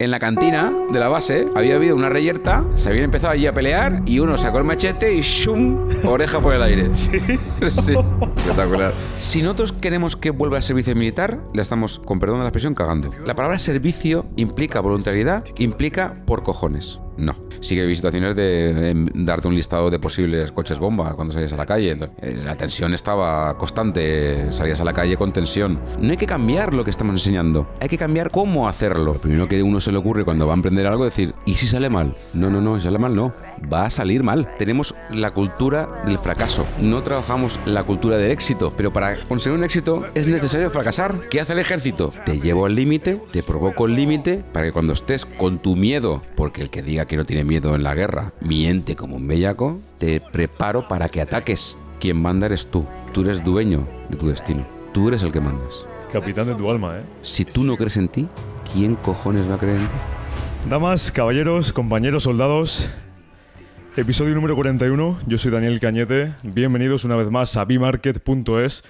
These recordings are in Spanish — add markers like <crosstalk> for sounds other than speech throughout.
en la cantina de la base había habido una reyerta, se habían empezado allí a pelear y uno sacó el machete y ¡shum! Oreja por el aire. <laughs> Sí. sí. Espectacular. Si nosotros queremos que vuelva al servicio militar, le estamos, con perdón de la expresión, cagando. La palabra servicio implica voluntariedad, implica por cojones. No. Sí que hay situaciones de darte un listado de posibles coches bomba cuando salías a la calle. Eh, la tensión estaba constante, salías a la calle con tensión. No hay que cambiar lo que estamos enseñando, hay que cambiar cómo hacerlo. Lo primero que uno se le ocurre cuando va a emprender algo es decir, ¿y si sale mal? No, no, no, si sale mal no. Va a salir mal. Tenemos la cultura del fracaso. No trabajamos la cultura del éxito, pero para conseguir un éxito es necesario fracasar. ¿Qué hace el ejército? Te llevo al límite, te provoco el límite para que cuando estés con tu miedo, porque el que diga que no tiene miedo en la guerra, miente como un bellaco, te preparo para que ataques. Quien manda eres tú. Tú eres dueño de tu destino. Tú eres el que mandas. Capitán de tu alma, ¿eh? Si tú no crees en ti, ¿quién cojones va a creer en ti? Damas, caballeros, compañeros, soldados. Episodio número 41. Yo soy Daniel Cañete. Bienvenidos una vez más a bmarket.es.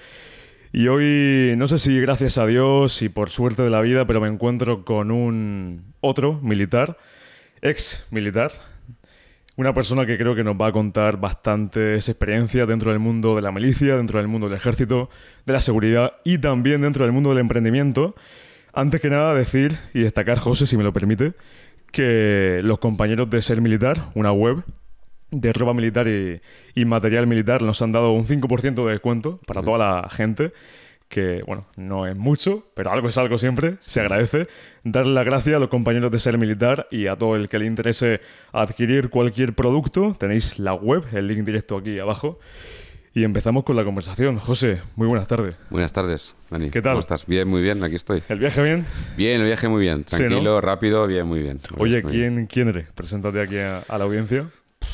Y hoy, no sé si gracias a Dios y por suerte de la vida, pero me encuentro con un otro militar ex militar, una persona que creo que nos va a contar bastantes experiencias dentro del mundo de la milicia, dentro del mundo del ejército, de la seguridad y también dentro del mundo del emprendimiento. Antes que nada decir y destacar, José, si me lo permite, que los compañeros de Ser Militar, una web de ropa militar y, y material militar, nos han dado un 5% de descuento para toda la gente que, bueno, no es mucho, pero algo es algo siempre, se agradece. Darle las gracias a los compañeros de Ser Militar y a todo el que le interese adquirir cualquier producto. Tenéis la web, el link directo aquí abajo. Y empezamos con la conversación. José, muy buenas tardes. Buenas tardes, Dani. ¿Qué tal? ¿Cómo estás? Bien, muy bien, aquí estoy. ¿El viaje bien? Bien, el viaje muy bien. Tranquilo, rápido, bien, muy bien. Oye, ¿quién, ¿quién eres? Preséntate aquí a la audiencia.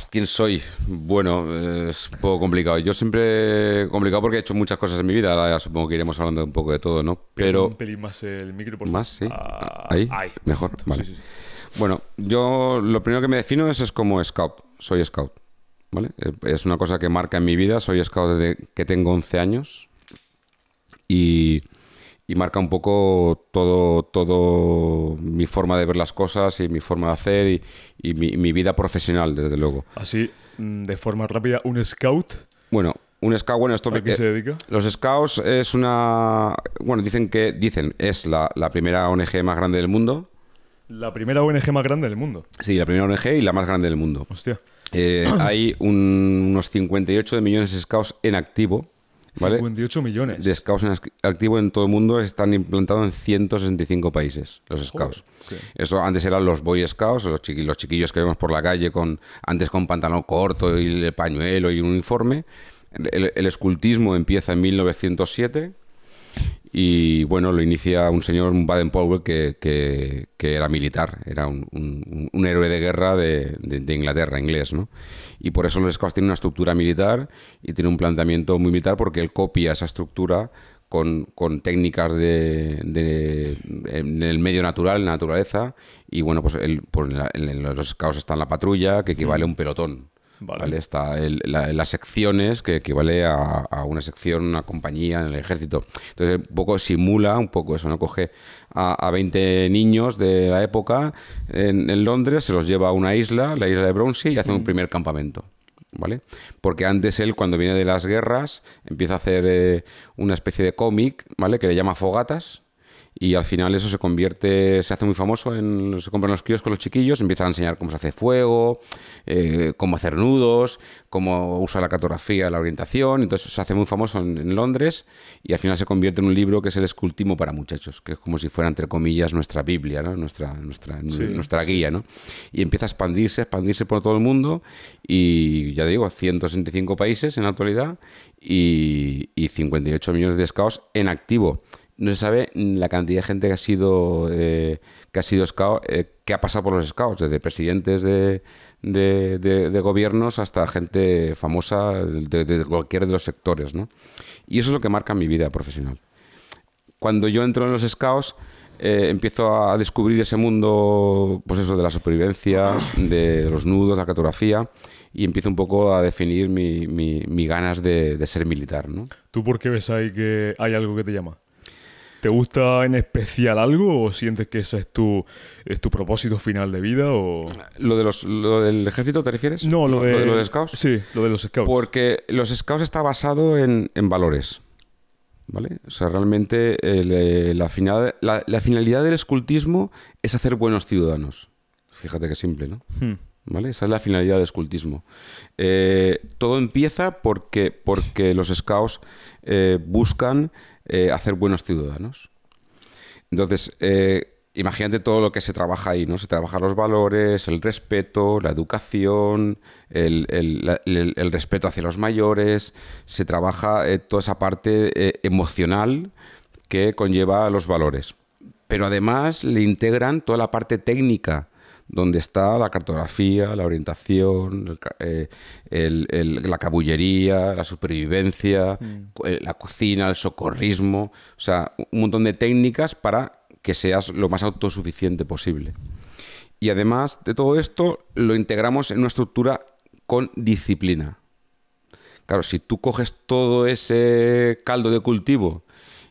¿Quién soy? Bueno, es un poco complicado. Yo siempre complicado porque he hecho muchas cosas en mi vida. Ahora supongo que iremos hablando un poco de todo, ¿no? Pero un pelín más el micro, por Más, sí. Ah, ahí, mejor. Vale. Bueno, yo lo primero que me defino es, es como scout. Soy scout, ¿vale? Es una cosa que marca en mi vida. Soy scout desde que tengo 11 años y y marca un poco todo, todo mi forma de ver las cosas y mi forma de hacer y, mi, vida profesional, desde luego. Así, mm, de forma rápida, un scout. Bueno, un scout, bueno, esto... ¿A qué se dedica? Los scouts es una... Bueno, dicen que... Dicen, es la, primera ONG más grande del mundo. ¿La primera ONG más grande del mundo? Sí, la primera ONG y la más grande del mundo. Hostia. Eh, hay unos 58 millones de scouts en activo 58 millones. De scouts en activo en todo el mundo están implantados en 165 países, los scouts. Eso antes eran los Boy Scouts, los, los chiquillos que vemos por la calle con antes con pantalón corto y el pañuelo y un uniforme. el escultismo empieza en 1907 y bueno, lo inicia un señor, Baden-Powell, que, que, era militar, era un, un, héroe de guerra de, de, Inglaterra, inglés, ¿no? Y por eso los Scouts tienen una estructura militar y tiene un planteamiento muy militar porque él copia esa estructura con, con técnicas de, en el medio natural, en la naturaleza, y bueno, pues, él, pues en, los Scouts está en la patrulla, que equivale a un pelotón. Vale. Está las secciones, que equivale a, una sección, una compañía en el ejército. Entonces, un poco simula un poco eso, ¿no? Coge a, 20 niños de la época en, Londres, se los lleva a una isla, la isla de Brownsea, y hace un primer campamento. ¿Vale? Porque antes él, cuando viene de las guerras, empieza a hacer eh, una especie de cómic, ¿vale? Que le llama Fogatas, y al final eso se convierte, se hace muy famoso, en, se compran los críos con los chiquillos, empiezan a enseñar cómo se hace fuego, eh, cómo hacer nudos, cómo usar la cartografía, la orientación, entonces se hace muy famoso en, Londres y al final se convierte en un libro que es el escultismo para muchachos, que es como si fuera, entre comillas, nuestra Biblia, ¿no? nuestra, nuestra, nuestra guía, ¿no? Y empieza a expandirse, expandirse por todo el mundo y, ya digo, 165 países en la actualidad y, y 58 millones de scouts en activo no se sabe la cantidad de gente que ha sido eh, que ha sido scout, eh, que ha pasado por los scouts, desde presidentes de, de, gobiernos hasta gente famosa de, de, cualquiera de los sectores, ¿no? Y eso es lo que marca mi vida profesional. Cuando yo entro en los scouts, eh, empiezo a descubrir ese mundo, pues eso, de la supervivencia, de los nudos, la cartografía, y empiezo un poco a definir mi, mi, mi ganas de, ser militar, ¿no? ¿Tú por qué ves ahí que hay algo que te llama? ¿Te gusta en especial algo o sientes que ese es tu, es tu propósito final de vida? O... ¿Lo, de los, ¿Lo del ejército te refieres? No, lo de, los scouts. Sí, lo de los scouts. Porque los scouts está basado en, valores. ¿Vale? O sea, realmente eh, la, final, la, finalidad del escultismo es hacer buenos ciudadanos. Fíjate qué simple, ¿no? Hmm. ¿Vale? Esa es la finalidad del escultismo. Eh, todo empieza porque, porque los scouts eh, buscan eh, hacer buenos ciudadanos. Entonces, imagínate todo lo que se trabaja ahí, ¿no? Se trabajan los valores, el respeto, la educación, el, el respeto hacia los mayores, se trabaja toda esa parte emocional que conlleva los valores. Pero además le integran toda la parte técnica donde está la cartografía, la orientación, eh, la cabullería, la supervivencia, mm. eh, la cocina, el socorrismo, o sea, un montón de técnicas para que seas lo más autosuficiente posible. Y además de todo esto, lo integramos en una estructura con disciplina. Claro, si tú coges todo ese caldo de cultivo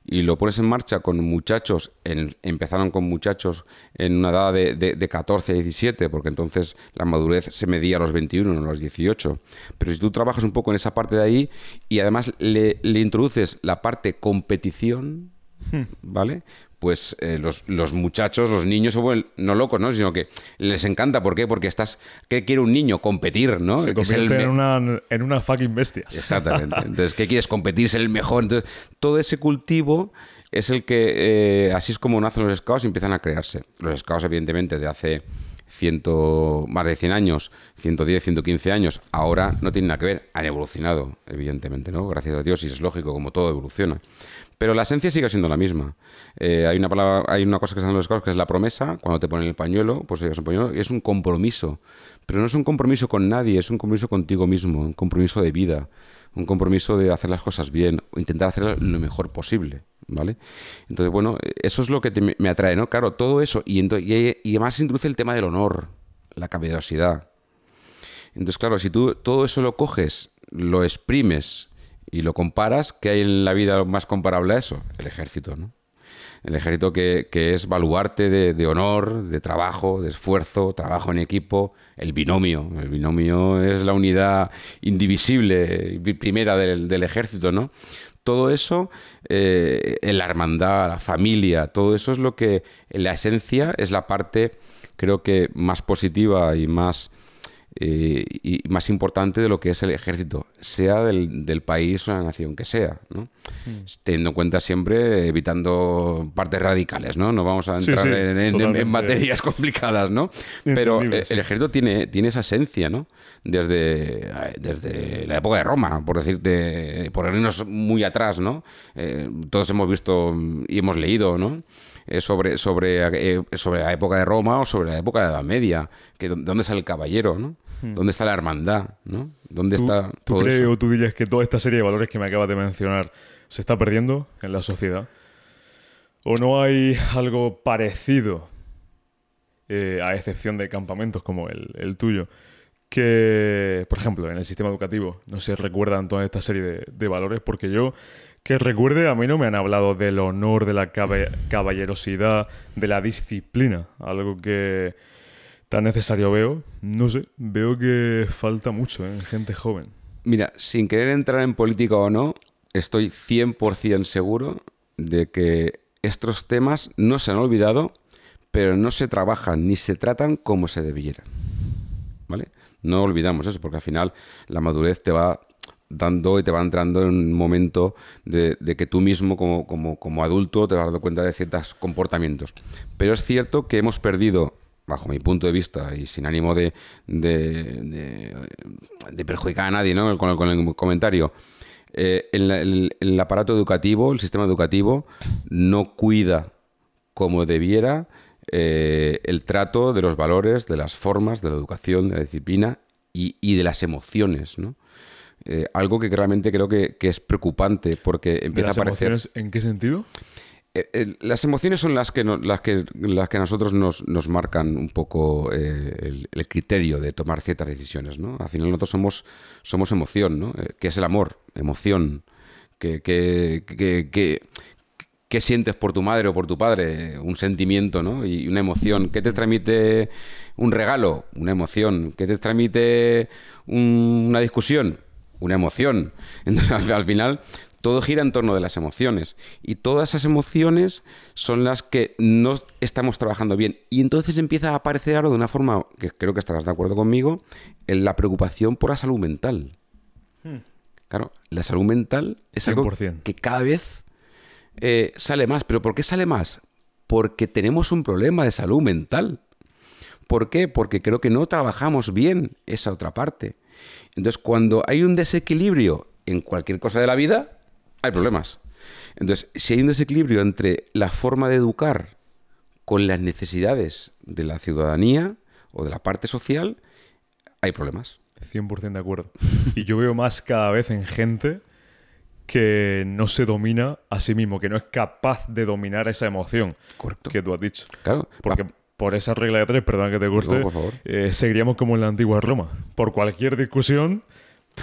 y lo pones en marcha con muchachos, empezaron con muchachos en una edad de, de, 14 a 17, porque entonces la madurez se medía a los 21, no a los 18. Pero si tú trabajas un poco en esa parte de ahí y además le, le introduces la parte competición, hmm. ¿vale? Pues eh, los, muchachos, los niños no locos, ¿no? Sino que les encanta. ¿Por qué? Porque estás... ¿Qué quiere un niño? Competir, ¿no? Se convierte en, una, en una fucking bestia. Exactamente. <laughs> Entonces, ¿qué quieres? Competir, ser el mejor. Entonces, todo ese cultivo es el que... Eh, así es como nacen los scouts y empiezan a crearse. Los scouts, evidentemente, de hace... Ciento, más de 100 años, 110, 115 años, ahora no tienen nada que ver, han evolucionado, evidentemente, ¿no? Gracias a Dios, y es lógico, como todo evoluciona. Pero la esencia sigue siendo la misma. Eh, hay, una palabra, hay una cosa que se en los scouts que es la promesa. Cuando te ponen el pañuelo, pues es un pañuelo, es un compromiso. Pero no es un compromiso con nadie, es un compromiso contigo mismo, un compromiso de vida, un compromiso de hacer las cosas bien, intentar hacerlo lo mejor posible. ¿Vale? Entonces, bueno, eso es lo que me atrae, ¿no? Claro, todo eso. Y, y, además se introduce el tema del honor, la caballerosidad. Entonces, claro, si tú todo eso lo coges, lo exprimes y lo comparas, ¿qué hay en la vida más comparable a eso? El ejército, ¿no? El ejército que, es baluarte de, honor, de trabajo, de esfuerzo, trabajo en equipo, el binomio. El binomio es la unidad indivisible, primera del, ejército, ¿no? Todo eso, eh, la hermandad, la familia, todo eso es lo que, en la esencia, es la parte, creo que, más positiva y más eh, y más importante de lo que es el ejército, sea del, país o la nación que sea, ¿no? Mm. teniendo en cuenta siempre, evitando partes radicales, ¿no? No vamos a entrar en, materias <laughs> complicadas, ¿no? Pero el ejército tiene, tiene esa esencia, ¿no? Desde, desde la época de Roma, por decirte, por irnos muy atrás, ¿no? Eh, todos hemos visto y hemos leído, ¿no? Eh, sobre, sobre, eh, sobre la época de Roma o sobre la época de la Edad Media. Que, ¿Dónde está el caballero? ¿no? Hmm. ¿Dónde está la hermandad? ¿no? ¿Dónde está ¿tú crees o tú dirías que toda esta serie de valores que me acabas de mencionar se está perdiendo en la sociedad? ¿O no hay algo parecido, eh, a excepción de campamentos como el, el, tuyo, que, por ejemplo, en el sistema educativo no se recuerdan toda esta serie de, de valores? Porque yo que recuerde, a mí no me han hablado del honor, de la caballerosidad, de la disciplina, algo que tan necesario veo. No sé, veo que falta mucho en gente joven. Mira, sin querer entrar en política o no, estoy 100% seguro de que estos temas no se han olvidado, pero no se trabajan ni se tratan como se debiera. ¿Vale? No olvidamos eso, porque al final la madurez te va dando y te va entrando en un momento de, que tú mismo como, como, como, adulto te vas dando cuenta de ciertos comportamientos. Pero es cierto que hemos perdido, bajo mi punto de vista y sin ánimo de, de, perjudicar a nadie ¿no? con, el, comentario, eh, el, aparato educativo, el sistema educativo, no cuida como debiera eh, el trato de los valores, de las formas, de la educación, de la disciplina y, y de las emociones, ¿no? Eh, algo que realmente creo que, es preocupante porque empieza a aparecer. ¿En qué sentido? Eh, las emociones son las que, las que, las que a nosotros nos, nos marcan un poco eh, el, criterio de tomar ciertas decisiones. ¿no? Al final nosotros somos, somos emoción, ¿no? que es el amor, emoción, que, que, qué sientes por tu madre o por tu padre, un sentimiento, ¿no? Y una emoción. ¿Qué te transmite un regalo? Una emoción. ¿Qué te transmite una discusión? Una emoción. <laughs> Entonces, al final, todo gira en torno de las emociones. Y todas esas emociones son las que no estamos trabajando bien. Y entonces empieza a aparecer algo de una forma, que creo que estarás de acuerdo conmigo, en la preocupación por la salud mental. Hmm. Claro, la salud mental es algo que cada vez eh, sale más. ¿Pero por qué sale más? Porque tenemos un problema de salud mental. ¿Por qué? Porque creo que no trabajamos bien esa otra parte. Entonces, cuando hay un desequilibrio en cualquier cosa de la vida, hay problemas. Entonces, si hay un desequilibrio entre la forma de educar con las necesidades de la ciudadanía o de la parte social, hay problemas. 100% de acuerdo. <laughs> Y yo veo más cada vez en gente que no se domina a sí mismo, que no es capaz de dominar esa emoción Correcto. que tú has dicho. Claro. Porque por esa regla de tres, perdón que te guste, eh, seguiríamos como en la antigua Roma. Por cualquier discusión,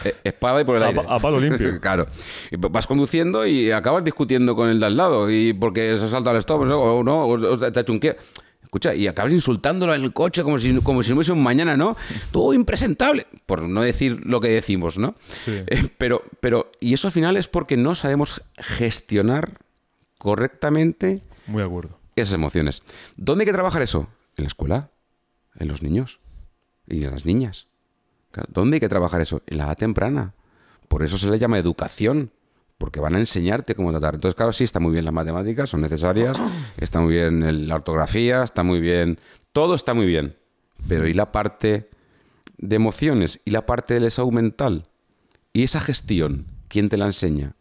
eh, espada y por el aire. A, palo limpio. <laughs> claro. Vas conduciendo y acabas discutiendo con el de al lado y porque se salta al stop o no, o te ha hecho un qué. Escucha, y acabas insultándolo en el coche como si, como si no hubiese un mañana, ¿no? Todo impresentable, por no decir lo que decimos, ¿no? Eh, pero, pero, y eso al final es porque no sabemos gestionar correctamente Muy de acuerdo. Esas emociones. ¿Dónde hay que trabajar eso? En la escuela, en los niños y en las niñas. ¿Dónde hay que trabajar eso? En la edad temprana. Por eso se le llama educación, porque van a enseñarte cómo tratar. Entonces, claro, sí, está muy bien las matemáticas, son necesarias, está muy bien la ortografía, está muy bien, todo está muy bien. Pero ¿y la parte de emociones? ¿Y la parte de la salud mental? ¿Y esa gestión? ¿Quién te la enseña?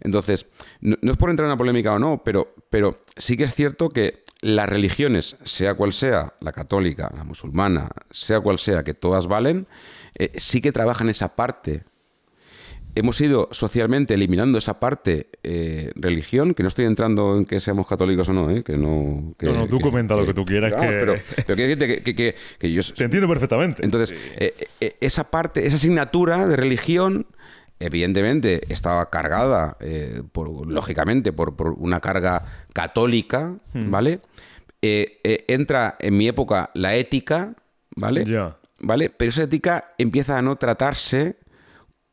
Entonces, no, es por entrar en una polémica o no, pero, pero sí que es cierto que las religiones, sea cual sea, la católica, la musulmana, sea cual sea, que todas valen, eh, sí que trabajan esa parte. Hemos ido socialmente eliminando esa parte eh, religión, que no estoy entrando en que seamos católicos o no, ¿eh? que no... no, no, tú comenta lo que tú quieras. Pero, pero quiero decirte que, yo... Te entiendo perfectamente. Entonces, esa parte, esa asignatura de religión evidentemente estaba cargada, eh, por, lógicamente, por, una carga católica, hmm. ¿vale? Eh, eh, entra en mi época la ética, ¿vale? ¿Vale? Pero esa ética empieza a no tratarse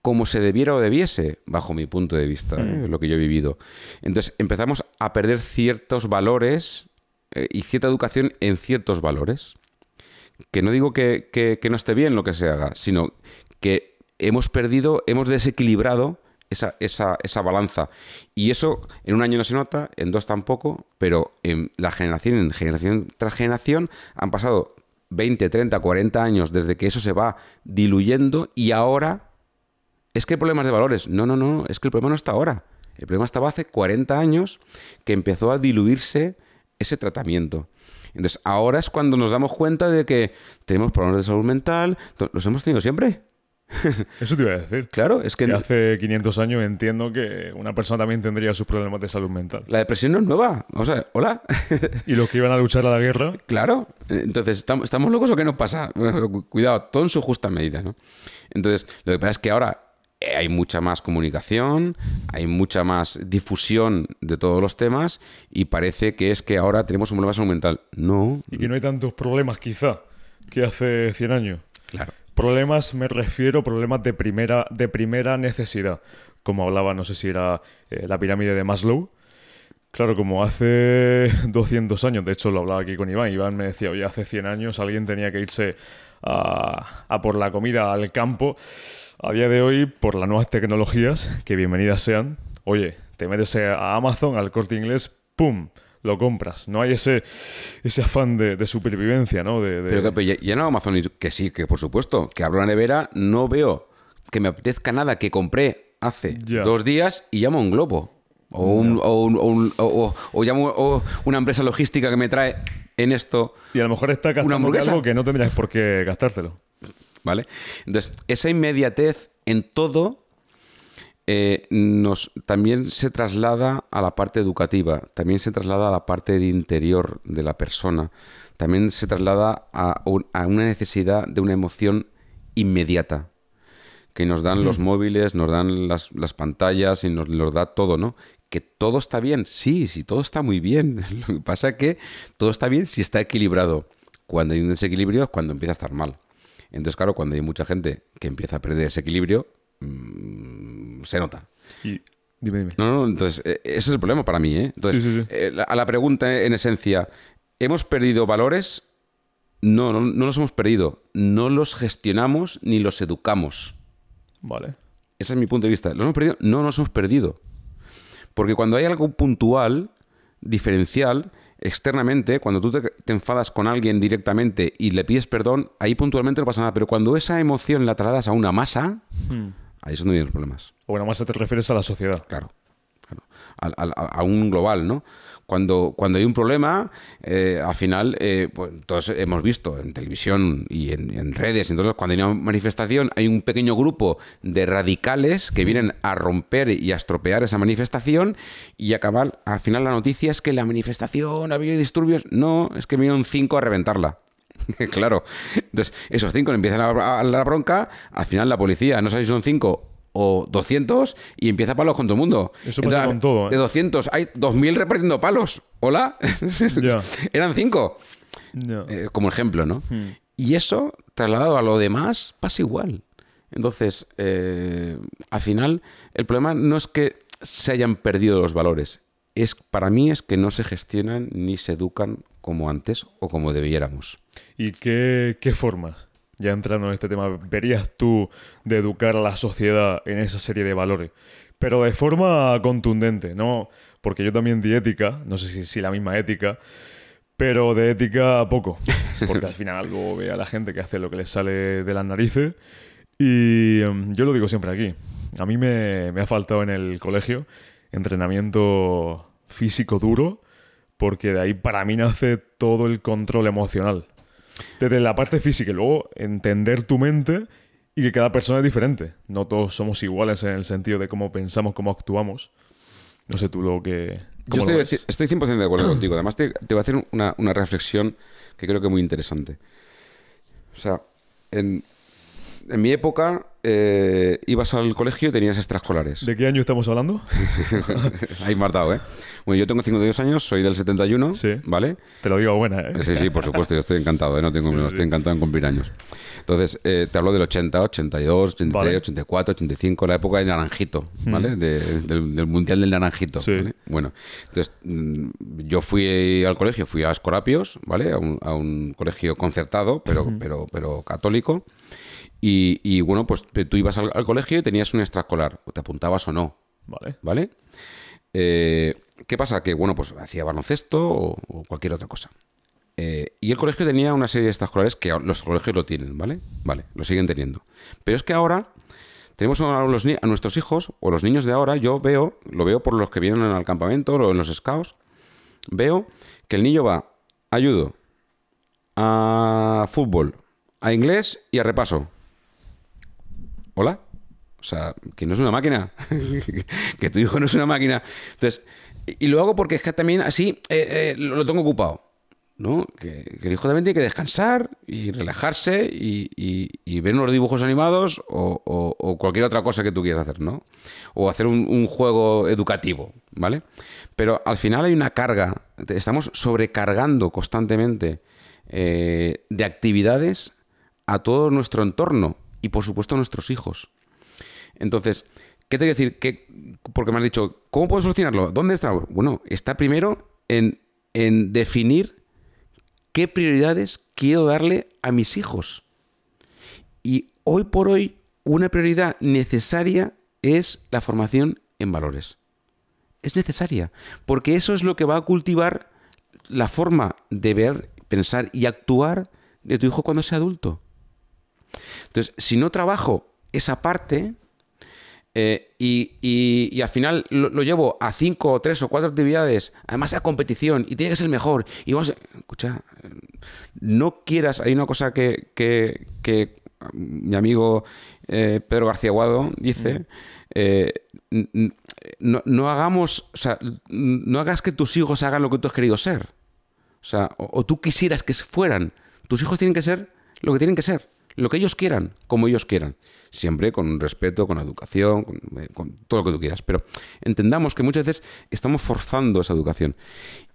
como se debiera o debiese, bajo mi punto de vista, hmm. lo que yo he vivido. Entonces empezamos a perder ciertos valores y cierta educación en ciertos valores. Que no digo que, que no esté bien lo que se haga, sino que hemos perdido, hemos desequilibrado esa, esa, esa, balanza. Y eso en un año no se nota, en dos tampoco, pero en la generación, en generación tras generación, han pasado 20, 30, 40 años desde que eso se va diluyendo y ahora es que hay problemas de valores. No, no, no, es que el problema no está ahora. El problema estaba hace 40 años que empezó a diluirse ese tratamiento. Entonces, ahora es cuando nos damos cuenta de que tenemos problemas de salud mental, los hemos tenido siempre. <laughs> Eso te iba a decir. Claro, es que... hace 500 años entiendo que una persona también tendría sus problemas de salud mental. La depresión no es nueva. O sea, hola. <laughs> ¿Y los que iban a luchar a la guerra? Claro. Entonces, ¿estamos, locos o qué nos pasa? Cuidado, todo en su justa medida, ¿no? Entonces, lo que pasa es que ahora eh, hay mucha más comunicación, hay mucha más difusión de todos los temas y parece que es que ahora tenemos un problema de salud mental. No. Y que no hay tantos problemas quizá que hace 100 años. Claro. Problemas me refiero problemas de primera, de primera necesidad. Como hablaba, no sé si era eh, la pirámide de Maslow. Claro, como hace <laughs> 200 años, de hecho lo hablaba aquí con Iván, Iván me decía, oye, hace 100 años alguien tenía que irse a, a por la comida al campo. A día de hoy, por las nuevas tecnologías, que bienvenidas sean, oye, te metes a Amazon, al corte inglés, ¡pum! Lo compras. No hay ese, ese afán de, supervivencia, ¿no? De, Pero que, ya, no Amazon, que sí, que por supuesto, que abro la nevera, no veo que me apetezca nada que compré hace dos días y llamo a un globo. O, un, o, o, llamo una empresa logística que me trae en esto. Y a lo mejor está gastando algo que no tendrías por qué gastártelo. ¿Vale? Entonces, esa inmediatez en todo eh, nos, también se traslada a la parte educativa, también se traslada a la parte de interior de la persona, también se traslada a, una necesidad de una emoción inmediata, que nos dan los móviles, nos dan las, pantallas y nos, da todo, ¿no? que todo está bien. Sí, sí, todo está muy bien. <laughs> Lo que pasa es que todo está bien si está equilibrado. Cuando hay un desequilibrio es cuando empieza a estar mal. Entonces, claro, cuando hay mucha gente que empieza a perder ese equilibrio, mm, se nota. Y, dime, dime. No, no, entonces, eh, ese es el problema para mí. ¿eh? Entonces, Sí, sí, sí. eh, a la pregunta, en esencia, ¿hemos perdido valores? No, no, no los hemos perdido. No los gestionamos ni los educamos. Vale. Ese es mi punto de vista. ¿Los hemos perdido? No los hemos perdido. Porque cuando hay algo puntual, diferencial, externamente, cuando tú te, te enfadas con alguien directamente y le pides perdón, ahí puntualmente no pasa nada. Pero cuando esa emoción la trasladas a una masa, ahí es donde vienen los problemas. O bueno, más te refieres a la sociedad. Claro. claro. A un global, ¿no? Cuando, cuando hay un problema, eh, al final, eh, pues, todos hemos visto en televisión y en, en redes, entonces cuando hay una manifestación, hay un pequeño grupo de radicales que vienen a romper y a estropear esa manifestación y acabar, al final la noticia es que la manifestación ha habido disturbios. No, es que vinieron cinco a reventarla. <laughs> claro. Entonces, esos cinco le empiezan a, a la bronca, al final la policía, no sabéis si son cinco o 200 y empieza palos con todo el mundo. Eso pasa con todo, ¿eh? De 200 hay 2.000 repartiendo palos. ¿Hola? <laughs> Eran cinco. Eh, como ejemplo, ¿no? Y eso, trasladado a lo demás, pasa igual. Entonces, eh, al final, el problema no es que se hayan perdido los valores. Es, para mí es que no se gestionan ni se educan como antes o como debiéramos. ¿Y qué, qué formas, ya entrando en este tema, verías tú de educar a la sociedad en esa serie de valores? Pero de forma contundente, ¿no? Porque yo también di ética, no sé si, si la misma ética, pero de ética poco. Porque al final algo ve a la gente que hace lo que les sale de las narices. Y em, yo lo digo siempre aquí. A mí me, me ha faltado en el colegio entrenamiento físico duro, porque de ahí para mí nace todo el control emocional. Desde la parte física y luego entender tu mente y que cada persona es diferente. No todos somos iguales en el sentido de cómo pensamos, cómo actuamos. No sé tú lo que... Yo cómo lo estoy, ves. estoy 100% de acuerdo contigo. Además, te, te voy a hacer una, una reflexión que creo que es muy interesante. O sea, en, en mi época eh, ibas al colegio y tenías extraescolares. ¿De qué año estamos hablando? <laughs> Ahí dado, ¿eh? Bueno, yo tengo 52 años, soy del 71, Sí. ¿vale? Te lo digo buena, ¿eh? Sí, sí, por supuesto, yo estoy encantado, ¿eh? No tengo, estoy encantado en cumplir años. Entonces, eh, te hablo del 80, 82, 83, Vale. 84, 85, la época del naranjito, ¿vale? De- del, del Mundial del Naranjito. Sí. ¿vale? Bueno, entonces, mm, yo fui al colegio, fui a Escorapios, ¿vale? A un, a un colegio concertado, pero, pero, pero católico. Y, y, bueno, pues tú ibas al, al colegio y tenías un extraescolar, o te apuntabas o no, Vale. ¿vale? Eh, ¿Qué pasa? Que, bueno, pues hacía baloncesto o, o cualquier otra cosa. Eh, y el colegio tenía una serie de extraescolares que los colegios lo tienen, ¿vale? Vale, lo siguen teniendo. Pero es que ahora tenemos a, los a nuestros hijos o los niños de ahora, yo veo, lo veo por los que vienen al campamento o en los scouts, veo que el niño va a judo, a fútbol, a inglés y a repaso. ¿Hola? O sea, que no es una máquina. <laughs> <laughs> que tu hijo no es una máquina. Entonces, y lo hago porque es que también así eh, eh, lo lo tengo ocupado. ¿No? Que, que el hijo también tiene que descansar y relajarse y, y- y ver unos dibujos animados o, o- o cualquier otra cosa que tú quieras hacer, ¿no? O hacer un, un juego educativo, ¿vale? Pero al final hay una carga, estamos sobrecargando constantemente eh, de actividades a todo nuestro entorno y por supuesto nuestros hijos. Entonces, ¿qué te quiero decir? Que, porque me has dicho, ¿cómo puedo solucionarlo? ¿Dónde está? Bueno, está primero en, en definir qué prioridades quiero darle a mis hijos. Y hoy por hoy, una prioridad necesaria es la formación en valores. Es necesaria, porque eso es lo que va a cultivar la forma de ver, pensar y actuar de tu hijo cuando sea adulto. Entonces, si no trabajo esa parte eh, y, y- y al final lo, lo llevo a cinco o tres o cuatro actividades, además a competición y tiene que ser mejor, y vamos, a- escucha, no quieras, hay una cosa que, que- que mi amigo eh, Pedro García Guado dice, eh, no, no hagamos, o sea, no hagas que tus hijos hagan lo que tú has querido ser. O sea, o, o tú quisieras que fueran. Tus hijos tienen que ser lo que tienen que ser, lo que ellos quieran, como ellos quieran. Siempre con respeto, con educación, con, eh, con todo lo que tú quieras. Pero entendamos que muchas veces estamos forzando esa educación.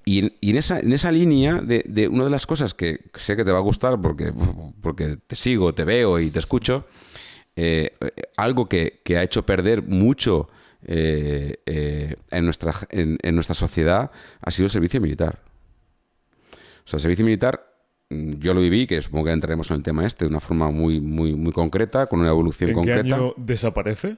Y en, esa, en esa línea de, de una de las cosas que sé que te va a gustar porque, <laughs> porque te sigo, te veo y te escucho, eh, algo que, que ha hecho perder mucho eh, eh, en, nuestra, en, en nuestra sociedad ha sido el servicio militar. O sea, el servicio militar yo lo viví, que supongo que entraremos en el tema este de una forma muy, muy, muy concreta, con una evolución ¿En concreta. qué año desaparece?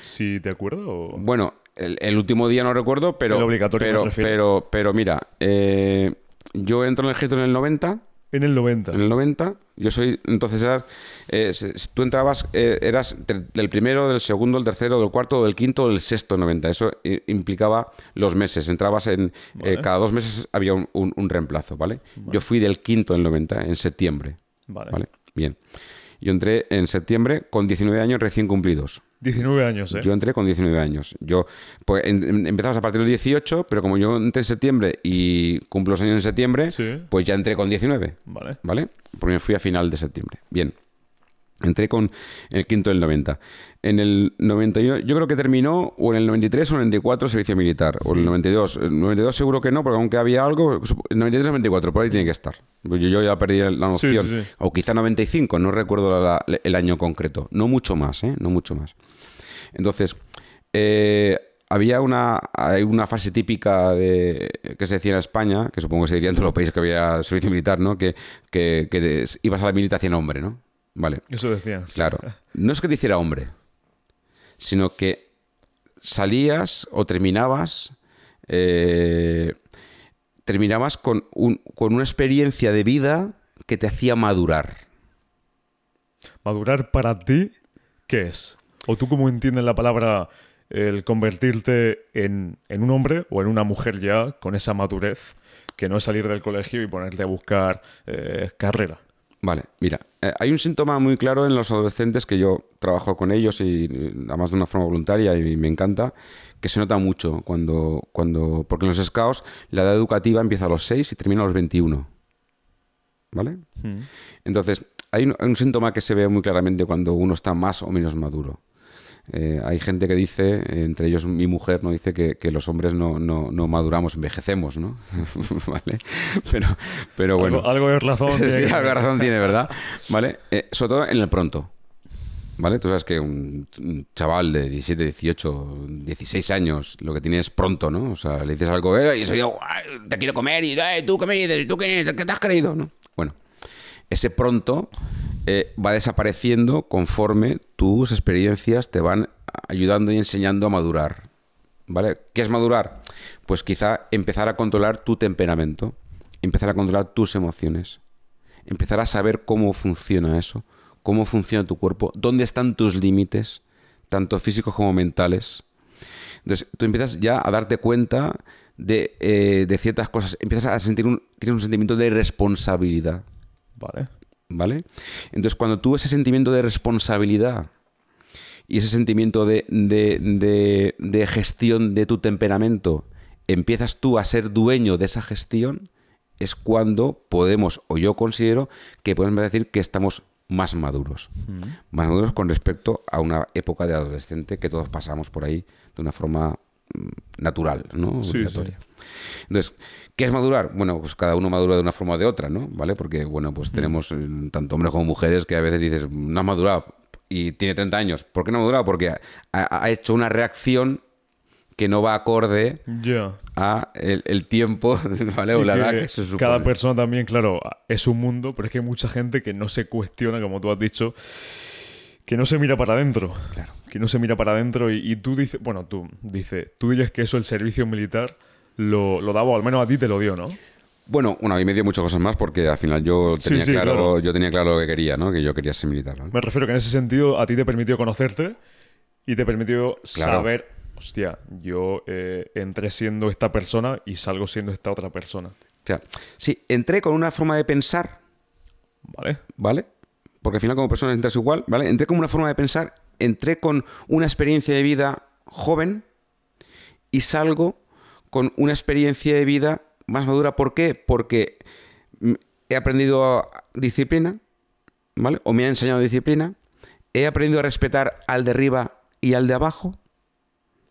Si te acuerdas. O... Bueno, el, el último día no recuerdo, pero. El obligatorio me pero, refiero. pero, pero mira, eh, yo entro en el ejército en el 90. En el 90. En el 90, yo soy. Entonces eras. eh, tú entrabas, eh, eras del del primero, del segundo, del tercero, del cuarto, del quinto, del sexto en 90. Eso eh, implicaba los meses. Entrabas en. eh, cada dos meses había un, un- un reemplazo, ¿vale? Yo fui del quinto en el 90, en septiembre. Vale. ¿Vale? Bien. Yo entré en septiembre con 19 años recién cumplidos. 19 años, ¿eh? Yo entré con 19 años. Yo pues, en- en- empezamos a partir del 18, pero como yo entré en septiembre y cumplo los años en septiembre, Sí. pues ya entré con 19, Vale. ¿vale? Porque me fui a final de septiembre. Bien. Entré con el quinto del 90. En el 91, yo creo que terminó o en el 93 o en el 94 el servicio militar, o en el 92. El 92 seguro que no, porque aunque había algo, el 93 o 94, por ahí tiene que estar. Yo, ya perdí la noción. sí, sí. O quizá 95, no recuerdo la- la- el año concreto. No mucho más, ¿eh? No mucho más. Entonces, eh, había una, hay una fase típica de, que se decía en España, que supongo que se diría en todos los países que había servicio militar, ¿no? Que, que, que ibas a la militación hombre, ¿no? Vale, Eso decían. claro. No es que te hiciera hombre, sino que salías o terminabas, eh, terminabas con, un- con una experiencia de vida que te hacía madurar. Madurar para ti, ¿qué es? ¿O tú cómo entiendes la palabra el convertirte en, en un hombre o en una mujer ya con esa madurez que no es salir del colegio y ponerte a buscar eh, carrera? Vale, mira, eh, hay un síntoma muy claro en los adolescentes que yo trabajo con ellos y eh, además de una forma voluntaria y me encanta, que se nota mucho cuando, cuando porque en los scouts la edad educativa empieza a los 6 y termina a los 21. ¿Vale? Entonces, hay un, hay un síntoma que se ve muy claramente cuando uno está más o menos maduro. Eh, hay gente que dice, entre ellos mi mujer, ¿no? dice que, que los hombres no, no, no maduramos, envejecemos, ¿no? <laughs> ¿Vale? Pero, pero bueno. Algo, algo de razón. <laughs> Sí, tiene que- algo de razón tiene, ¿verdad? ¿Vale? Eh, sobre todo en el pronto. ¿Vale? Tú sabes que un, un chaval de 17, 18, 16 años lo que tiene es pronto, ¿no? O sea, le dices algo, eh, y "Ay, te quiero comer, y tú qué me dices, tú qué, qué te has creído, ¿no? Bueno, ese pronto eh, va desapareciendo conforme tus experiencias te van ayudando y enseñando a madurar. ¿Vale? ¿Qué es madurar? Pues quizá empezar a controlar tu temperamento, empezar a controlar tus emociones, empezar a saber cómo funciona eso, cómo funciona tu cuerpo, dónde están tus límites, tanto físicos como mentales. Entonces, tú empiezas ya a darte cuenta de, eh, de ciertas cosas, empiezas a sentir un, tienes un sentimiento de responsabilidad. Vale. ¿Vale? Entonces, cuando tú ese sentimiento de responsabilidad y ese sentimiento de, de- de- de gestión de tu temperamento, empiezas tú a ser dueño de esa gestión, es cuando podemos, o yo considero que podemos decir que estamos más maduros. Más maduros con respecto a una época de adolescente que todos pasamos por ahí de una forma mm, natural, ¿no? Sí. Entonces, ¿qué es madurar? Bueno, pues cada uno madura de una forma o de otra, ¿no? ¿Vale? Porque, bueno, pues tenemos eh, tanto hombres como mujeres que a veces dices, no has madurado y tiene 30 años. ¿Por qué no ha madurado? Porque ha, ha hecho una reacción que no va acorde Ya. a el, el tiempo, <laughs> ¿vale? O la edad que se supone. cada persona también, claro, es un mundo, pero es que hay mucha gente que no se cuestiona, como tú has dicho, que no se mira para adentro. Que no se mira para adentro y, y tú dices, bueno, tú dices, tú dices que eso el servicio militar lo, lo daba, o al menos a ti te lo dio, ¿no? Bueno, bueno, a mí me dio muchas cosas más porque al final yo tenía, sí, claro, claro. yo tenía claro lo que quería, ¿no? Que yo quería ser militar. Me refiero que en ese sentido a ti te permitió conocerte y te permitió Claro. saber, hostia, yo eh, entré siendo esta persona y salgo siendo esta otra persona. O sea, sí, entré con una forma de pensar ¿Vale? ¿vale? Porque al final como persona entras igual, ¿vale? Entré con una forma de pensar, entré con una experiencia de vida joven y salgo con una experiencia de vida más madura. ¿Por qué? Porque he aprendido disciplina, ¿vale? O me ha enseñado disciplina. He aprendido a respetar al de arriba y al de abajo.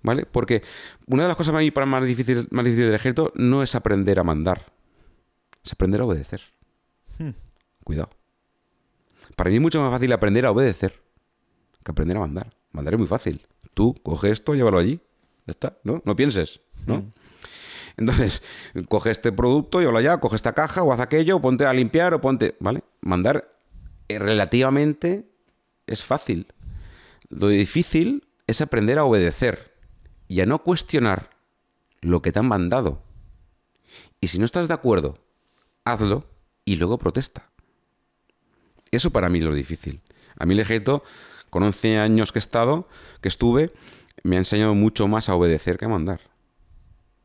¿Vale? Porque una de las cosas para mí para más difícil, más difícil del ejército no es aprender a mandar, es aprender a obedecer. Hmm. Cuidado. Para mí es mucho más fácil aprender a obedecer que aprender a mandar. Mandar es muy fácil. Tú coge esto, llévalo allí. Ya está, ¿no? No pienses, ¿no? Entonces, coge este producto, llévalo allá, coge esta caja o haz aquello, o ponte a limpiar o ponte, ¿vale? Mandar eh, relativamente es fácil. Lo difícil es aprender a obedecer y a no cuestionar lo que te han mandado. Y si no estás de acuerdo, hazlo y luego protesta. Eso para mí es lo difícil. A mí el ejército, con 11 años que he estado, que estuve, me ha enseñado mucho más a obedecer que a mandar.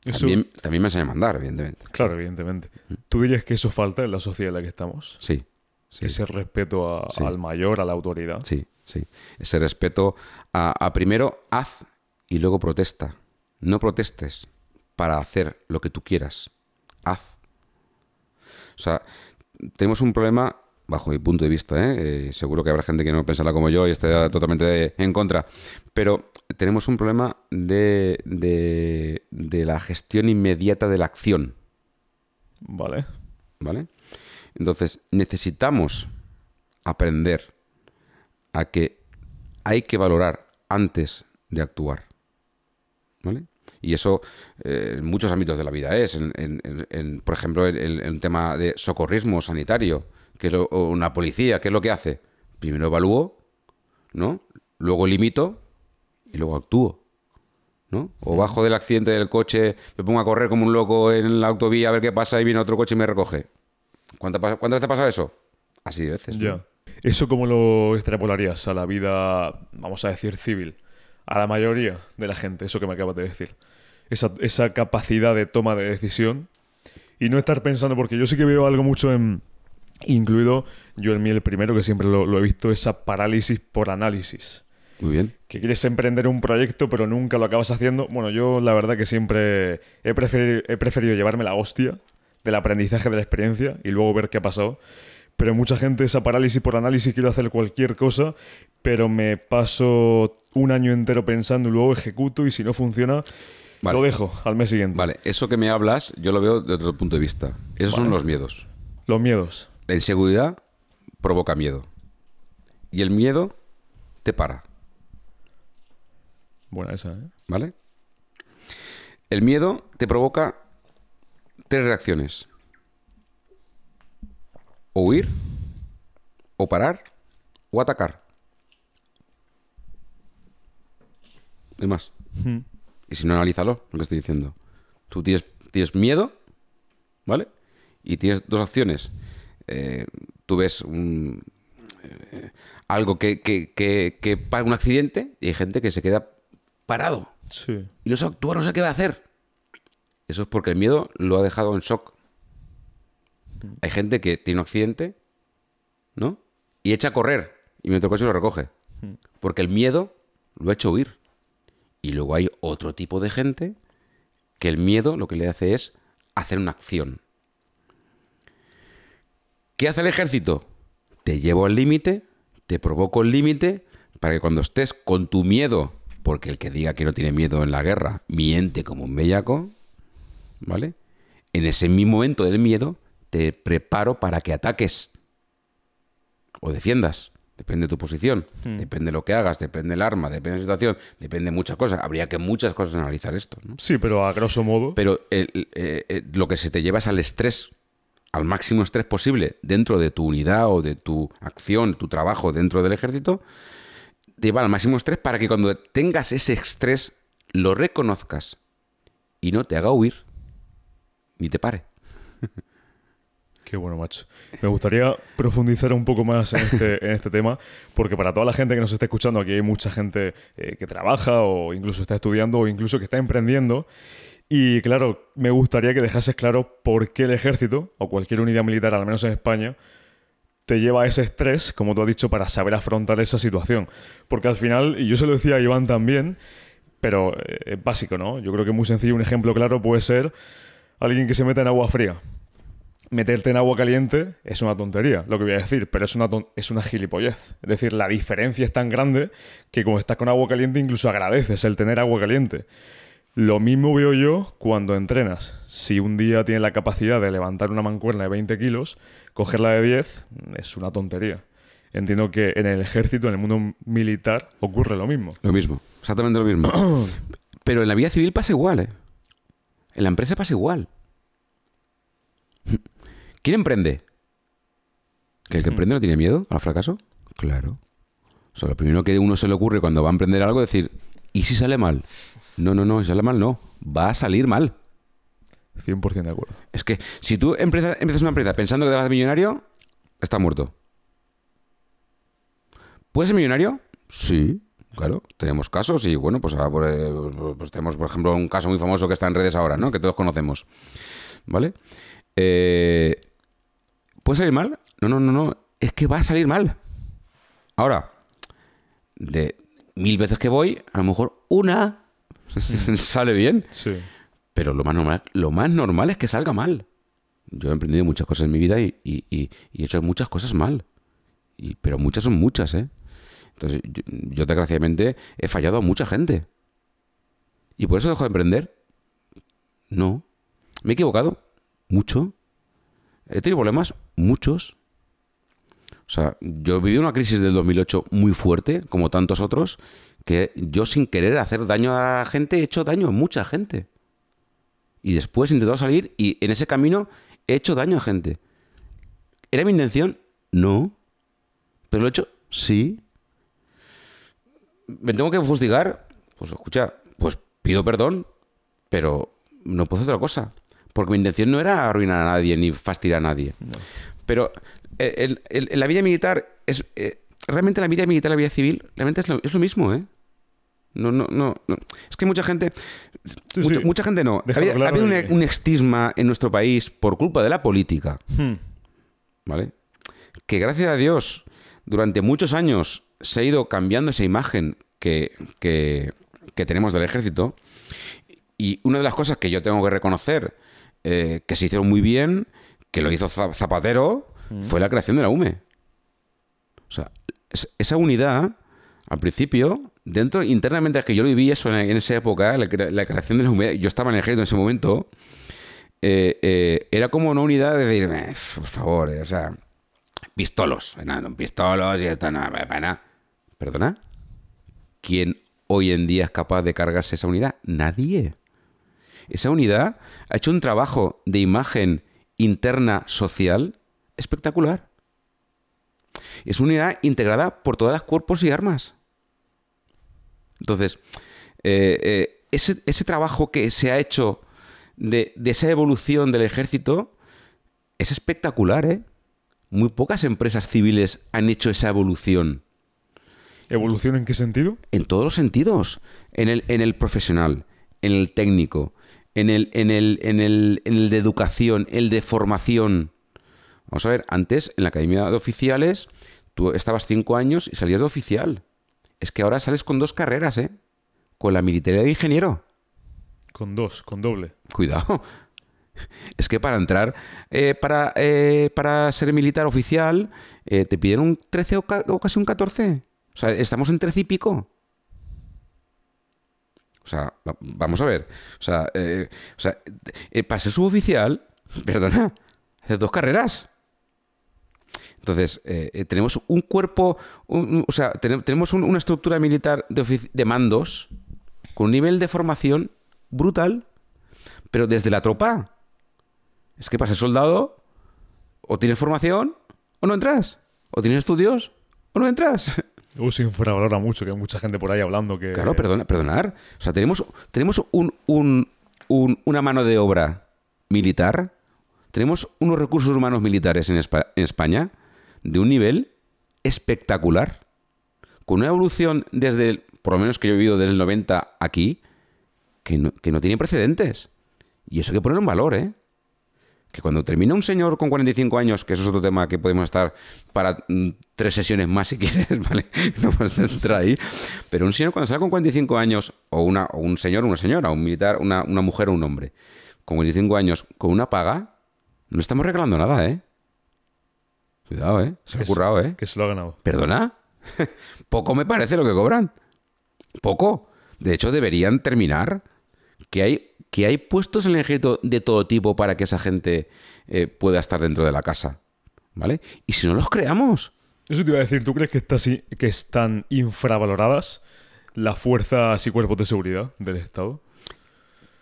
Eso- También, también me enseña a mandar, evidentemente. Claro, evidentemente. ¿Tú dirías que eso falta en la sociedad en la que estamos? Sí, sí, Ese respeto a- Sí. al mayor, a la autoridad. sí, sí. Ese respeto a, a primero haz y luego protesta. No protestes para hacer lo que tú quieras. Haz. O sea, tenemos un problema, bajo mi punto de vista, ¿eh? Eh, seguro que habrá gente que no pensará como yo y esté totalmente en contra, pero tenemos un problema de, de, de la gestión inmediata de la acción. Vale. ¿Vale? Entonces, necesitamos aprender a que hay que valorar antes de actuar. ¿Vale? Y eso eh, en muchos ámbitos de la vida es. En, en- en- en, por ejemplo, en, en un tema de socorrismo sanitario, que lo- o una policía, ¿qué es lo que hace? Primero evalúo, ¿no? Luego limito y luego actúo. ¿no? O bajo del accidente del coche, me pongo a correr como un loco en la autovía a ver qué pasa y viene otro coche y me recoge. ¿Cuántas, cuántas veces ha pasado eso? Así de veces. ¿no? Ya. ¿Eso cómo lo extrapolarías a la vida, vamos a decir, civil? A la mayoría de la gente, eso que me acabas de decir. Esa, esa capacidad de toma de decisión y no estar pensando, porque yo sí que veo algo mucho en, incluido yo en mí el primero, que siempre lo, lo he visto, esa parálisis por análisis. Muy bien. Que quieres emprender un proyecto pero nunca lo acabas haciendo. Bueno, yo la verdad que siempre he preferido, he preferido llevarme la hostia del aprendizaje de la experiencia y luego ver qué ha pasado. Pero mucha gente esa parálisis por análisis quiero hacer cualquier cosa, pero me paso un año entero pensando y luego ejecuto y si no funciona, Vale. lo dejo al mes siguiente. Vale, eso que me hablas, yo lo veo de otro punto de vista. Esos son los miedos. Los miedos. La inseguridad provoca miedo. Y el miedo te para, Buena esa, ¿eh? ¿vale? El miedo te provoca tres reacciones. O huir, o parar, o atacar. Hay más. Y si no, analízalo, lo que estoy diciendo. Tú tienes, tienes miedo, ¿vale? Y tienes dos opciones. Eh, tú ves un, eh, algo que, que, que, que pa- un accidente y hay gente que se queda parado Sí. y no sabe actuar, no sabe qué va a hacer. Eso es porque el miedo lo ha dejado en shock. Hay gente que tiene un accidente, ¿no? Y echa a correr y mientras el coche lo recoge. Porque el miedo lo ha hecho huir. Y luego hay otro tipo de gente que el miedo lo que le hace es hacer una acción. ¿Qué hace el ejército? Te llevo al límite, te provoco el límite para que cuando estés con tu miedo, porque el que diga que no tiene miedo en la guerra miente como un bellaco, ¿vale? En ese mismo momento del miedo te preparo para que ataques o defiendas. Depende de tu posición, depende de lo que hagas, depende del arma, depende de la situación, depende de muchas cosas. Habría que muchas cosas analizar esto, ¿no? Sí, pero a grosso modo. Pero el- eh, eh, lo que se te lleva es al estrés, al máximo estrés posible dentro de tu unidad o de tu acción, tu trabajo dentro del ejército, te lleva al máximo estrés para que cuando tengas ese estrés lo reconozcas y no te haga huir ni te pare. <laughs> Qué bueno, macho. Me gustaría profundizar un poco más en este, en este tema, porque para toda la gente que nos está escuchando, aquí hay mucha gente eh, que trabaja o incluso está estudiando o incluso que está emprendiendo. Y claro, me gustaría que dejases claro por qué el ejército o cualquier unidad militar, al menos en España, te lleva a ese estrés, como tú has dicho, para saber afrontar esa situación. Porque al final, y yo se lo decía a Iván también, pero eh, es básico, ¿no? Yo creo que muy sencillo, un ejemplo claro puede ser alguien que se meta en agua fría meterte en agua caliente es una tontería, lo que voy a decir, pero es una, es una gilipollez. Es decir, la diferencia es tan grande que como estás con agua caliente incluso agradeces el tener agua caliente. Lo mismo veo yo cuando entrenas. Si un día tienes la capacidad de levantar una mancuerna de 20 kilos, cogerla de 10 es una tontería. Entiendo que en el ejército, en el mundo militar, ocurre lo mismo. Lo mismo, exactamente lo mismo. <clears throat> Pero en la vida civil pasa igual, ¿eh? En la empresa pasa igual. ¿Quién emprende? ¿Que el que emprende no tiene miedo al fracaso? Claro. O sea, lo primero que a uno se le ocurre cuando va a emprender algo es decir, ¿y si sale mal? No, no, no, si sale mal no. Va a salir mal. 100% de acuerdo. Es que si tú empiezas, una empresa pensando que te vas a ser millonario, está muerto. ¿Puedes ser millonario? Sí, claro. Tenemos casos y bueno, pues, pues, pues, tenemos, por ejemplo, un caso muy famoso que está en redes ahora, ¿no? Que todos conocemos. ¿Vale? Eh, ¿Puede salir mal? No, no, no, no. Es que va a salir mal. Ahora, de mil veces que voy, a lo mejor una <laughs> sale bien. Sí. Pero lo más normal, lo más normal es que salga mal. Yo he emprendido muchas cosas en mi vida y, he hecho muchas cosas mal. Y, pero muchas son muchas, ¿eh? Entonces, yo, yo, desgraciadamente he fallado a mucha gente. ¿Y por eso dejo de emprender? No. ¿Me he equivocado? Mucho. He tenido problemas, muchos. O sea, yo viví una crisis del 2008 muy fuerte, como tantos otros, que yo sin querer hacer daño a gente he hecho daño a mucha gente. Y después he intentado salir y en ese camino he hecho daño a gente. ¿Era mi intención? No. ¿Pero lo he hecho? Sí. ¿Me tengo que fustigar? Pues escucha, pues pido perdón, pero no puedo hacer otra cosa. Porque mi intención no era arruinar a nadie ni fastidiar a nadie. Pero en eh, la vida militar es. Eh, realmente la vida militar, la vida civil, realmente es lo, es lo mismo, ¿eh? No, no, no, Es que mucha gente. mucha, gente no. Había, un, estigma en nuestro país por culpa de la política. Hmm. ¿Vale? Que gracias a Dios, durante muchos años se ha ido cambiando esa imagen que, que, que tenemos del ejército. Y una de las cosas que yo tengo que reconocer eh, que se hicieron muy bien, que lo hizo Zapatero, mm. fue la creación de la UME. O sea, esa unidad, al principio, dentro, internamente, que yo lo viví eso en, esa época, la, creación de la UME, yo estaba en el ejército en ese momento, eh, eh, era como una unidad de decir, por favor, o sea, pistolos, pistolos y esto, no, para ¿Perdona? ¿Quién hoy en día es capaz de cargarse esa unidad? Nadie. Esa unidad ha hecho un trabajo de imagen interna social espectacular. Es una unidad integrada por todas las cuerpos y armas. Entonces, eh, eh, ese, trabajo que se ha hecho de, esa evolución del ejército es espectacular, ¿eh? Muy pocas empresas civiles han hecho esa evolución. ¿Evolución en qué sentido? En todos los sentidos. En el, en el profesional, en el técnico, en el, en el, en el, en el de educación, el de formación. Vamos a ver, antes en la Academia de Oficiales tú estabas cinco años y salías de oficial. Es que ahora sales con dos carreras, ¿eh? Con la militar de ingeniero. Con dos, con doble. Cuidado. <laughs> Es que para entrar, eh, para, eh, para ser militar oficial, eh, te piden un 13 o, o, casi un 14. O sea, estamos en 13 y pico. O sea, vamos a ver. O sea, eh, o sea para ser suboficial, <laughs> perdona, hace dos carreras. Entonces, eh, tenemos un cuerpo, o sea, tenemos una estructura militar de, de, mandos con un nivel de formación brutal, pero desde la tropa. Es que para ser soldado, o tienes formación o no entras. O tienes estudios o no entras. <laughs> Uh, se infravalora mucho, que hay mucha gente por ahí hablando que... Claro, perdona, perdonar. O sea, tenemos, tenemos un, una mano de obra militar, tenemos unos recursos humanos militares en, España de un nivel espectacular, con una evolución desde, por lo menos que yo he vivido desde el 90 aquí, que no, que no tiene precedentes. Y eso hay que poner en valor, ¿eh? que cuando termina un señor con 45 años, que eso es otro tema que podemos estar para mm, tres sesiones más si <laughs> quieres, ¿vale? No vamos a entrar ahí. Pero un señor cuando sale con 45 años, o, una, un señor o una señora, un militar, una, mujer o un hombre, con 45 años, con una paga, No estamos regalando nada, ¿eh? Cuidado, ¿eh? Se lo ha currado, ¿eh? Que se lo ha ganado. ¿Perdona? <laughs> Poco me parece lo que cobran. Poco. De hecho, deberían terminar. Que hay, que hay puestos en el ejército de todo tipo para que esa gente eh, pueda estar dentro de la casa. ¿Vale? Y si no los creamos. Eso te iba a decir, ¿tú crees que, está que están infravaloradas las fuerzas y cuerpos de seguridad del Estado?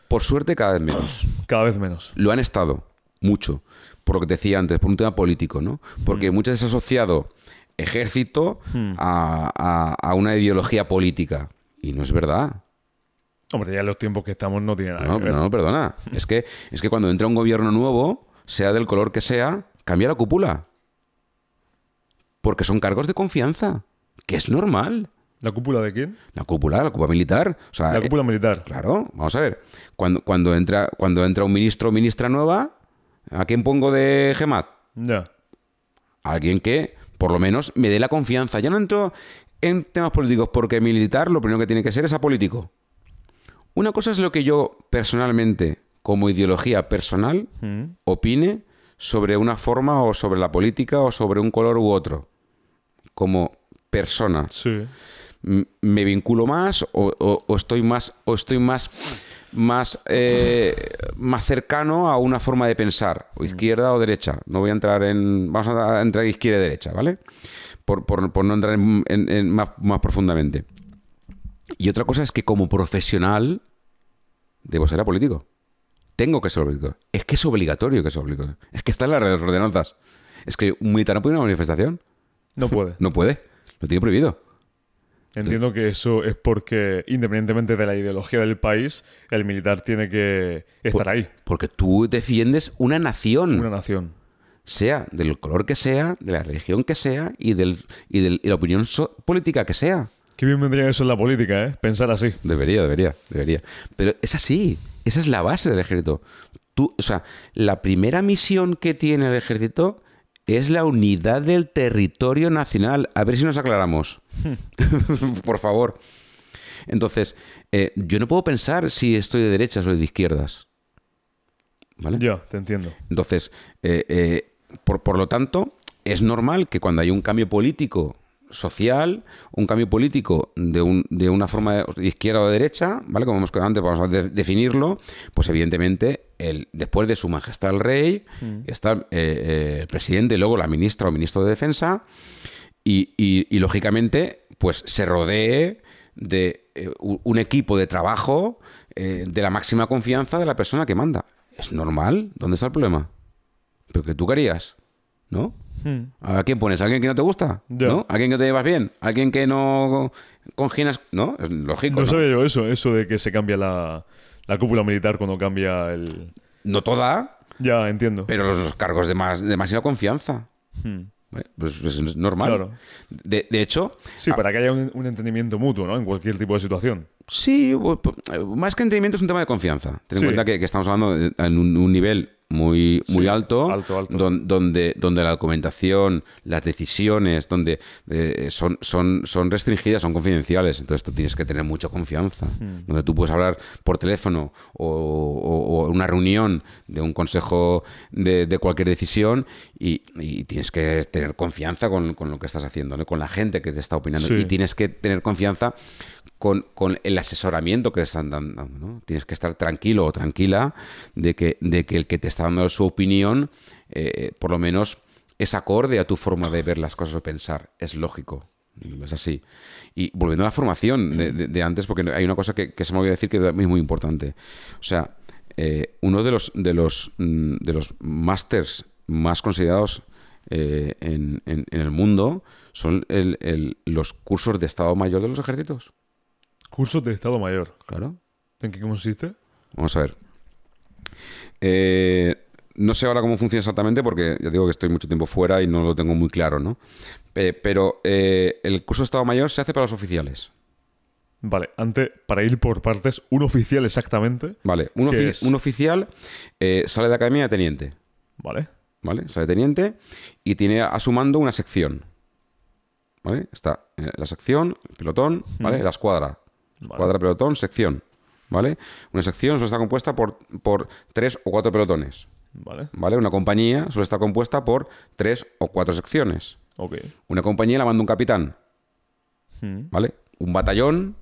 Por suerte, cada vez menos. Cada vez menos. Lo han estado, mucho. Por lo que te decía antes, por un tema político, ¿no? Porque muchas veces asociado ejército a, a- a una ideología política. Y no es verdad. Hombre, ya en los tiempos que estamos no tiene nada No, que ver. no, perdona. <laughs> Es que, es que cuando entra un gobierno nuevo, sea del color que sea, cambia la cúpula. Porque son cargos de confianza. Que es normal. ¿La cúpula de quién? La cúpula, la cúpula militar. O sea, La eh, cúpula militar. Claro, vamos a ver. Cuando, cuando, entra, cuando entra un ministro o ministra nueva, ¿a quién pongo de GEMAT? Ya. Alguien que, por lo menos, me dé la confianza. Ya no entro en temas políticos, porque militar lo primero que tiene que ser es apolítico. Una cosa es lo que yo personalmente, como ideología personal, Mm. opine sobre una forma o sobre la política o sobre un color u otro. Como persona. Sí. m- me vinculo más o, o- o estoy más o estoy más más eh, más cercano a una forma de pensar o izquierda o derecha. No voy a entrar en vamos a entrar izquierda y derecha vale por, por- por no entrar en, en- en más, más profundamente. Y otra cosa es que como profesional debo ser político tengo que ser político es que es obligatorio que sea político es que está en las ordenanzas. Es que un militar no puede ir a una manifestación. No puede. <laughs> no puede. Lo tiene prohibido Entiendo que eso es porque, independientemente de la ideología del país, el militar tiene que estar ahí. Porque tú defiendes una nación, Una nación. sea del color que sea, de la religión que sea y, del, y de la opinión so- política que sea. Qué bien vendría eso en la política, ¿eh? Pensar así. Debería, debería, debería. Pero es así, esa es la base del ejército. Tú, o sea, la primera misión que tiene el ejército es la unidad del territorio nacional. A ver si nos aclaramos. <laughs> Por favor. Entonces, eh, yo no puedo pensar si estoy de derechas o de izquierdas. ¿Vale? Ya, te entiendo. Entonces, eh, eh, por, por lo tanto, es normal que cuando hay un cambio político social, un cambio político de, un- de una forma de izquierda o de derecha, ¿vale? Como hemos quedado antes, vamos a de- definirlo, pues evidentemente, el, después de su majestad el rey, está eh, eh, el presidente luego la ministra o ministro de defensa, y, y- y, lógicamente, pues se rodee de eh, un equipo de trabajo de la máxima confianza de la persona que manda. Es normal. ¿Dónde está el problema? ¿Pero que tú querías? ¿No? Hmm. ¿A quién pones? ¿A alguien que no te gusta? ¿No? ¿A alguien que te llevas bien? ¿A alguien que no conginas? No, es lógico. No ¿no? sabía yo eso, eso de que se cambia la, la cúpula militar cuando cambia el... No toda, Ya, entiendo. pero los, los cargos de, más, de máxima confianza. Hmm. Pues, pues es normal. Claro. De, de hecho, Sí, para que haya un, un entendimiento mutuo, ¿no? En cualquier tipo de situación. Sí, pu- más que entendimiento es un tema de confianza. Ten en Sí. cuenta que, que estamos hablando en un, un nivel muy, muy Sí, alto, alto, alto. don- donde, donde la documentación, las decisiones, donde eh, son, son, son restringidas, son confidenciales. Entonces tú tienes que tener mucha confianza. Hmm. Donde tú puedes hablar por teléfono o, en una reunión de un consejo de, de cualquier decisión y, y tienes que tener confianza con, con lo que estás haciendo, ¿no? con la gente que te está opinando. Sí. Y tienes que tener confianza con, el asesoramiento que te están dando. ¿no? Tienes que estar tranquilo o tranquila de que, de que el que te está dando su opinión, eh, por lo menos, es acorde a tu forma de ver las cosas o pensar. Es lógico. Es así. Y volviendo a la formación de, de- antes, porque hay una cosa que, se me olvidó decir que es muy importante. O sea, eh, uno de los, de los, mm, de los másters más considerados eh, en, en- en el mundo son el- los cursos de Estado Mayor de los ejércitos. Cursos de Estado Mayor. Claro. ¿En qué consiste? Vamos a ver. Eh, no sé ahora cómo funciona exactamente porque ya digo que estoy mucho tiempo fuera y no lo tengo muy claro, ¿no? Eh, pero eh, el curso de Estado Mayor se hace para los oficiales. Vale, antes, para ir por partes, un oficial exactamente. Vale, un, ¿Qué ofi- es? un oficial sale de academia de teniente, Vale. ¿vale? Sale de teniente y tiene a su mando una sección. ¿Vale? Está la sección, el pelotón, ¿vale? La escuadra. Vale. Escuadra, pelotón, sección. ¿Vale? Una sección solo está compuesta por, por tres o cuatro pelotones. Vale. ¿Vale? Una compañía suele estar compuesta por tres o cuatro secciones. Una compañía la manda un capitán, Mm. ¿vale? Un batallón,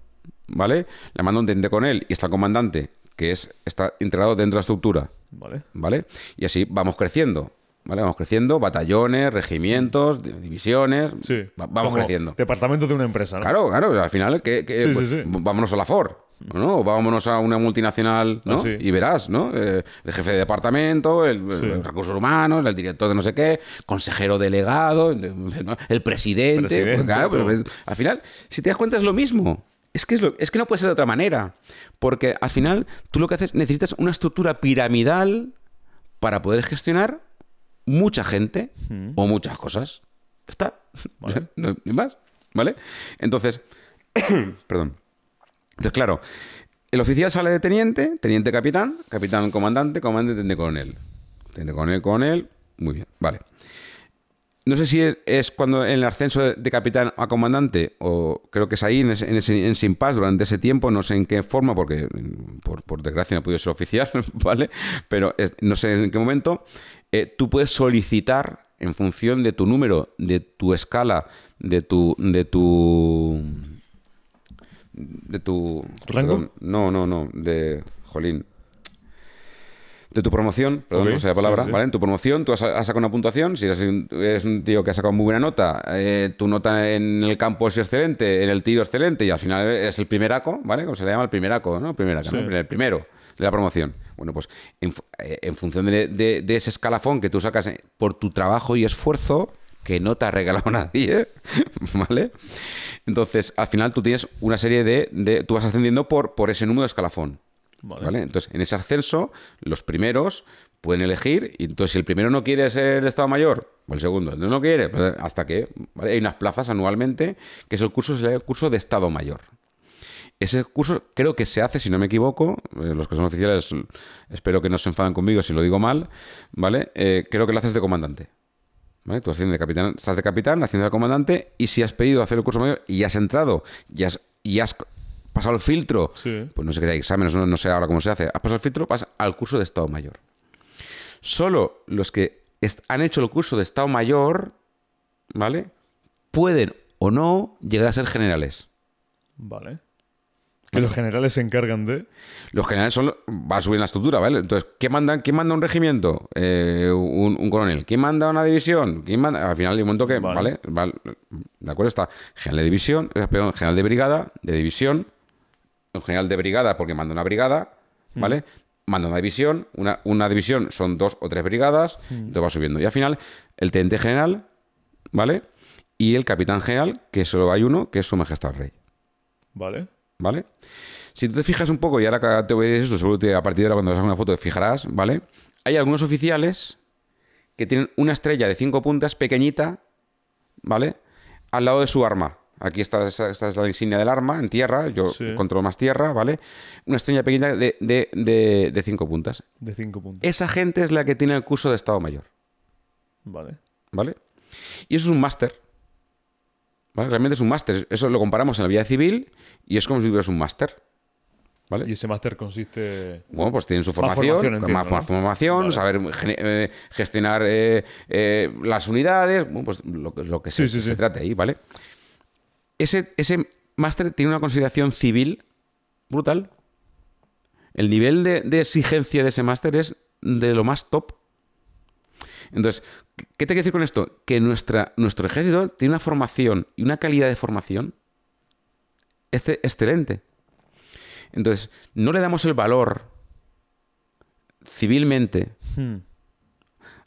¿vale? Le manda un teniente con él y está el comandante, que es, está integrado dentro de la estructura, Vale. ¿vale? Y así vamos creciendo, ¿vale? Vamos creciendo, batallones, regimientos, di- divisiones, Sí. va- vamos Como creciendo. Departamento de una empresa, ¿no? Claro, claro, al final, que, que, Sí, pues, sí. vámonos a la Ford, ¿no? O vámonos a una multinacional, ¿no? Ah. Y verás, ¿no? Eh, el jefe de departamento, el, recursos humanos, el director de no sé qué, consejero delegado, el presidente. Presidente, pues claro, pero, todo. pues, al final, si te das cuenta es lo mismo. Es que, es, lo- es que no puede ser de otra manera. Porque al final, tú lo que haces, necesitas una estructura piramidal para poder gestionar mucha gente o muchas cosas. Está. Vale. <laughs> No, ni más. ¿Vale? Entonces, <coughs> perdón. Entonces, claro, el oficial sale de teniente, teniente capitán, capitán comandante, comandante teniente coronel. Teniente coronel, coronel, muy bien, vale. No sé si es cuando en el ascenso de- capitán a comandante, o creo que es ahí, en, ese, en, ese- en Sin Paz, durante ese tiempo, no sé en qué forma, porque por, por desgracia no he podido ser oficial, <laughs> ¿vale? Pero es- no sé en qué momento, eh, tú puedes solicitar en función de tu número, de tu escala, de tu... De tu de tu... ¿Rango? perdón, no, no, no, de... Jolín. De tu promoción, perdón, Ok, no sé la palabra, sí, sí. ¿vale? En tu promoción, tú has, has sacado una puntuación, si eres un, eres un tío que ha sacado muy buena nota, eh, tu nota en el campo es excelente, en el tiro excelente, y al final es el primeraco, ¿vale? Como se le llama el primeraco, ¿no? Primeraco, Sí. ¿no? El primero de la promoción. Bueno, pues en, eh, en función de, de- de ese escalafón que tú sacas eh, por tu trabajo y esfuerzo, que no te ha regalado <laughs> nadie, ¿vale? Entonces, al final tú tienes una serie de... de- tú vas ascendiendo por, por ese número de escalafón. Vale. ¿Vale? Entonces, en ese ascenso, los primeros pueden elegir, y entonces si el primero no quiere ser el Estado Mayor, o el segundo no, quiere, pues, hasta que ¿vale? hay unas plazas anualmente, que es el curso, el curso de Estado Mayor. Ese curso creo que se hace, si no me equivoco, eh, los que son oficiales, espero que no se enfaden conmigo si lo digo mal, ¿vale? Eh, creo que lo haces de comandante. ¿Vale? Tú de capitán, estás de capitán, haciendo de comandante, y si has pedido hacer el curso mayor y has entrado y has, y has pasado el filtro, Sí. pues no sé qué hay exámenes, no, no sé ahora cómo se hace, has pasado el filtro, vas al curso de Estado Mayor. Solo los que han hecho el curso de Estado Mayor, ¿vale? Pueden o no llegar a ser generales. Vale. Que los generales se encargan de. Los generales son, va a subir en la estructura, ¿vale? Entonces, ¿quién manda, quién manda un regimiento? Eh, un, un coronel. ¿Quién manda una división? ¿Quién manda? Al final hay un momento que, Vale. ¿De acuerdo? Está general de división, eh, perdón, general de brigada, de división, un general de brigada porque manda una brigada, ¿vale? Manda una división, una, una división son dos o tres brigadas, entonces va subiendo. Y al final, el teniente general, ¿vale? Y el capitán general, que solo hay uno, que es su majestad rey. Vale. ¿Vale? Si tú te fijas un poco, y ahora que te voy a decir eso, seguro que a partir de ahora cuando veas una foto te fijarás, ¿vale? Hay algunos oficiales que tienen una estrella de cinco puntas pequeñita, ¿vale? Al lado de su arma. Aquí está, esta, es la insignia del arma, en tierra, yo Sí. controlo más tierra, ¿vale? Una estrella pequeña de, de- de- de cinco puntas. De cinco puntos. Esa gente es la que tiene el curso de Estado Mayor, Vale. ¿vale? Y eso es un máster. ¿Vale? Realmente es un máster. Eso lo comparamos en la vida civil y es como si tuvieras un máster. ¿Vale? Y ese máster consiste. Bueno, pues tienen su Más formación, más, formación, Vale. saber gestionar eh, eh, las unidades, bueno, pues lo, que- lo que se, Sí, sí, se sí. trate ahí, ¿vale? Ese, ese máster tiene una consideración civil brutal. El nivel de, de exigencia de ese máster es de lo más top. Entonces, ¿qué te quiero decir con esto? Que nuestra, nuestro ejército tiene una formación y una calidad de formación exce- excelente. Entonces, no le damos el valor civilmente Hmm.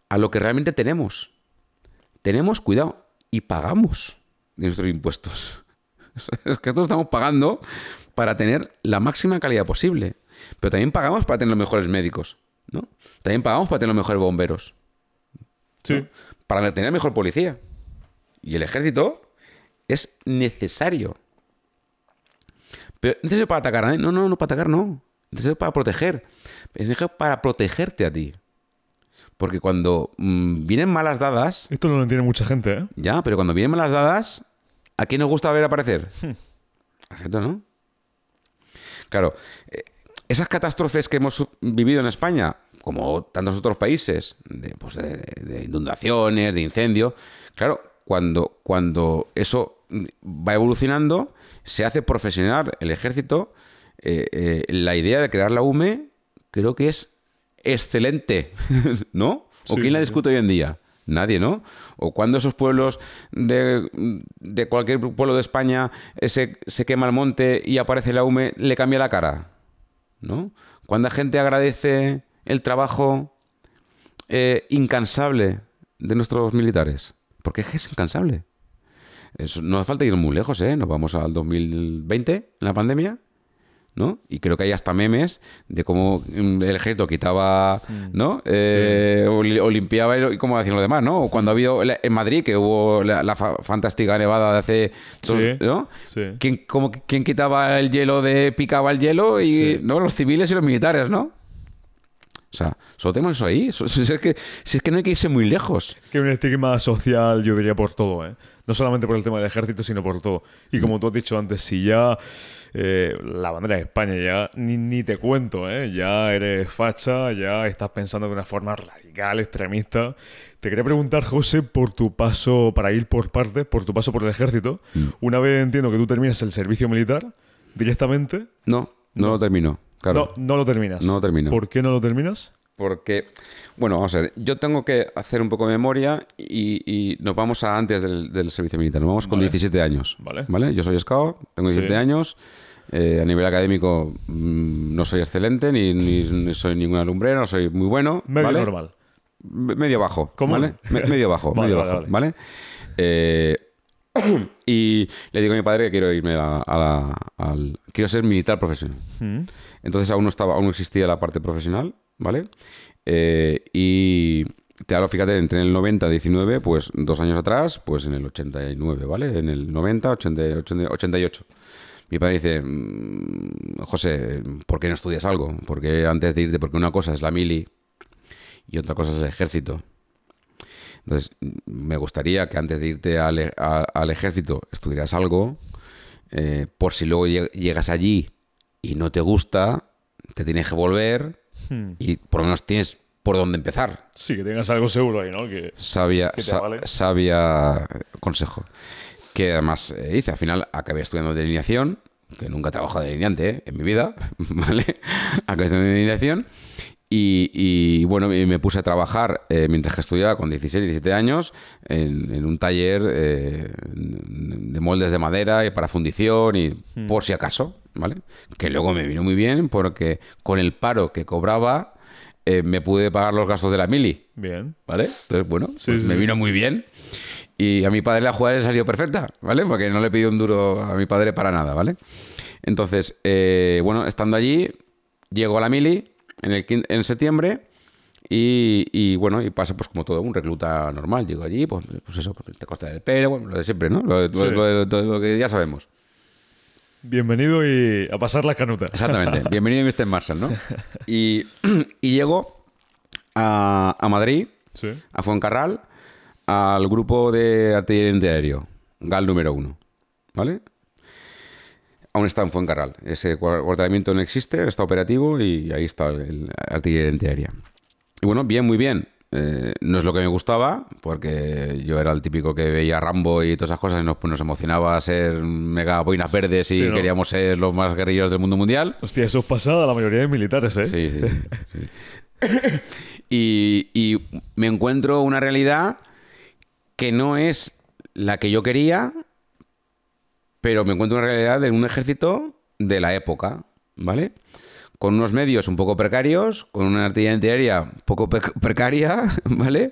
a lo que realmente tenemos. Tenemos cuidado y pagamos de nuestros impuestos. <laughs> Es que todos estamos pagando para tener la máxima calidad posible. Pero también pagamos para tener los mejores médicos. ¿no? También pagamos para tener los mejores bomberos. Sí. Para tener mejor policía. Y el ejército es necesario. Pero ¿es necesario para atacar a nadie? No, no, no para atacar, no. Es necesario para proteger. Es necesario para protegerte a ti. Porque cuando mm, vienen malas dadas, Esto no lo entiende mucha gente, ¿eh? ya, pero cuando vienen malas dadas, ¿a quién nos gusta ver aparecer? A gente, ¿no? Claro, eh, esas catástrofes que hemos vivido en España, como tantos otros países, de, pues de, inundaciones, de incendios, claro, cuando, cuando eso va evolucionando, se hace profesional el ejército, eh, eh, la idea de crear la UME creo que es excelente, <laughs> ¿no? ¿O quién la discute hoy en día? Nadie, ¿no? O cuando esos pueblos de, cualquier pueblo de España eh, se, se, quema el monte y aparece la UME, le cambia la cara, ¿no? Cuando la gente agradece el trabajo eh, incansable de nuestros militares, porque es incansable. no hace falta ir muy lejos, ¿eh? Nos vamos al 2020, en la pandemia, ¿no? Y creo que hay hasta memes de cómo el ejército quitaba, mm. ¿no? Eh, o, limpiaba y cómo hacían lo demás, ¿no? O cuando ha habido en Madrid, que hubo la, fantástica nevada de hace... ¿no? ¿Quién, ¿Quién quitaba el hielo de... picaba el hielo? y ¿no? Los civiles y los militares, ¿no? O sea, solo tenemos eso ahí. <laughs> Si es, que, si es que no hay que irse muy lejos. Que un estigma social, yo diría, por todo, ¿eh? No solamente por el tema del ejército, sino por todo. Y como tú has dicho antes, si ya eh, la bandera de España, ya ni, te cuento, ¿eh? Ya eres facha, ya estás pensando de una forma radical, extremista. Te quería preguntar, José, por tu paso, para ir por parte, por tu paso por el ejército. Mm. Una vez entiendo que tú terminas el servicio militar, directamente. No, no, lo termino. No, no lo terminas. No lo termino. ¿Por qué no lo terminas? Porque, bueno, vamos a ver, yo tengo que hacer un poco de memoria y, nos vamos a antes del, servicio militar. Nos vamos con 17 años. Vale. ¿vale? Yo soy scout, tengo 17 años. Eh, a nivel académico mm, no soy excelente, ni, soy ninguna lumbrera, no soy muy bueno. Medio normal. medio bajo. ¿Cómo? ¿vale? medio bajo, <laughs> medio bajo, ¿vale? Eh, <clears throat> y le digo a mi padre que quiero irme a, la, al... Quiero ser militar profesional. Mm. Entonces aún no, estaba, aún no existía la parte profesional, ¿vale? Eh, y te hablo, fíjate, entre el 90 19, pues dos años atrás, pues en el 89, ¿vale? En el 90, 88. Mi padre dice, mm, José, ¿por qué no estudias algo? Porque antes de irte, porque una cosa es la mili y otra cosa es el ejército. Entonces, me gustaría que antes de irte al, e, ejército estudiaras algo, eh, por si luego llegas allí y no te gusta, te tienes que volver hmm. y por lo menos tienes por dónde empezar. Sí, que tengas algo seguro ahí, ¿no? Que, sabia, sabia consejo. Que además eh, hice, al final acabé estudiando delineación, que nunca he trabajado de delineante eh, en mi vida, <laughs> ¿vale? acabé estudiando delineación y, bueno, me puse a trabajar eh, mientras que estudiaba con 16, 17 años en, un taller eh, de moldes de madera y para fundición y hmm. por si acaso, ¿vale? Que luego me vino muy bien porque con el paro que cobraba eh, me pude pagar los gastos de la mili. Bien. ¿Vale? Entonces, bueno, pues me vino muy bien. Y a mi padre la jugada le salió perfecta, ¿vale? Porque no le pidió un duro a mi padre para nada, ¿vale? Entonces, bueno, estando allí, llego a la mili en, el, en septiembre. Y, bueno, y pasa pues como todo, un recluta normal. Llego allí, pues, pues eso, pues, te corta el pelo, bueno, lo de siempre, ¿no? Lo, lo, que ya sabemos. Bienvenido y a pasar las canutas. Exactamente, <laughs> bienvenido Mr. Marshall, ¿no? Y, y llego a, a Madrid, a Fuencarral, al grupo de artillería aéreo, GAL número uno, ¿vale? Aún está en Fuencarral. Ese cuartelamiento no existe, está operativo y ahí está el artillería antiaérea. Y bueno, bien, muy bien. Eh, no es lo que me gustaba, porque yo era el típico que veía Rambo y todas esas cosas y nos, pues nos emocionaba ser mega boinas verdes y queríamos ser los más guerrilleros del mundo mundial. Hostia, eso es pasado a la mayoría de militares, ¿eh? Sí, sí. y, y me encuentro una realidad que no es la que yo quería pero me encuentro una realidad de un ejército de la época, ¿vale? Con unos medios un poco precarios, con una artillería antiaérea poco precaria, <laughs> ¿vale?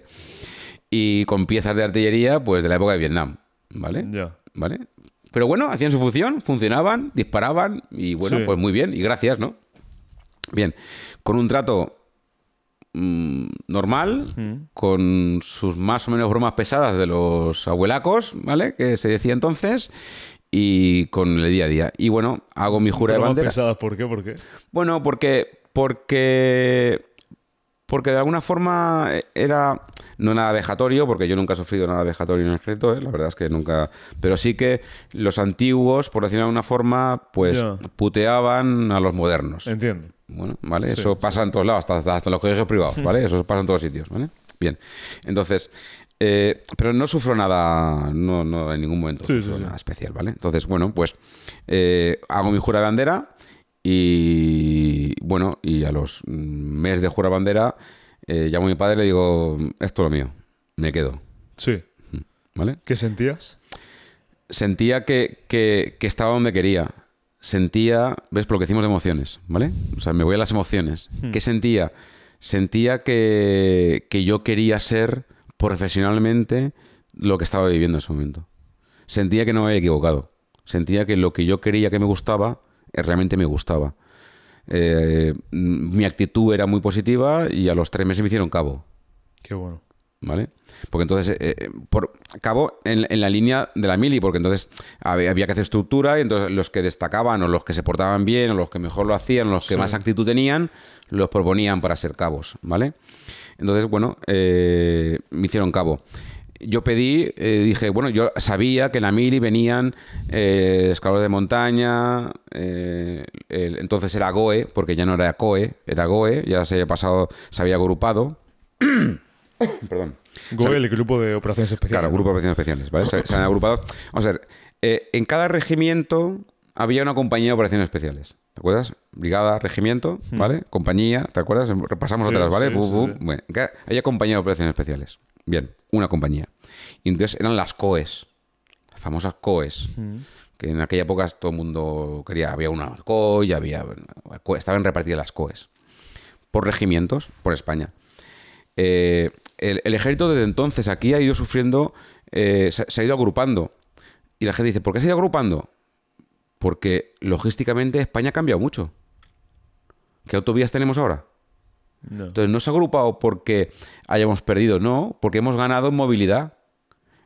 Y con piezas de artillería, pues de la época de Vietnam, ¿vale? Ya. ¿Vale? Pero bueno, hacían su función, funcionaban, disparaban y bueno, pues muy bien, y gracias, ¿no? Bien, con un trato mm, normal, mm. con sus más o menos bromas pesadas de los abuelacos, ¿vale? Que se decía entonces, y con el día a día. Y bueno, hago mi jura de bandera. pesadas, ¿por qué? ¿Por qué? Bueno, porque, porque, porque de alguna forma era, No nada vejatorio, porque yo nunca he sufrido nada vejatorio en el ¿eh? la verdad es que nunca. Pero sí que los antiguos, por decirlo de alguna forma, pues puteaban a los modernos. Entiendo. Bueno, ¿vale? Sí, Eso pasa en todos lados, hasta, hasta en los colegios privados, ¿vale? <laughs> Eso pasa en todos sitios, ¿vale? Bien. Entonces, eh, pero no sufro nada, no, no en ningún momento Sí, sufro sí, sí. nada especial, ¿vale? Entonces, bueno, pues eh, hago mi jura de bandera y, bueno, y a los mm, meses de jura de bandera eh, llamo a mi padre y le digo, esto es lo mío, me quedo, Sí. ¿vale? ¿Qué sentías? sentía que, que- que estaba donde quería. Sentía, ¿ves? Por lo que decimos de emociones, ¿vale? O sea, me voy a las emociones. Hmm. ¿Qué sentía? Sentía que, que yo quería ser profesionalmente lo que estaba viviendo en ese momento. Sentía que no me había equivocado. Sentía que lo que yo quería que me gustaba, eh, realmente me gustaba. Eh, mm, mi actitud era muy positiva y a los tres meses me hicieron cabo. Qué bueno. ¿Vale? Porque entonces, eh, eh, por cabo en, en la línea de la mili, porque entonces había, había que hacer estructura y entonces los que destacaban o los que se portaban bien o los que mejor lo hacían o los que Sí. más actitud tenían, los proponían para ser cabos, ¿vale? Entonces, bueno, eh, me hicieron cabo. Yo pedí, eh, dije, bueno, yo sabía que en la mili venían eh, escaladores de montaña, eh, el- entonces era GOE, porque ya no era COE, era GOE, ya se había pasado, se había agrupado. <clears throat> <laughs> Perdón. GOE, el grupo de operaciones especiales. Claro, grupo de operaciones especiales, ¿vale? Se, se han agrupado. Vamos a ver, eh, en cada regimiento había una compañía de operaciones especiales. ¿Te acuerdas? Brigada, regimiento, ¿vale? Compañía, ¿te acuerdas? Repasamos Hmm. Sí, otras, ¿vale? sí, Bu- sí, bu- sí. Bueno, había compañía de operaciones especiales. Bien, una compañía. Y entonces eran las COES, las famosas COES, Hmm. que en aquella época todo el mundo quería, había una COE, había, estaban repartidas las COES, por regimientos, por España. Eh, el, el ejército desde entonces aquí ha ido sufriendo, eh, se, se ha ido agrupando. Y la gente dice, ¿por qué se ha ido agrupando? Porque logísticamente España ha cambiado mucho. ¿Qué autovías tenemos ahora? No. Entonces no se ha agrupado porque hayamos perdido, no, porque hemos ganado en movilidad.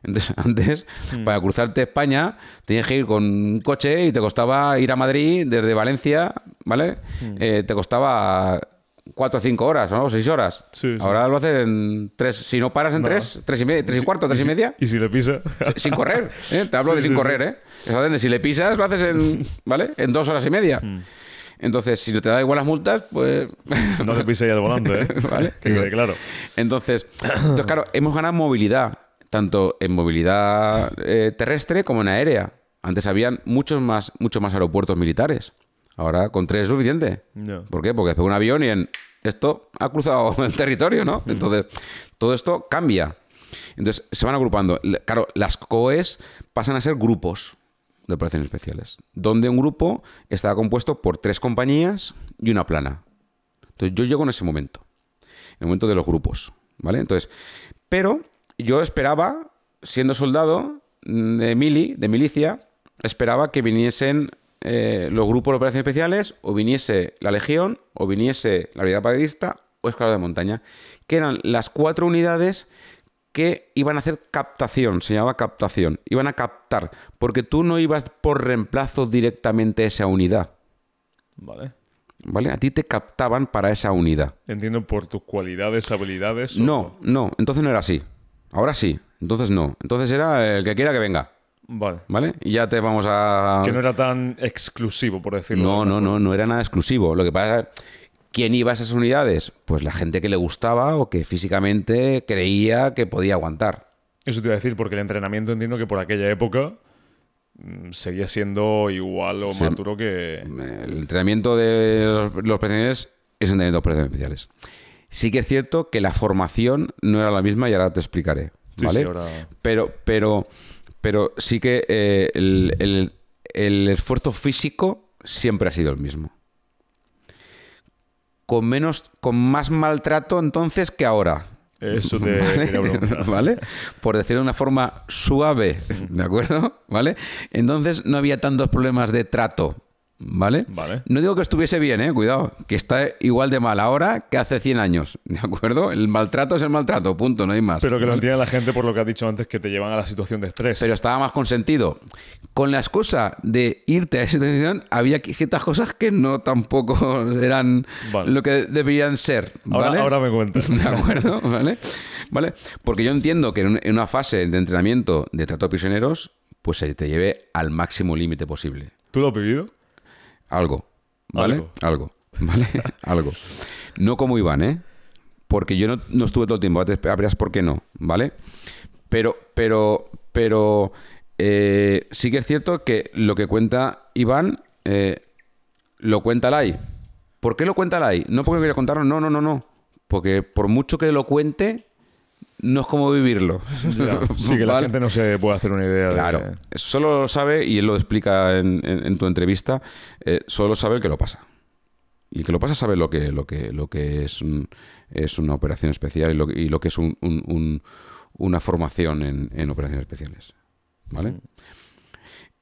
Entonces, <laughs> antes, para cruzarte España, tenías que ir con un coche y te costaba ir a Madrid desde Valencia, ¿vale? Eh, te costaba cuatro o cinco horas, ¿no? Seis horas. Sí, sí. Ahora lo haces en tres. Si no paras en No. tres, tres y media, tres y cuarto, tres y media. Y si le pisa. Sin correr, ¿eh? te hablo Sí, de sin correr. ¿eh? Eso de si le pisas, lo haces en, <laughs> ¿vale? En dos horas y media. Hmm. Entonces, si no te da igual las multas, pues... <laughs> no le pise ahí al volante, ¿eh? <laughs> Vale. Que quede claro. Entonces, entonces, claro, hemos ganado movilidad, tanto en movilidad eh, terrestre como en aérea. Antes habían muchos más, muchos más aeropuertos militares. Ahora con tres es suficiente. No. ¿Por qué? Porque despega un avión y en esto ha cruzado <laughs> el territorio, ¿no? Entonces, todo esto cambia. Entonces, se van agrupando. Claro, las COEs pasan a ser grupos de operaciones especiales, donde un grupo está compuesto por tres compañías y una plana. Entonces, yo llego en ese momento, en el momento de los grupos, ¿vale? Entonces, pero yo esperaba, siendo soldado de mili, de milicia, esperaba que viniesen eh, los grupos de operaciones especiales, o viniese la Legión, o viniese la Brigada Paracaidista, o Escuadrón de Montaña, que eran las cuatro unidades que iban a hacer captación, se llamaba captación, iban a captar, porque tú no ibas por reemplazo directamente a esa unidad, Vale. ¿vale? A ti te captaban para esa unidad. Entiendo por tus cualidades, habilidades. o- No, no, entonces no era así. Ahora sí, entonces no. Entonces era el que quiera que venga, Vale. ¿vale? Y ya te vamos a... Que no era tan exclusivo, por decirlo. No, de no, no, no era nada exclusivo. Lo que pasa es, ¿quién iba a esas unidades? Pues la gente que le gustaba o que físicamente creía que podía aguantar. Eso te iba a decir, porque el entrenamiento entiendo que por aquella época mm, seguía siendo igual o Sí. más duro que. El entrenamiento de los, operaciones es entrenamiento de operaciones especiales. Sí que es cierto que la formación no era la misma y ahora te explicaré. Sí, ¿vale? sí, ahora- Pero, pero, pero sí que eh, el, el- el esfuerzo físico siempre ha sido el mismo. Con menos, con más maltrato entonces que ahora. Eso te. <laughs> <laughs> ¿Vale? Por decirlo de una forma suave, ¿de acuerdo? ¿Vale? Entonces no había tantos problemas de trato, ¿Vale? Vale. No digo que estuviese bien, ¿eh? Cuidado, que está igual de mal ahora que hace 100 años, <laughs> ¿de acuerdo? El maltrato es el maltrato, punto, no hay más. Pero que lo entienda la gente por lo que has dicho antes, que te llevan a la situación de estrés. Pero estaba más consentido. Con la excusa de irte a esa situación, había ciertas cosas que no tampoco <laughs> eran Vale. lo que deberían ser. ahora, ¿vale? ahora me cuentas. <laughs> ¿De acuerdo? ¿Vale? ¿Vale? Porque yo entiendo que en una fase de entrenamiento de trato de prisioneros, pues se te lleve al máximo límite posible. ¿Tú lo has vivido? Algo. ¿Vale? Algo. Algo. ¿Vale? <laughs> Algo. No como Iván, ¿eh? Porque yo no, no estuve todo el tiempo. Verás por qué no, ¿vale? Pero, pero, pero eh, sí que es cierto que lo que cuenta Iván eh, lo cuenta Lai. ¿Por qué lo cuenta Lai? No porque quiera contarlo, no, no, no, no. Porque por mucho que lo cuente, no es como vivirlo. Ya. <laughs> Sí, que la ¿Vale? gente no se puede hacer una idea Claro, de... solo lo sabe, y él lo explica en, en- en tu entrevista, eh, solo sabe el que lo pasa. Y el que lo pasa sabe lo que, lo que, lo que es, un- es una operación especial y lo, que- y lo que es un- un- un- una formación en, en operaciones especiales. ¿Vale?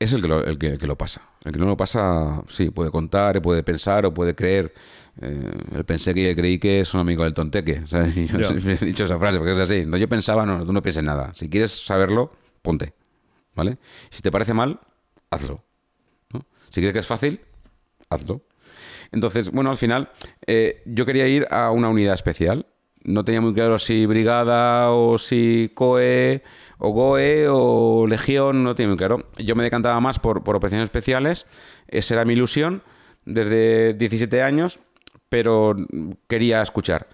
Es el que, lo, el, que, el que lo pasa. El que no lo pasa, sí, puede contar, puede pensar o puede creer. Eh, él pensé que creí que es un amigo del tonteque. <laughs> ¿sabes? Y yo he dicho esa frase porque es así. No, yo pensaba, no, tú no pienses nada. Si quieres saberlo, ponte. ¿Vale? Si te parece mal, hazlo. ¿no? Si crees que es fácil, hazlo. Entonces, bueno, al final eh, yo quería ir a una unidad especial. No tenía muy claro si brigada o si COE o GOE o Legión, no tenía muy claro. Yo me decantaba más por, por operaciones especiales. Esa era mi ilusión desde 17 años, pero quería escuchar.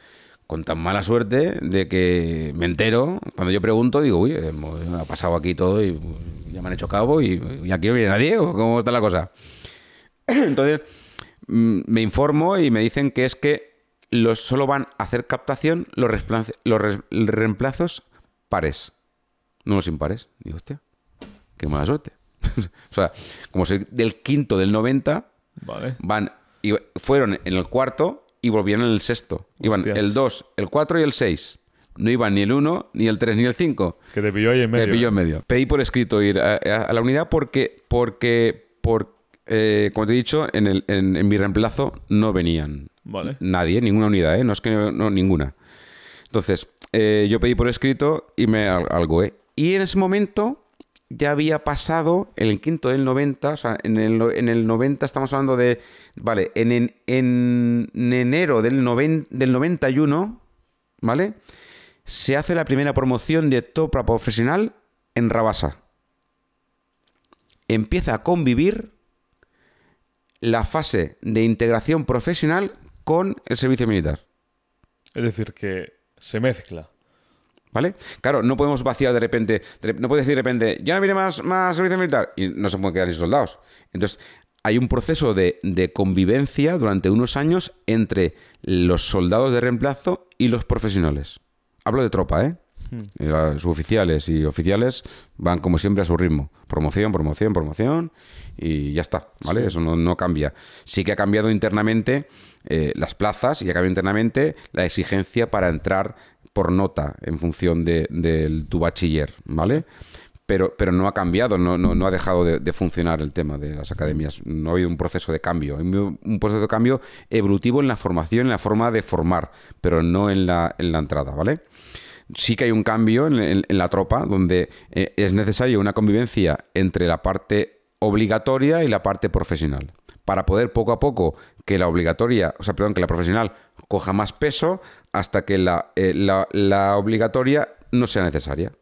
Con tan mala suerte de que me entero, cuando yo pregunto, digo, uy, eh, ha pasado aquí todo y ya me han hecho cabo y, y aquí no viene nadie, ¿o cómo está la cosa? <clears throat> Entonces, mm, me informo y me dicen que es que los, solo van a hacer captación los, los re- reemplazos pares, no los impares. Digo, hostia, qué mala suerte. <laughs> o sea, como soy del quinto del 90, Vale. van y fueron en el cuarto y volvían en el sexto. Iban Hostias. el 2, el 4 y el 6. No iban ni el 1, ni el 3, ni el 5. Que te pilló ahí en medio. Me pilló ¿eh? en medio. Pedí por escrito ir a, a- a la unidad porque, porque por, eh, como te he dicho, en, el, en, en mi reemplazo no venían Nadie, ninguna unidad, ¿eh? No es que no, ninguna. Entonces, eh, yo pedí por escrito y me al- algo, ¿eh? Y en ese momento ya había pasado en el quinto del 90, o sea, en el, en el 90 estamos hablando de, vale, en, en, en enero del, noven- del 91, ¿vale? Se hace la primera promoción de Topra Profesional en Rabasa. Empieza a convivir la fase de integración profesional con el servicio militar. Es decir, que se mezcla. ¿Vale? Claro, no podemos vaciar de repente, de no puedes decir de repente, ya no viene más, más servicio militar y no se pueden quedar sin soldados. Entonces, hay un proceso de, de convivencia durante unos años entre los soldados de reemplazo y los profesionales. Hablo de tropa, ¿eh? Los Suboficiales y oficiales van como siempre a su ritmo. Promoción, promoción, promoción y ya está, ¿vale? Eso no, no cambia. Sí que ha cambiado internamente eh, las plazas y cambiado internamente la exigencia para entrar por nota en función de, tu bachiller, ¿vale? Pero, pero no ha cambiado, no, no, no ha dejado de, funcionar el tema de las academias. No ha habido un proceso de cambio. Ha habido un proceso de cambio evolutivo en la formación, en la forma de formar, pero no en la, en la entrada, ¿vale? sí que hay un cambio en la tropa donde eh, es necesaria una convivencia entre la parte obligatoria y la parte profesional para poder poco a poco que la obligatoria, o sea, perdón, que la profesional coja más peso hasta que la, eh, la- la obligatoria no sea necesaria.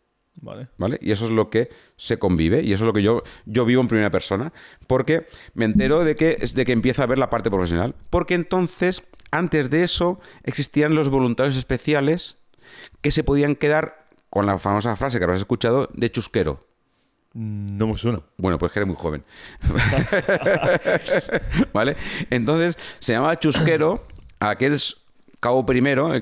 Vale. ¿Vale? Y eso es lo que se convive y eso es lo que yo, yo vivo en primera persona porque me entero de que, de que empieza a ver la parte profesional. Porque entonces, antes de eso, existían los voluntarios especiales que se podían quedar con la famosa frase que habrás escuchado de chusquero. Mm, No me suena. Bueno, pues que eres muy joven. <laughs> ¿Vale? Entonces, se llamaba chusquero aquel cabo primero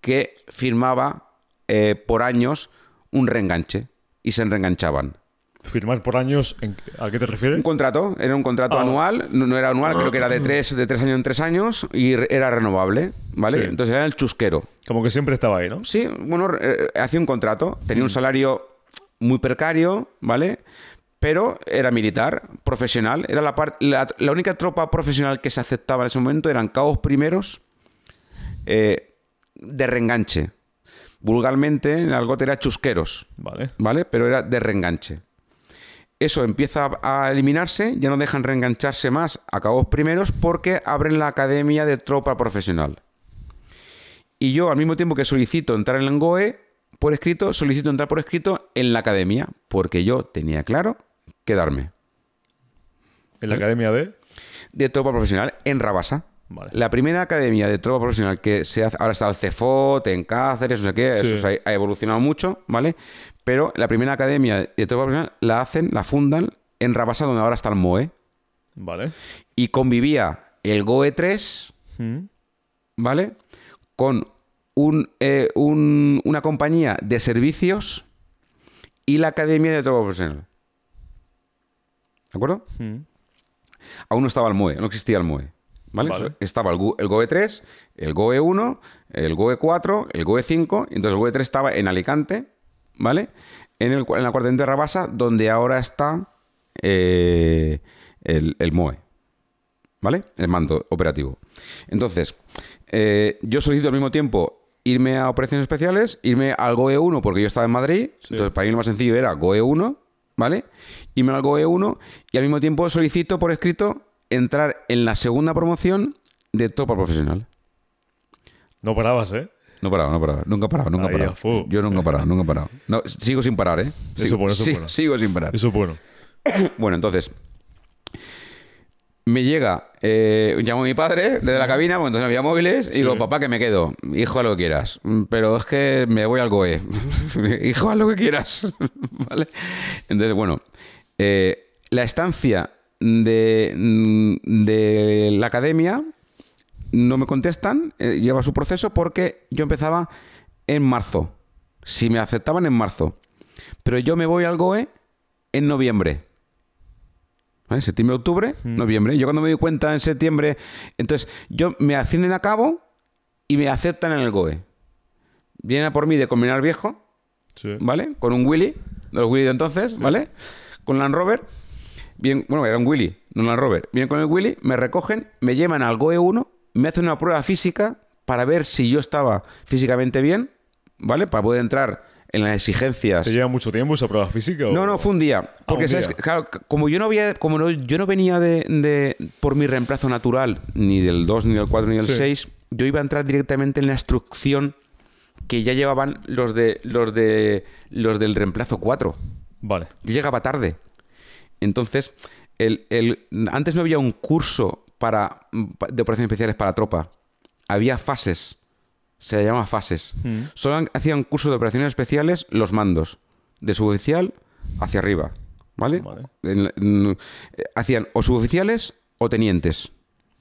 que firmaba eh, por años un reenganche y se reenganchaban. Firmar por años, ¿en- ¿a qué te refieres? Un contrato, era un contrato Ah. anual, no, no era anual, creo que era de tres, de tres años en tres años y era renovable, ¿vale? Sí. Entonces era el chusquero. Como que siempre estaba ahí, ¿no? Sí, bueno, eh, hacía un contrato, tenía un salario muy precario, ¿vale? pero era militar, profesional. Era la, la, la única tropa profesional que se aceptaba en ese momento eran cabos primeros eh, de reenganche. Vulgarmente, en algo era chusqueros, Vale. ¿vale? Pero era de reenganche. Eso empieza a eliminarse, ya no dejan reengancharse más a cabos primeros porque abren la academia de tropa profesional. Y yo, al mismo tiempo que solicito entrar en el GOE por escrito, solicito entrar por escrito en la academia, porque yo tenía claro quedarme En la academia de. de tropa profesional en Rabasa. Vale. La primera academia de tropa profesional que se hace, ahora está el CEFOT, en Cáceres, no sé qué, Sí. eso ha evolucionado mucho, ¿vale? Pero la primera academia de tropa profesional la hacen, la fundan en Rabasa, donde ahora está el MOE. Vale. Y convivía el GOE 3, Mm. ¿vale? Con un, eh, un- una compañía de servicios y la academia de tropa profesional. ¿De acuerdo? Mm. Aún no estaba el MOE, no existía el MOE. ¿Vale? Vale. Estaba el, GOE 3, el GOE 1, el GOE 4, el GOE 5, y entonces el GOE 3 estaba en Alicante, ¿vale? En, el, en la cuartenta de Rabasa, donde ahora está eh, el, el MOE, ¿vale? El mando operativo. Entonces, eh, yo solicito al mismo tiempo irme a operaciones especiales, irme al GOE 1 porque yo estaba en Madrid, entonces para mí lo más sencillo era GOE 1, ¿vale? Irme al GOE 1 y al mismo tiempo solicito por escrito entrar en la segunda promoción de tropa profesional. No parabas, ¿eh? No paraba, no paraba, nunca he parado, nunca he Ahí, parado. a fuego. Yo nunca he parado, nunca he parado. No, sigo sin parar, ¿eh? Sigo, Eso bueno, eso sí, bueno. sigo sin parar. Eso es bueno. Bueno, entonces, me llega, eh, llamo a mi padre desde la cabina, porque entonces no había móviles, y digo, papá, que me quedo, hijo, haz lo que quieras, Mm, pero es que me voy al GOE, <laughs> hijo, haz lo que quieras, <laughs> ¿vale? Entonces, bueno, eh, la estancia de, mm, de la academia no me contestan, eh, lleva su proceso porque yo empezaba en marzo, si me aceptaban en marzo, pero yo me voy al GOE en noviembre. ¿Vale? Septiembre, octubre, noviembre. Yo cuando me doy cuenta en septiembre, entonces yo me ascienden a cabo y me aceptan en el GOE. Vienen a por mí de combinar viejo, Sí. ¿vale? Con un Willy, de los Willy de entonces, ¿vale? Con Land Rover. Bien, bueno, era un Willy, no un Land Rover. Vienen con el Willy, me recogen, me llevan al GOE 1, me hacen una prueba física para ver si yo estaba físicamente bien, ¿vale? Para poder entrar en las exigencias. ¿Te lleva mucho tiempo esa prueba física? o- No, no, fue un día. Porque, un ¿sabes? día. Claro, como yo no había, como no- yo no venía de, de- por mi reemplazo natural, ni del 2, ni del 4, ni del Sí. 6, yo iba a entrar directamente en la instrucción que ya llevaban los de los de los del reemplazo 4. Vale. Yo llegaba tarde. Entonces, el, el- antes no había un curso para, de operaciones especiales para tropa. Había fases. Se llama fases. Mm. Solo hacían curso de operaciones especiales los mandos. De suboficial hacia arriba. ¿Vale? Vale. En- en- hacían o suboficiales o tenientes.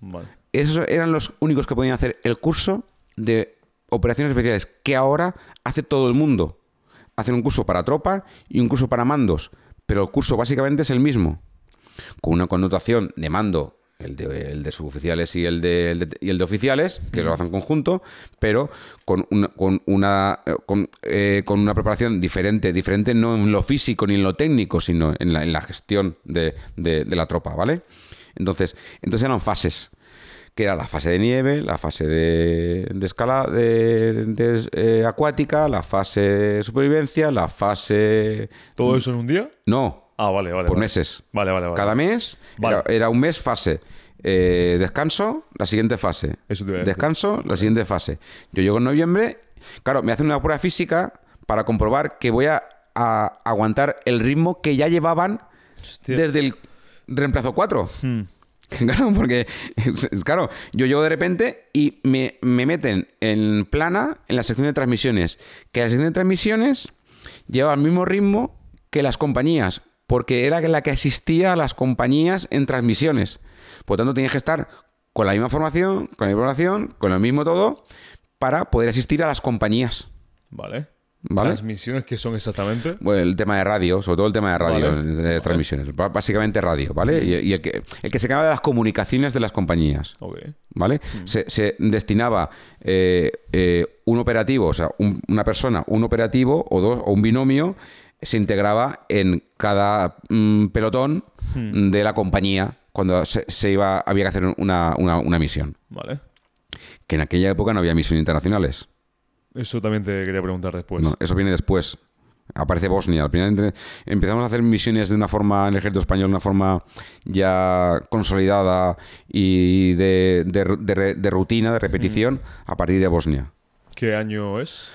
Vale. Esos eran los únicos que podían hacer el curso de operaciones especiales, que ahora hace todo el mundo. Hacen un curso para tropa y un curso para mandos, pero el curso básicamente es el mismo, con una connotación de mando, el de, el de suboficiales y el de, el de- y el de oficiales, que lo hacen conjunto, pero con una, con una, eh, con, eh, con una preparación diferente, diferente no en lo físico ni en lo técnico, sino en la, en la gestión de, de- de la tropa, ¿vale? Entonces, entonces eran fases que era la fase de nieve, la fase de, de escala de, de, eh, acuática, la fase de supervivencia, la fase... ¿Todo eso en un día? No, Ah, vale, vale. por vale. meses. Vale, vale, vale. Cada mes Vale. era, era un mes fase. Eh, descanso, la siguiente fase. Eso te iba a decir. Descanso, la siguiente fase. Yo llego en noviembre, claro, me hacen una prueba física para comprobar que voy a, a aguantar el ritmo que ya llevaban Hostia. desde el reemplazo 4. Hmm. <laughs> Claro, porque, claro, yo llego de repente y me, me meten en plana en la sección de transmisiones. Que la sección de transmisiones lleva el mismo ritmo que las compañías, porque era la que asistía a las compañías en transmisiones. Por tanto, tenías que estar con la misma formación, con la misma formación, con lo mismo todo, para poder asistir a las compañías. Vale. ¿Vale? ¿Transmisiones qué son exactamente? Bueno, el tema de radio, sobre todo el tema de radio, Vale. de, transmisiones. Básicamente radio, ¿vale? Y, y el, que, el que se encarga de las comunicaciones de las compañías. Ok. ¿Vale? Se, se destinaba eh, eh, un operativo, o sea, un- una persona, un operativo o dos, o un binomio se integraba en cada mm, pelotón Hmm. de la compañía cuando se, se iba, había que hacer una, una- una misión. Vale. Que en aquella época no había misiones internacionales. Eso también te quería preguntar después. No, eso viene después. Aparece Bosnia. Al final entre- empezamos a hacer misiones de una forma, en el ejército español, de una forma ya consolidada y de, de rutina, de repetición, a partir de Bosnia. ¿Qué año es?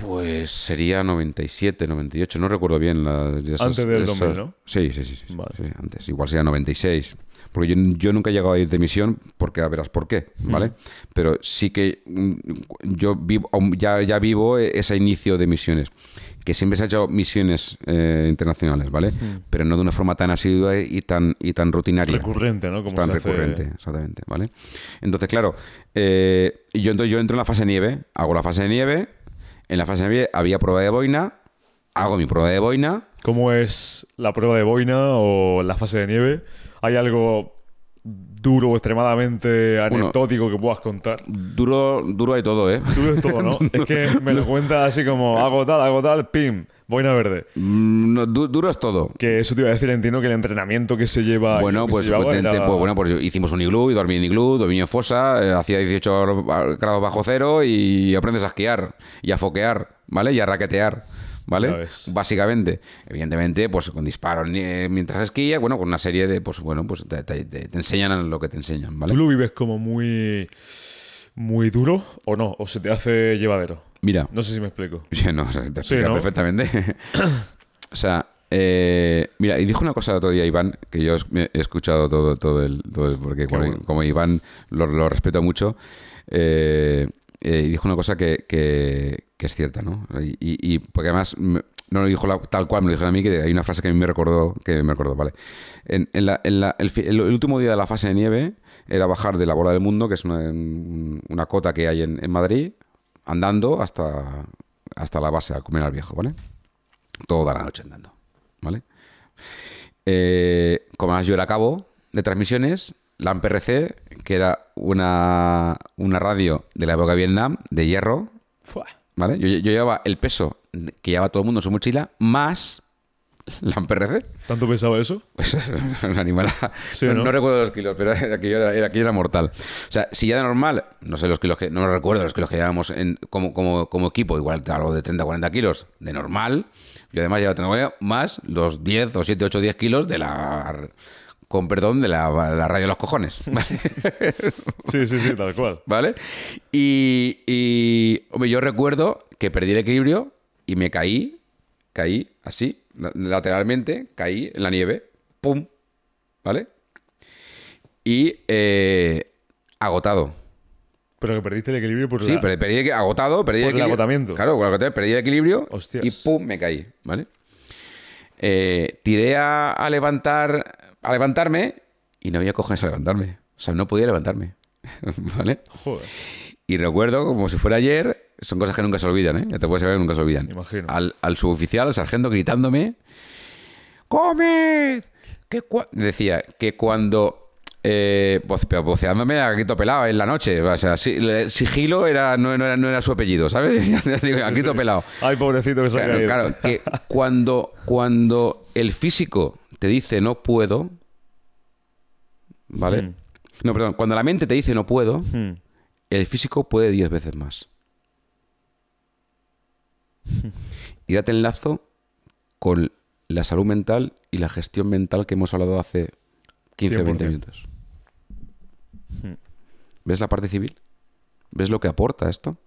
Pues sería 97, 98, no recuerdo bien. La, esas- Antes del esas- 2000, ¿no? Sí, sí, sí, sí, Vale. sí, antes. Igual sería 96. Porque yo, yo nunca he llegado a ir de misión, porque a verás por qué, ¿vale? Pero sí que mm, yo vivo, ya, ya vivo ese inicio de misiones. Que siempre se han hecho misiones eh, internacionales, ¿vale? Pero no de una forma tan asidua y tan, y tan rutinaria Recurrente, ¿no? Como tan se hace- recurrente, exactamente, ¿vale? Entonces, claro, eh, yo, entonces yo entro en la fase de nieve, hago la fase de nieve, en la fase de nieve había prueba de boina, hago mi prueba de boina, ¿Cómo es la prueba de boina o la fase de nieve? ¿Hay algo duro o extremadamente anecdótico que puedas contar? duro, duro hay todo, ¿eh? Duro es todo, ¿no? <laughs> es que me lo cuentas así como hago tal, hago tal, pim, boina verde. Mm, no, du- duro es todo. Que eso te iba a decir, entiendo que el entrenamiento que se lleva. Bueno, pues, llevaba pues, era- pues, bueno, pues hicimos un iglú y dormí en iglú, dormí en fosa, eh, hacía 18 grados bajo cero y aprendes a esquiar y a foquear, ¿vale? Y a raquetear, ¿vale? Básicamente, evidentemente, pues con disparos eh, mientras esquías, bueno, con una serie de, pues bueno, pues te, te- te- te enseñan lo que te enseñan, ¿vale? ¿Tú lo vives como muy. muy duro o no? ¿O se te hace llevadero? Mira, No sé si me explico. <laughs> No, o sea, te Sí, perfectamente. <coughs> o sea, eh, mira, y dijo una cosa el otro día Iván, que yo he escuchado todo, todo el, todo el- porque como, bueno. como Iván lo, lo respeto mucho, eh, eh, y dijo una cosa que, que- que es cierta, ¿no? Y, y- porque además no lo dijo la- tal cual, me lo dijo a mí, que hay una frase que a mí me recordó, que me recordó, ¿vale? En, en la- en la- el, fi- el- el último día de la fase de nieve era bajar de la Bola del Mundo, que es una, una cota que hay en, en Madrid, andando hasta, hasta la base, al comer al viejo, ¿vale? Toda la noche andando, ¿vale? Eh, como además yo era cabo de transmisiones, la MPRC, que era una, una radio de la época de Vietnam, de hierro. ¿vale? Yo, yo llevaba el peso que llevaba todo el mundo en su mochila, más la MPRC. ¿Tanto pesaba eso? Pues <laughs> un animal. Sí, no, ¿no? no recuerdo los kilos, pero aquello era, era- aquello era mortal. O sea, si ya de normal, no sé los kilos que. No recuerdo los kilos que llevábamos en- como, como, como equipo, igual algo de 30 40 kilos de normal. Yo además llevaba 30 40 más los 10 o 7, 8, 10 kilos de la. Con perdón, de la, la radio de los cojones. <laughs> ¿vale? Sí, sí, sí, tal cual. ¿Vale? Y, y, hombre, yo recuerdo que perdí el equilibrio y me caí, caí así, lateralmente, caí en la nieve, ¡pum! ¿Vale? Y eh, agotado. Pero que perdiste el equilibrio por Sí, la- pero perdí el- agotado, perdí Por el equilibrio. agotamiento. Claro, el perdí el equilibrio Hostias. y ¡pum! me caí, ¿vale? Eh, tiré a, a levantar a levantarme y no había cojones a levantarme. O sea, no podía levantarme. <laughs> ¿Vale? Joder. Y recuerdo, como si fuera ayer, son cosas que nunca se olvidan, ¿eh? Ya te puedes saber que nunca se olvidan. Imagino. Al, al suboficial, al sargento, gritándome: ¡Comed! Que cua-". Decía que cuando. Eh, voceándome a grito pelado en la noche. O sea, le- sigilo era, no, no era, no era su apellido, ¿sabes? <laughs> A grito pelado. Ay, pobrecito que se ha Claro, caído. claro, que <laughs> cuando, cuando el físico te dice no puedo, ¿vale? Mm. No, perdón, cuando la mente te dice no puedo, Hmm. El físico puede 10 veces más. <laughs> Y date enlazo con la salud mental y la gestión mental que hemos hablado hace 15 o 20 100%. minutos. ¿Ves la parte civil? ¿Ves lo que aporta esto?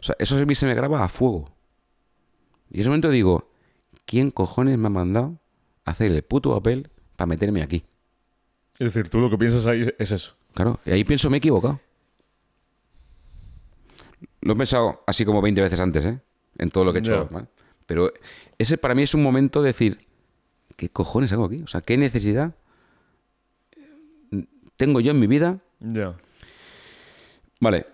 O sea, eso a mí se me graba a fuego. Y en ese momento digo, ¿quién cojones me ha mandado a hacer el puto papel para meterme aquí? Es decir, tú lo que piensas ahí es eso. Claro, y ahí pienso, me he equivocado. Lo he pensado así como 20 veces antes, ¿eh? En todo lo que he hecho. Pero ese para mí es un momento de decir, ¿qué cojones hago aquí? O sea, ¿qué necesidad tengo yo en mi vida? Ya. Vale.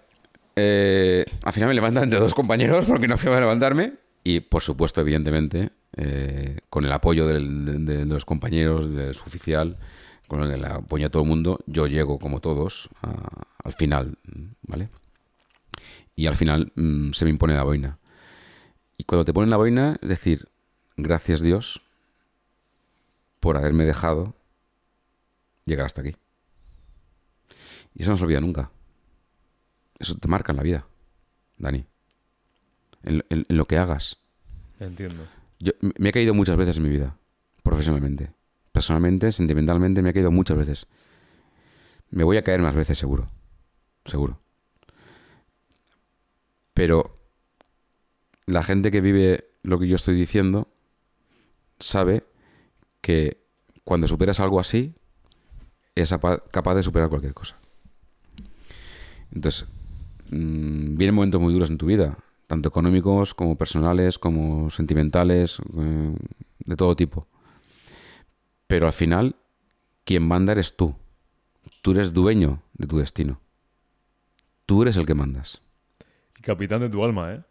eh, al final me levantan entre dos compañeros porque no fui a levantarme. Y por supuesto, evidentemente, eh, con el apoyo del- de, de los compañeros, del oficial, con el apoyo de todo el mundo, yo llego como todos a- al final, ¿vale? Y al final mm, se me impone la boina. Y cuando te ponen la boina, es decir, gracias Dios por haberme dejado llegar hasta aquí. Y eso no se olvida nunca. Eso te marca en la vida, Dani. En, en- en lo que hagas. Entiendo. Yo, me he caído muchas veces en mi vida, profesionalmente. Personalmente, sentimentalmente, me he caído muchas veces. Me voy a caer más veces, seguro. Seguro. Pero la gente que vive lo que yo estoy diciendo sabe que cuando superas algo así, es apa- capaz de superar cualquier cosa. Entonces, mm, vienen momentos muy duros en tu vida, tanto económicos como personales, como sentimentales, eh, de todo tipo. Pero al final, quien manda eres tú. Tú eres dueño de tu destino. Tú eres el que mandas. Y capitán de tu alma, ¿eh?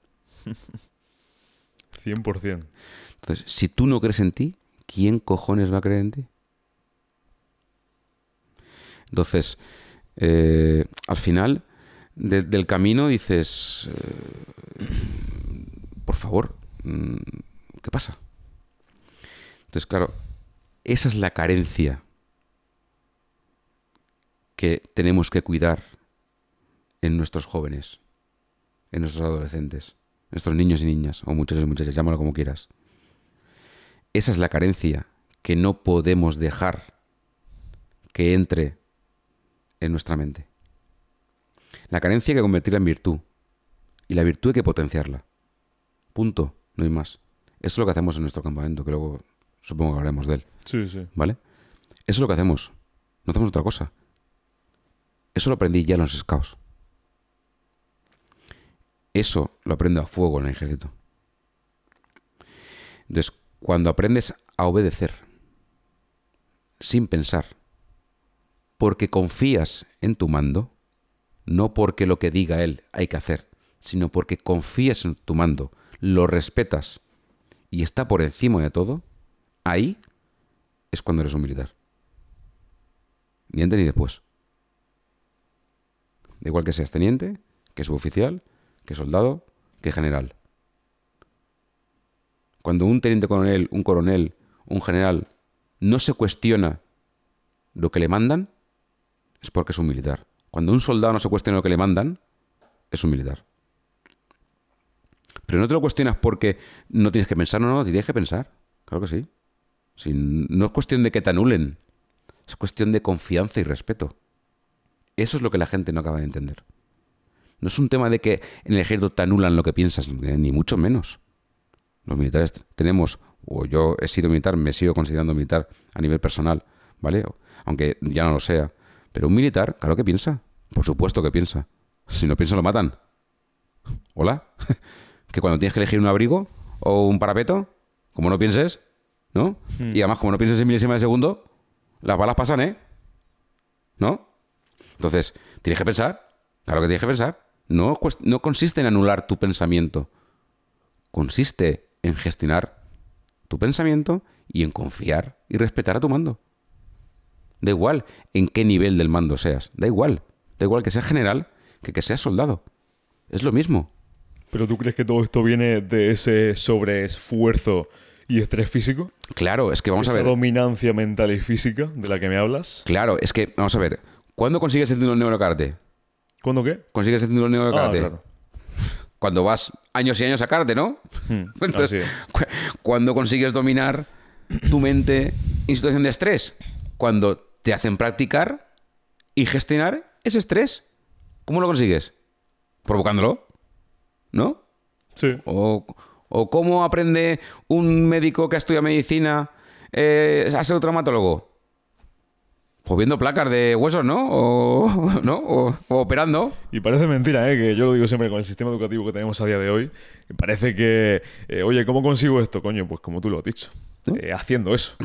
<laughs> 100%. Entonces, si tú no crees en ti, ¿quién cojones va a creer en ti? Entonces, eh, al final de- del camino dices, eh, por favor, mm, ¿qué pasa? Entonces, claro, esa es la carencia que tenemos que cuidar en nuestros jóvenes, en nuestros adolescentes, nuestros niños y niñas, o muchachos y muchachas, llámalo como quieras. Esa es la carencia que no podemos dejar que entre en nuestra mente. La carencia hay que convertirla en virtud. Y la virtud hay que potenciarla. Punto. No hay más. Eso es lo que hacemos en nuestro campamento, que luego supongo que hablaremos de él. Sí, sí. ¿Vale? Eso es lo que hacemos. No hacemos otra cosa. Eso lo aprendí ya en los scouts. Eso lo aprendo a fuego en el ejército. Entonces, cuando aprendes a obedecer, sin pensar, porque confías en tu mando, no porque lo que diga él hay que hacer, sino porque confías en tu mando, lo respetas y está por encima de todo, ahí es cuando eres un militar. Ni antes ni después. Da igual que seas teniente, que suboficial, que soldado, que general. Cuando un teniente coronel, un coronel, un general no se cuestiona lo que le mandan, es porque es un militar. Cuando un soldado no se cuestiona lo que le mandan, es un militar. Pero no te lo cuestionas porque no tienes que pensar, no, no, tienes que pensar. Claro que sí. Si no es cuestión de que te anulen, es cuestión de confianza y respeto. Eso es lo que la gente no acaba de entender. No es un tema de que en el ejército te anulan lo que piensas, ni mucho menos. Los militares tenemos, o yo he sido militar, me sigo considerando militar a nivel personal, ¿vale? Aunque ya no lo sea. Pero un militar, claro que piensa. Por supuesto que piensa. Si no piensa, lo matan. ¿Hola? <laughs> que cuando tienes que elegir un abrigo o un parapeto, como no pienses, ¿no? Y además, como no pienses en milésimas de segundo, las balas pasan, ¿eh? ¿No? Entonces, tienes que pensar. Claro que tienes que pensar. No, no consiste en anular tu pensamiento. Consiste en gestionar tu pensamiento y en confiar y respetar a tu mando. Da igual en qué nivel del mando seas. Da igual. Da igual que seas general que que seas soldado. Es lo mismo. ¿Pero tú crees que todo esto viene de ese sobreesfuerzo y estrés físico? Claro, es que vamos a Esa ver. dominancia mental y física de la que me hablas. Claro, es que, vamos a ver. ¿Cuándo consigues el negro de karate? ¿Cuándo qué? Consigues el negro de Ah, claro. Cuando vas años y años a karate, ¿no? <laughs> Entonces, así cu- ¿cuándo consigues dominar tu mente en situación de estrés? Cuando te hacen practicar y gestionar ese estrés. ¿Cómo lo consigues? Provocándolo, ¿no? Sí. O, o cómo aprende un médico que estudia medicina eh, a ser traumatólogo. Pues viendo placas de huesos, ¿no? O, <laughs> ¿no? O, o operando. Y parece mentira, ¿eh? que yo lo digo siempre con el sistema educativo que tenemos a día de hoy. Parece que, eh, oye, ¿cómo consigo esto? Coño, pues como tú lo has dicho. Eh, haciendo eso.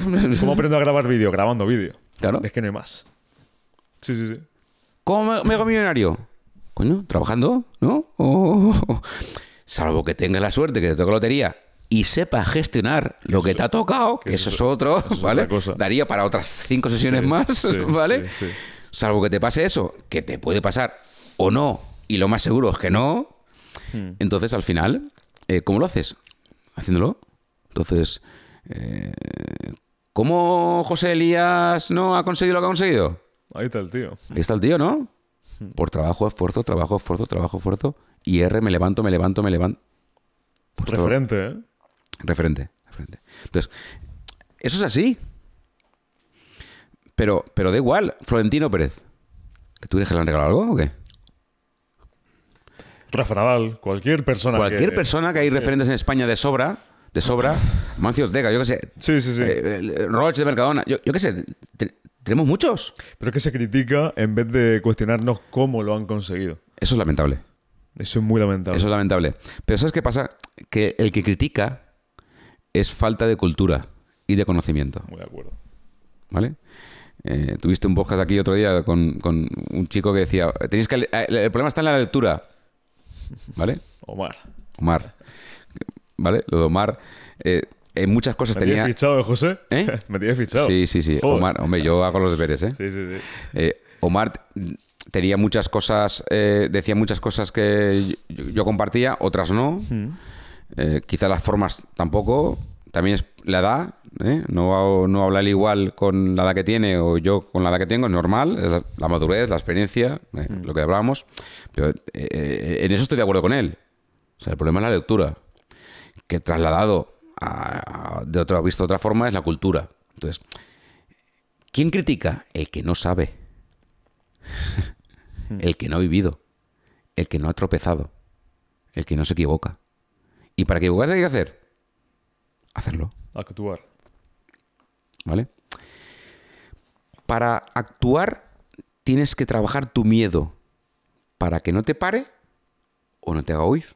¿Cómo aprendo a grabar vídeo? Grabando vídeo. Claro. Es que no hay más. Sí, sí, sí. ¿Cómo me, hago millonario? Coño, trabajando, ¿no? O- o- salvo que tengas la suerte que te toque lotería y sepas gestionar lo que te ha tocado, que eso es otro, <laughs> ¿vale? cosa. Daría para otras cinco sesiones Sí, más, sí, <laughs> ¿vale? sí. Salvo que te pase eso, que te puede pasar o no, y lo más seguro es que no. Hmm. Entonces, al final, eh, ¿cómo lo haces? haciéndolo. Entonces, eh, ¿cómo José Elías no ha conseguido lo que ha conseguido? Ahí está el tío. Ahí está el tío, ¿no? Por trabajo, esfuerzo, trabajo, esfuerzo, trabajo, esfuerzo. Y R, me levanto, me levanto, me levanto. Pues referente, ¿eh? Referente, referente. Entonces, eso es así. Pero, pero da igual, Florentino Pérez. ¿Que tú crees que le han regalado algo o qué? Rafa Nadal, cualquier persona Cualquier que... persona que hay referentes en España de sobra, de sobra, <laughs> Mancio Ortega, yo qué sé. Sí, sí, sí. Eh, Roche de Mercadona, yo, yo qué sé. te- tenemos muchos. Pero que se critica en vez de cuestionarnos cómo lo han conseguido. Eso es lamentable. Eso es muy lamentable. Eso es lamentable. Pero ¿sabes qué pasa? Que el que critica es falta de cultura y de conocimiento. Muy de acuerdo. ¿Vale? Eh, tuviste un podcast aquí otro día con, con un chico que decía, tenéis que eh, el problema está en la lectura. ¿Vale? Omar. Omar. ¿Vale? Lo de Omar. eh, en muchas cosas ¿Me tenía... fichado, eh, José? ¿Eh? <laughs> Me tienes fichado. Sí, sí, sí. Joder. Omar, hombre, yo hago los deberes, ¿eh? Sí, sí, sí. Eh, Omar tenía muchas cosas, eh, decía muchas cosas que yo, yo compartía, otras no. Eh, quizá las formas tampoco. También es la edad. ¿eh? No, no habla él igual con la edad que tiene o yo con la edad que tengo, es normal. Es la, la madurez, la experiencia, eh, lo que hablábamos. Pero eh, en eso estoy de acuerdo con él. O sea, el problema es la lectura. Que trasladado a, a- de otra, visto de otra forma es la cultura. Entonces, ¿quién critica? El que no sabe. <laughs> el que no ha vivido. El que no ha tropezado. El que no se equivoca. ¿Y para equivocarse hay que hacer? Hacerlo, Actuar. ¿vale? Para actuar tienes que trabajar tu miedo para que no te pare o no te haga huir.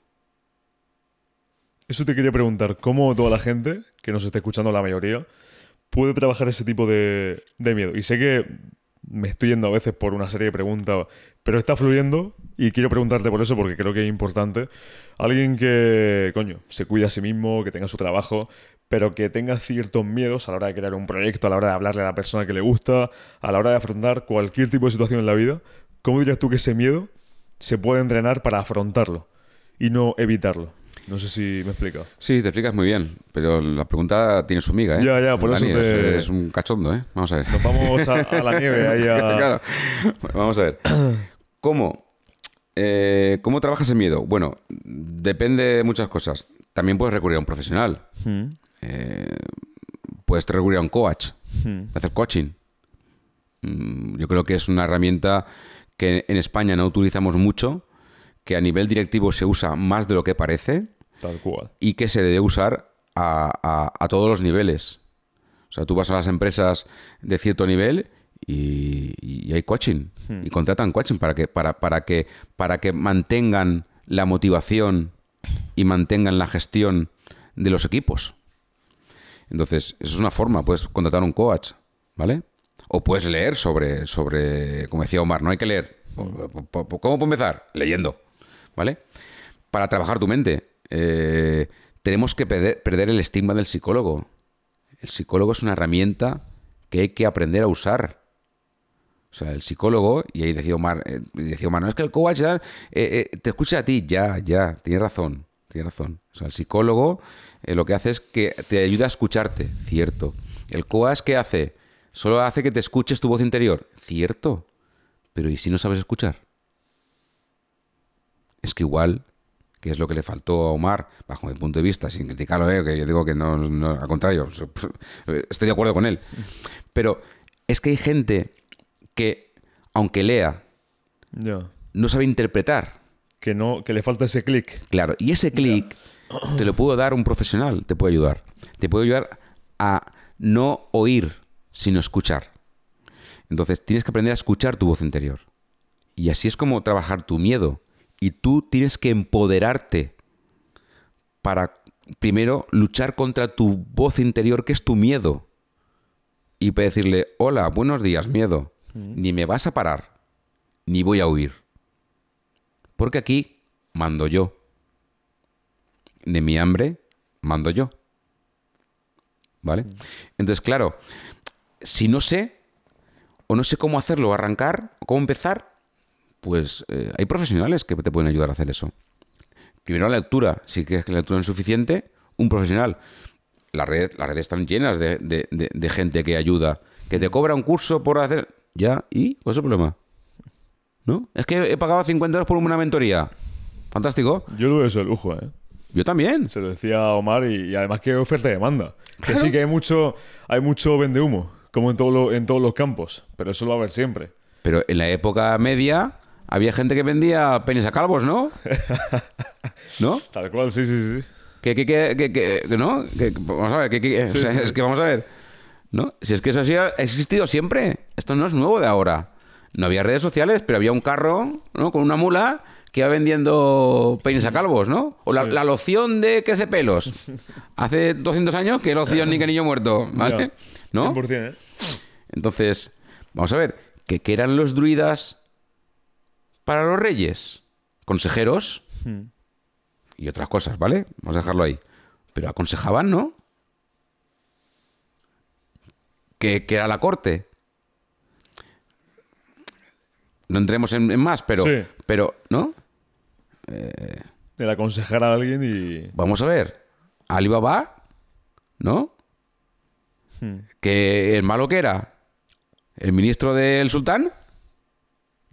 Eso te quería preguntar, ¿cómo toda la gente, que nos está escuchando la mayoría, puede trabajar ese tipo de, de miedo? Y sé que me estoy yendo a veces por una serie de preguntas, pero está fluyendo y quiero preguntarte por eso porque creo que es importante. Alguien que, coño, se cuida a sí mismo, que tenga su trabajo, pero que tenga ciertos miedos a la hora de crear un proyecto, a la hora de hablarle a la persona que le gusta, a la hora de afrontar cualquier tipo de situación en la vida. ¿Cómo dirías tú que ese miedo se puede entrenar para afrontarlo y no evitarlo? No sé si me he explicado. Sí, te explicas muy bien, pero la pregunta tiene su miga, ¿eh? Ya, ya, por eso Dani, te- es, un cachondo, ¿eh? Vamos a ver. Nos vamos a, <laughs> a la nieve ahí a... <laughs> Claro. Bueno, Vamos a ver. <clears throat> ¿Cómo? Eh, ¿Cómo trabajas el miedo? Bueno, depende de muchas cosas. También puedes recurrir a un profesional. Mm, Eh, puedes recurrir a un coach, mm, hacer coaching. Mm, Yo creo que es una herramienta que en España no utilizamos mucho, que a nivel directivo se usa más de lo que parece Tal cual. y que se debe usar a, a- a todos los niveles. O sea, tú vas a las empresas de cierto nivel y, y hay coaching y contratan coaching para que, para, para, que, para que mantengan la motivación y mantengan la gestión de los equipos. Entonces, eso es una forma, puedes contratar un coach, ¿vale? O puedes leer sobre, sobre como decía Omar, no hay que leer. ¿Cómo puedo empezar? Leyendo, ¿vale? Para trabajar tu mente, eh, tenemos que perder, el estigma del psicólogo. El psicólogo es una herramienta que hay que aprender a usar. O sea, el psicólogo, y ahí decía Omar, eh, no es que el coach eh, eh, te escucha a ti, ya, ya, tienes razón, tienes razón. O sea, el psicólogo lo que hace es que te ayuda a escucharte, cierto. El coach, ¿qué hace? Solo hace que te escuches tu voz interior, cierto. Pero ¿y si no sabes escuchar? Es que igual, que es lo que le faltó a Omar, bajo mi punto de vista, sin criticarlo, eh, que yo digo que no, no, al contrario, estoy de acuerdo con él. Pero es que hay gente que, aunque lea, no sabe interpretar. Que, no, que le falta ese clic. Claro, y ese clic te lo puedo dar un profesional, te puede ayudar. Te puede ayudar a no oír, sino escuchar. Entonces tienes que aprender a escuchar tu voz interior. Y así es como trabajar tu miedo. Y tú tienes que empoderarte para, primero, luchar contra tu voz interior, que es tu miedo. Y decirle, hola, buenos días, miedo. Ni me vas a parar, ni voy a huir. Porque aquí mando yo. De mi hambre mando yo. ¿Vale? Entonces, claro, si no sé, o no sé cómo hacerlo, arrancar, o cómo empezar, pues eh, hay profesionales que te pueden ayudar a hacer eso. Primero la lectura, si crees que la lectura no es suficiente, un profesional. La red, las redes están llenas de, de- de- de gente que ayuda, que te cobra un curso por hacer... Ya, ¿y? ¿Cuál es el problema? ¿No? Es que he pagado 50 euros por una mentoría. Fantástico. Yo lo veo eso de lujo, ¿eh? Yo también. Se lo decía a Omar y, y además que hay oferta y demanda. Que sí que hay mucho, hay mucho vende humo, como en, todo lo- en todos los campos, pero eso lo va a haber siempre. Pero en la época media había gente que vendía penes a calvos, ¿no? <laughs> ¿No? Tal cual, sí, sí, sí. Que, que, que, que, no, vamos a ver, que, que- o sea, sí. es que vamos a ver, ¿no? Si es que eso así ha existido siempre, esto no es nuevo de ahora. No había redes sociales, pero había un carro, ¿no? Con una mula que iba vendiendo peines a calvos, ¿no? O la, Sí. la loción de crece pelos. <laughs> Hace 200 años que loción ni que niño muerto, ¿vale? ¿No? 100%, ¿eh? Entonces, vamos a ver, ¿qué, qué eran los druidas para los reyes? Consejeros Hmm. y otras cosas, ¿vale? Vamos a dejarlo ahí. Pero aconsejaban, ¿no? Que, que era la corte. No entremos en, en más, pero, Sí. pero, ¿no? El aconsejar a alguien y... Vamos a ver. Alibaba, ¿no? Hmm. Que el malo que era, el ministro del sultán,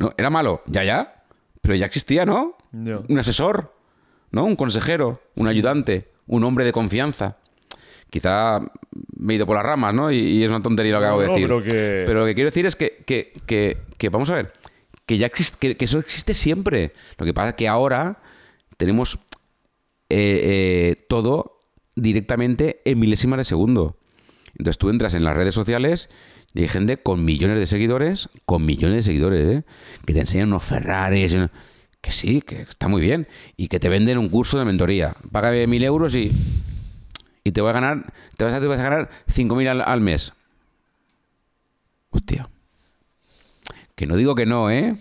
no, era malo, ya, ya, pero ya existía, ¿no? Un asesor, ¿no? Un consejero, un ayudante, un hombre de confianza. Quizá me he ido por las ramas, ¿no? Y, y es una tontería lo que No, acabo de no, decir. pero que- Pero lo que quiero decir es que, que- que- que, vamos a ver, que ya existe, que, que eso existe siempre. Lo que pasa es que ahora tenemos eh, eh, todo directamente en milésimas de segundo. Entonces tú entras en las redes sociales y hay gente con millones de seguidores, con millones de seguidores, ¿eh? que te enseñan unos Ferraris, que sí, que está muy bien, y que te venden un curso de mentoría. Págame mil euros y, y te voy a ganar, te vas a, te vas a ganar cinco mil al, al mes. Hostia. Que no digo que no, ¿eh?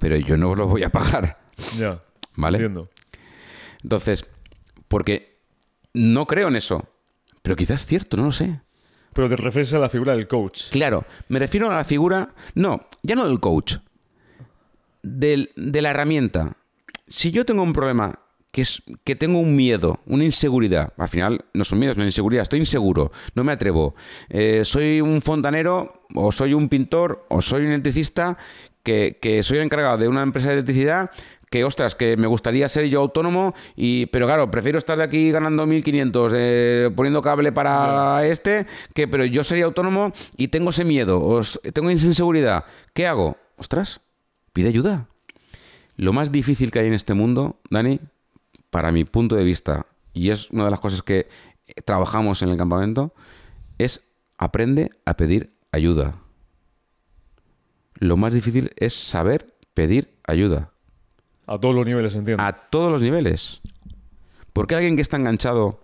Pero yo no los voy a pagar. Ya. Vale. Entiendo. Entonces, porque no creo en eso. Pero quizás es cierto, no lo sé. Pero te refieres a la figura del coach. Claro, me refiero a la figura, no, ya no del coach, del- de la herramienta. Si yo tengo un problema, que es que tengo un miedo, una inseguridad, al final no son miedos, es una inseguridad, estoy inseguro, no me atrevo, eh, soy un fontanero, o soy un pintor, o soy un electricista, que, que soy el encargado de una empresa de electricidad, que ostras, que me gustaría ser yo autónomo, y, pero claro, prefiero estar de aquí ganando 1.500, eh, poniendo cable para este, que pero yo sería autónomo y tengo ese miedo, os, tengo esa inseguridad. ¿Qué hago? Ostras, pide ayuda. Lo más difícil que hay en este mundo, Dani, para mi punto de vista, y es una de las cosas que trabajamos en el campamento, es aprende a pedir ayuda. Lo más difícil es saber pedir ayuda. A todos los niveles, entiendo. A todos los niveles. Porque alguien que está enganchado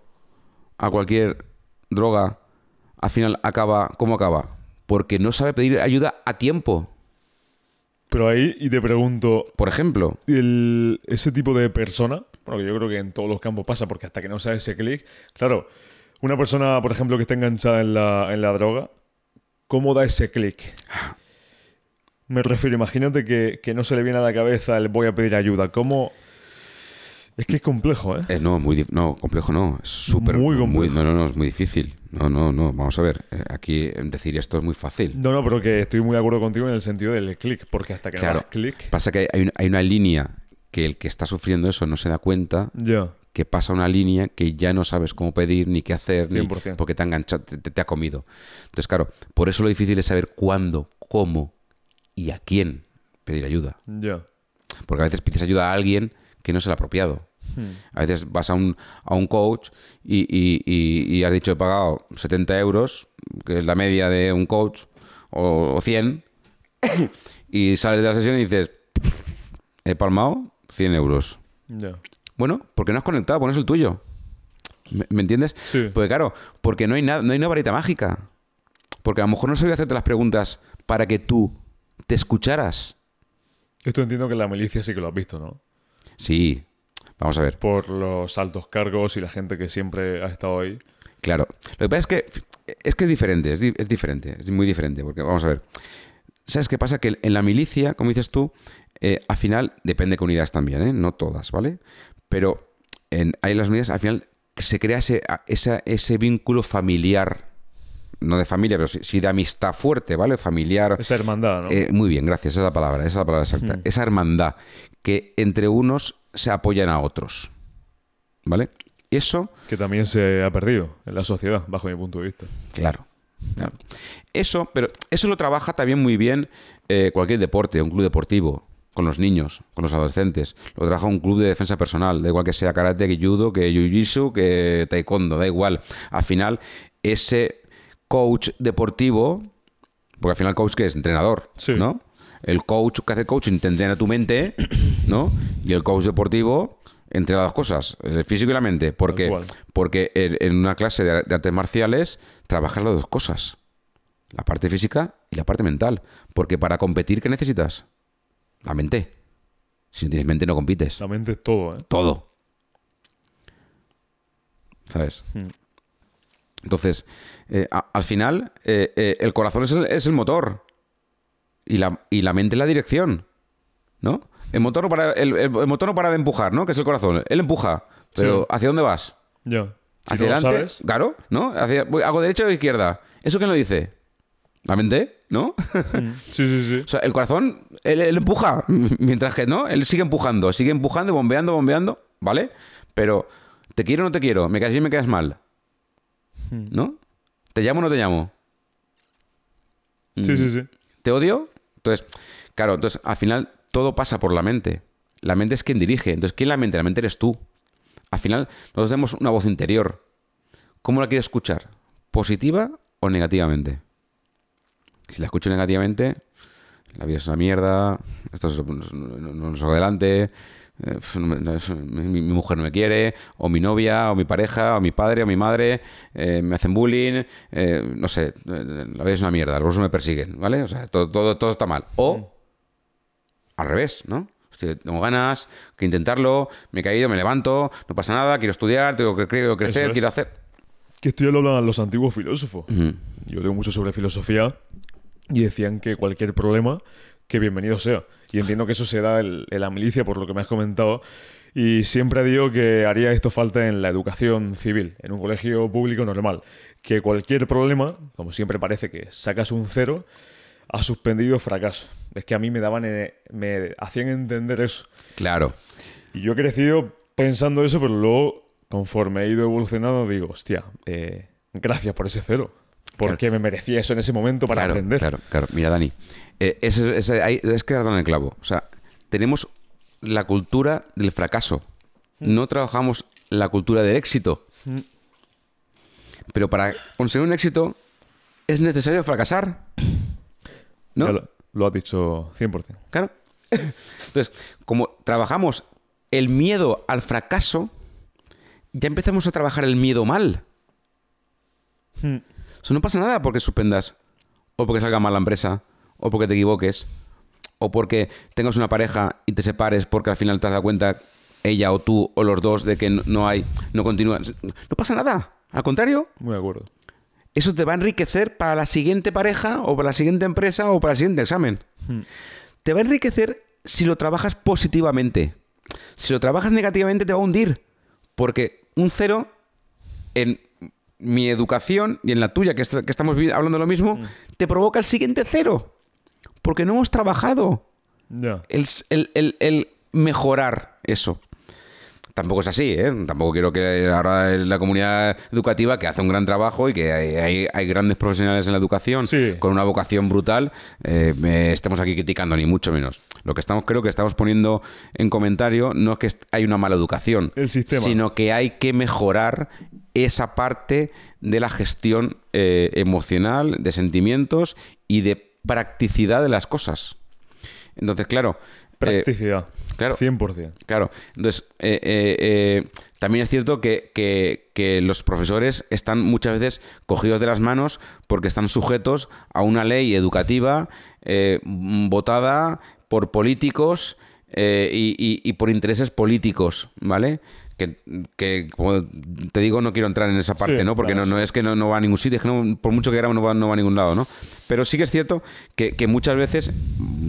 a cualquier droga, al final acaba, ¿cómo acaba? Porque no sabe pedir ayuda a tiempo. Pero ahí, y te pregunto, Por ejemplo, el- ese tipo de persona, bueno, que yo creo que en todos los campos pasa, porque hasta que no sea ese clic, claro, una persona, por ejemplo, que está enganchada en la, en la droga, ¿cómo da ese clic? Me refiero, imagínate que, que no se le viene a la cabeza el voy a pedir ayuda. ¿Cómo...? Es que es complejo, ¿eh? Eh, no, muy no, complejo no, es súper Muy complejo. no, no, no, es muy difícil. No, no, no, vamos a ver, eh, aquí eh, decir esto es muy fácil. No, no, pero que estoy muy de acuerdo contigo en el sentido del clic, porque hasta que no Claro. das clic... Pasa que hay una, hay una línea que el que está sufriendo eso no se da cuenta Ya. que pasa una línea que ya no sabes cómo pedir ni qué hacer ni 100%. porque te ha enganchado, te, te- te ha comido. Entonces, claro, por eso lo difícil es saber cuándo, cómo y a quién pedir ayuda. Ya. Porque a veces pides ayuda a alguien que no es el apropiado. A veces vas a un, a un coach y, y- y- y has dicho he pagado 70 euros, que es la media de un coach, o, o 100, <coughs> y sales de la sesión y dices, he palmado 100 euros. Ya. Bueno, porque no has conectado, pones el tuyo. ¿Me, me entiendes? Sí. Porque claro, porque no hay, nada, no hay una varita mágica. Porque a lo mejor no sabía hacerte las preguntas para que tú te escucharas. Esto entiendo que en la milicia sí que lo has visto, ¿no? Sí, vamos a ver. Por los altos cargos y la gente que siempre ha estado ahí. Claro. Lo que pasa es que es que es diferente, es, di- es diferente, es muy diferente, porque vamos a ver. ¿Sabes qué pasa? Que en la milicia, como dices tú, eh, al final, depende de qué unidades también, ¿eh? no todas, ¿vale? Pero en, hay las unidades, al final, se crea ese vínculo familiar, no de familia, pero sí, sí de amistad fuerte, ¿vale? Familiar. Esa hermandad, ¿no? Eh, muy bien, gracias, esa es la palabra, esa es la palabra exacta. Esa hermandad que entre unos se apoyan a otros, ¿vale? Eso, que también se ha perdido en la sociedad, bajo mi punto de vista. claro. claro. Eso, pero eso lo trabaja también muy bien eh, cualquier deporte, un club deportivo, con los niños, con los adolescentes. Lo trabaja un club de defensa personal, da igual que sea karate, que judo, que jiu-jitsu, que taekwondo, da igual. Al final, ese coach deportivo, porque al final coach que es entrenador, Sí. ¿no? El coach que hace coaching te entrena tu mente, ¿no? Y el coach deportivo entrena las cosas, el físico y la mente. Porque, cual. porque en, una clase de, de artes marciales trabajas las dos cosas. La parte física y la parte mental. Porque para competir, ¿qué necesitas? La mente. Si no tienes mente, no compites. La mente es todo, ¿eh? Todo. ¿Sabes? Hmm. Entonces, eh, a- al final, eh, eh, el corazón es el, es el motor. Y la, y la mente es la dirección. ¿No? El motor, no para, el, el- motor no para de empujar, ¿no? Que es el corazón. Él empuja. Pero Sí. ¿hacia dónde vas? Ya. Si ¿Hacia adelante? sabes, Claro, ¿no? Hacia, voy- ¿Hago derecha o izquierda? ¿Eso quién lo dice? ¿La mente? ¿No? mm, <laughs> sí, sí, sí. O sea, el corazón, él, él empuja, <laughs> mientras que no, él sigue empujando, sigue empujando, bombeando, bombeando, ¿vale? Pero, ¿te quiero o no te quiero? ¿Me caes bien o me caes mal? ¿No? ¿Te llamo o no te llamo? Sí, sí, sí. ¿Te odio? Entonces, claro, entonces al final todo pasa por la mente. La mente es quien dirige. Entonces, ¿quién es la mente? La mente eres tú. Al final, nosotros tenemos una voz interior. ¿Cómo la quieres escuchar? ¿Positiva o negativamente? Si la escucho negativamente, la vida es una mierda, esto es- no, no, no adelante, eh, mi, mujer no me quiere, o mi novia, o mi pareja, o mi padre, o mi madre, eh, me hacen bullying, eh, no sé, eh, la vida es una mierda, los me persiguen, ¿vale? O sea, todo, todo, todo está mal. O al revés, ¿no? Hostia, tengo ganas, que intentarlo, me he caído, me levanto, no pasa nada, quiero estudiar, tengo que quiero crecer, es. quiero hacer. Que esto ya lo hablan los antiguos filósofos. Ujú. Yo leo mucho sobre filosofía y decían que cualquier problema, que bienvenido sea. Y entiendo que eso se da en, la milicia, por lo que me has comentado. Y siempre digo que haría esto falta en la educación civil, en un colegio público normal. Que cualquier problema, como siempre parece que sacas un cero, ha suspendido fracaso. Es que a mí me daban, eh, me hacían entender eso. Claro. Y yo he crecido pensando eso, pero luego, conforme he ido evolucionando, digo, hostia, eh, gracias por ese cero. Porque me merecía eso en ese momento para claro, aprender. Claro, claro. Mira, Dani, eh, ese- ese- ahí- es que en el clavo. O sea, tenemos la cultura del fracaso. Mm. No trabajamos la cultura del éxito. Pero para conseguir un éxito es necesario fracasar. ¿No? Lo, lo has dicho 100%. Claro. Entonces, como trabajamos el miedo al fracaso, ya empezamos a trabajar el miedo mal. O sea, no pasa nada porque suspendas, o porque salga mal la empresa, o porque te equivoques, o porque tengas una pareja y te separes porque al final te has dado cuenta ella o tú o los dos de que no, no hay, no continúan. No pasa nada. Al contrario, Muy de acuerdo. eso te va a enriquecer para la siguiente pareja o para la siguiente empresa o para el siguiente examen. Te va a enriquecer si lo trabajas positivamente. Si lo trabajas negativamente te va a hundir. Porque un cero en mi educación y en la tuya, que, est- que estamos hablando de lo mismo, te provoca el siguiente cero. Porque no hemos trabajado el, el- el- el mejorar eso. Tampoco es así, ¿eh? Tampoco quiero que ahora la comunidad educativa, que hace un gran trabajo y que hay, hay- hay grandes profesionales en la educación Sí. con una vocación brutal, eh, me estemos aquí criticando, ni mucho menos. Lo que estamos, creo que estamos poniendo en comentario no es que hay una mala educación, El sistema. sino que hay que mejorar esa parte de la gestión eh, emocional, de sentimientos y de practicidad de las cosas. Entonces, claro. eh, Practicidad. claro. 100%. Claro, entonces eh, eh, eh, también es cierto que, que- que los profesores están muchas veces cogidos de las manos porque están sujetos a una ley educativa eh, votada por políticos eh, y, y- y por intereses políticos, ¿vale? Que, que, como te digo, no quiero entrar en esa parte, Sí, ¿no? Porque claro, no, no es que no, no va a ningún sitio, es que no- por mucho que queramos no va, no va a ningún lado, ¿no? Pero sí que es cierto que, que muchas veces,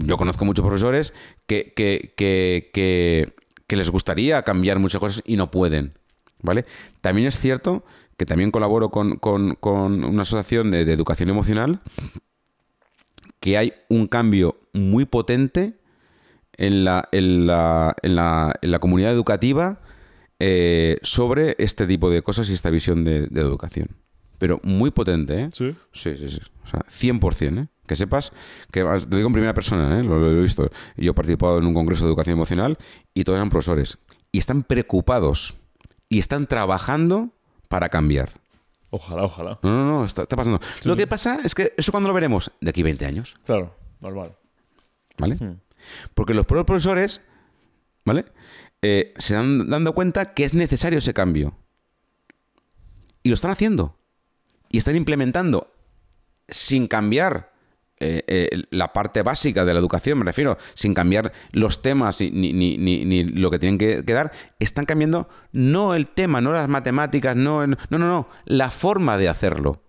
yo conozco muchos profesores que, que, que, que, que les gustaría cambiar muchas cosas y no pueden. ¿Vale? También es cierto que también colaboro con, una asociación de, educación emocional, que hay un cambio muy potente en la, en la, en la, en la comunidad educativa eh, sobre este tipo de cosas y esta visión de, educación. Pero muy potente, ¿eh? Sí. Sí, sí, sí. O sea, 100%, ¿eh? Que sepas, que te digo en primera persona, ¿eh? lo, he visto. Yo he participado en un congreso de educación emocional y todos eran profesores. Y están preocupados y están trabajando para cambiar. Ojalá, ojalá. No, no, no, está, pasando. Lo que pasa es que eso cuando lo veremos, de aquí 20 años. Claro, normal. ¿Vale? Hmm. Porque los propios profesores, ¿vale? Eh, se están dando cuenta que es necesario ese cambio. Y lo están haciendo. Y están implementando sin cambiar eh, eh, la parte básica de la educación, me refiero, sin cambiar los temas ni, ni, lo que tienen que, dar, están cambiando no el tema, no las matemáticas, no, no, no, no, la forma de hacerlo.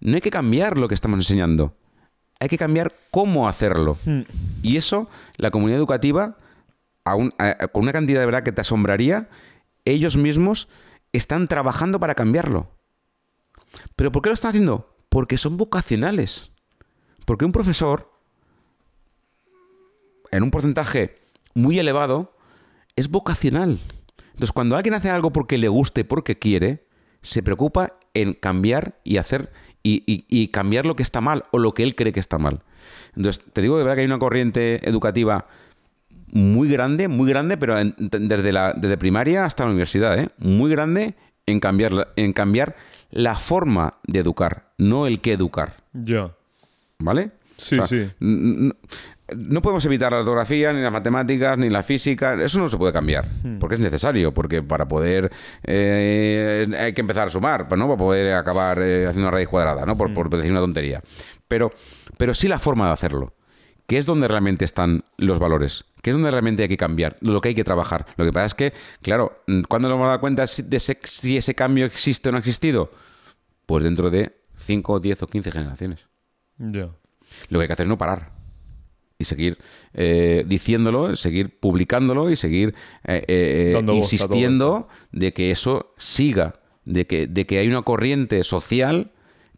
No hay que cambiar lo que estamos enseñando, hay que cambiar cómo hacerlo. Hmm. Y eso, la comunidad educativa, con una cantidad de verdad que te asombraría, ellos mismos están trabajando para cambiarlo. ¿Pero por qué lo están haciendo? Porque son vocacionales. Porque un profesor, en un porcentaje muy elevado, es vocacional. Entonces, cuando alguien hace algo porque le guste, porque quiere, se preocupa en cambiar y hacer y, cambiar lo que está mal o lo que él cree que está mal. Entonces, te digo de verdad que hay una corriente educativa muy grande, muy grande, pero desde, la, desde primaria hasta la universidad, ¿eh? muy grande en cambiar, en cambiar la forma de educar, no el que educar. Ya. ¿Vale? Sí, sí. No podemos evitar la ortografía, ni las matemáticas, ni la física. Eso no se puede cambiar. Hmm. Porque es necesario. Porque para poder. Eh, hay que empezar a sumar, pues, ¿no? Para poder acabar eh, haciendo una raíz cuadrada, ¿no? Por, por, hmm. decir una tontería. Pero, pero sí la forma de hacerlo. Que es donde realmente están los valores. Que es donde realmente hay que cambiar. Lo que hay que trabajar. Lo que pasa es que, claro, ¿cuándo nos vamos a dar cuenta de si ese cambio existe o no ha existido? Pues dentro de 5, 10 o 15 generaciones. Ya. Lo que hay que hacer es no parar. Y seguir eh, diciéndolo, seguir publicándolo y seguir eh, eh, insistiendo de que eso siga, de que, de que hay una corriente social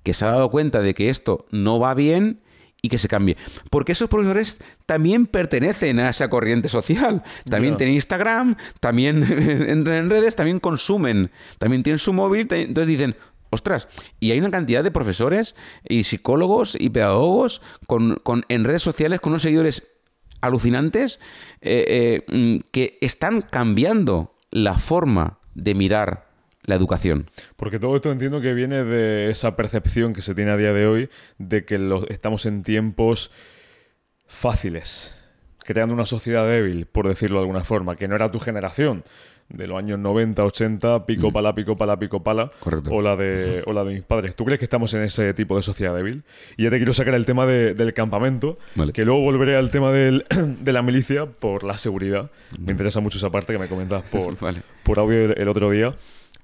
que se ha dado cuenta de que esto no va bien y que se cambie. Porque esos profesores también pertenecen a esa corriente social. También tienen Instagram, también <laughs> entran en redes, también consumen, también tienen su móvil. Entonces dicen, Ostras, y hay una cantidad de profesores y psicólogos y pedagogos con, en redes sociales con unos seguidores alucinantes eh, eh, mm, que están cambiando la forma de mirar la educación. Porque todo esto entiendo que viene de esa percepción que se tiene a día de hoy de que estamos en tiempos fáciles, creando una sociedad débil, por decirlo de alguna forma, que no era tu generación de los años 90, 80, pico mm. pala, pico pala, pico pala, o la, de, o la de mis padres. ¿Tú crees que estamos en ese tipo de sociedad débil? Y ya te quiero sacar el tema del campamento, que luego volveré al tema <clears throat> de la milicia por la seguridad. Me interesa mucho esa parte que me comentas <laughs> por, por audio el otro día.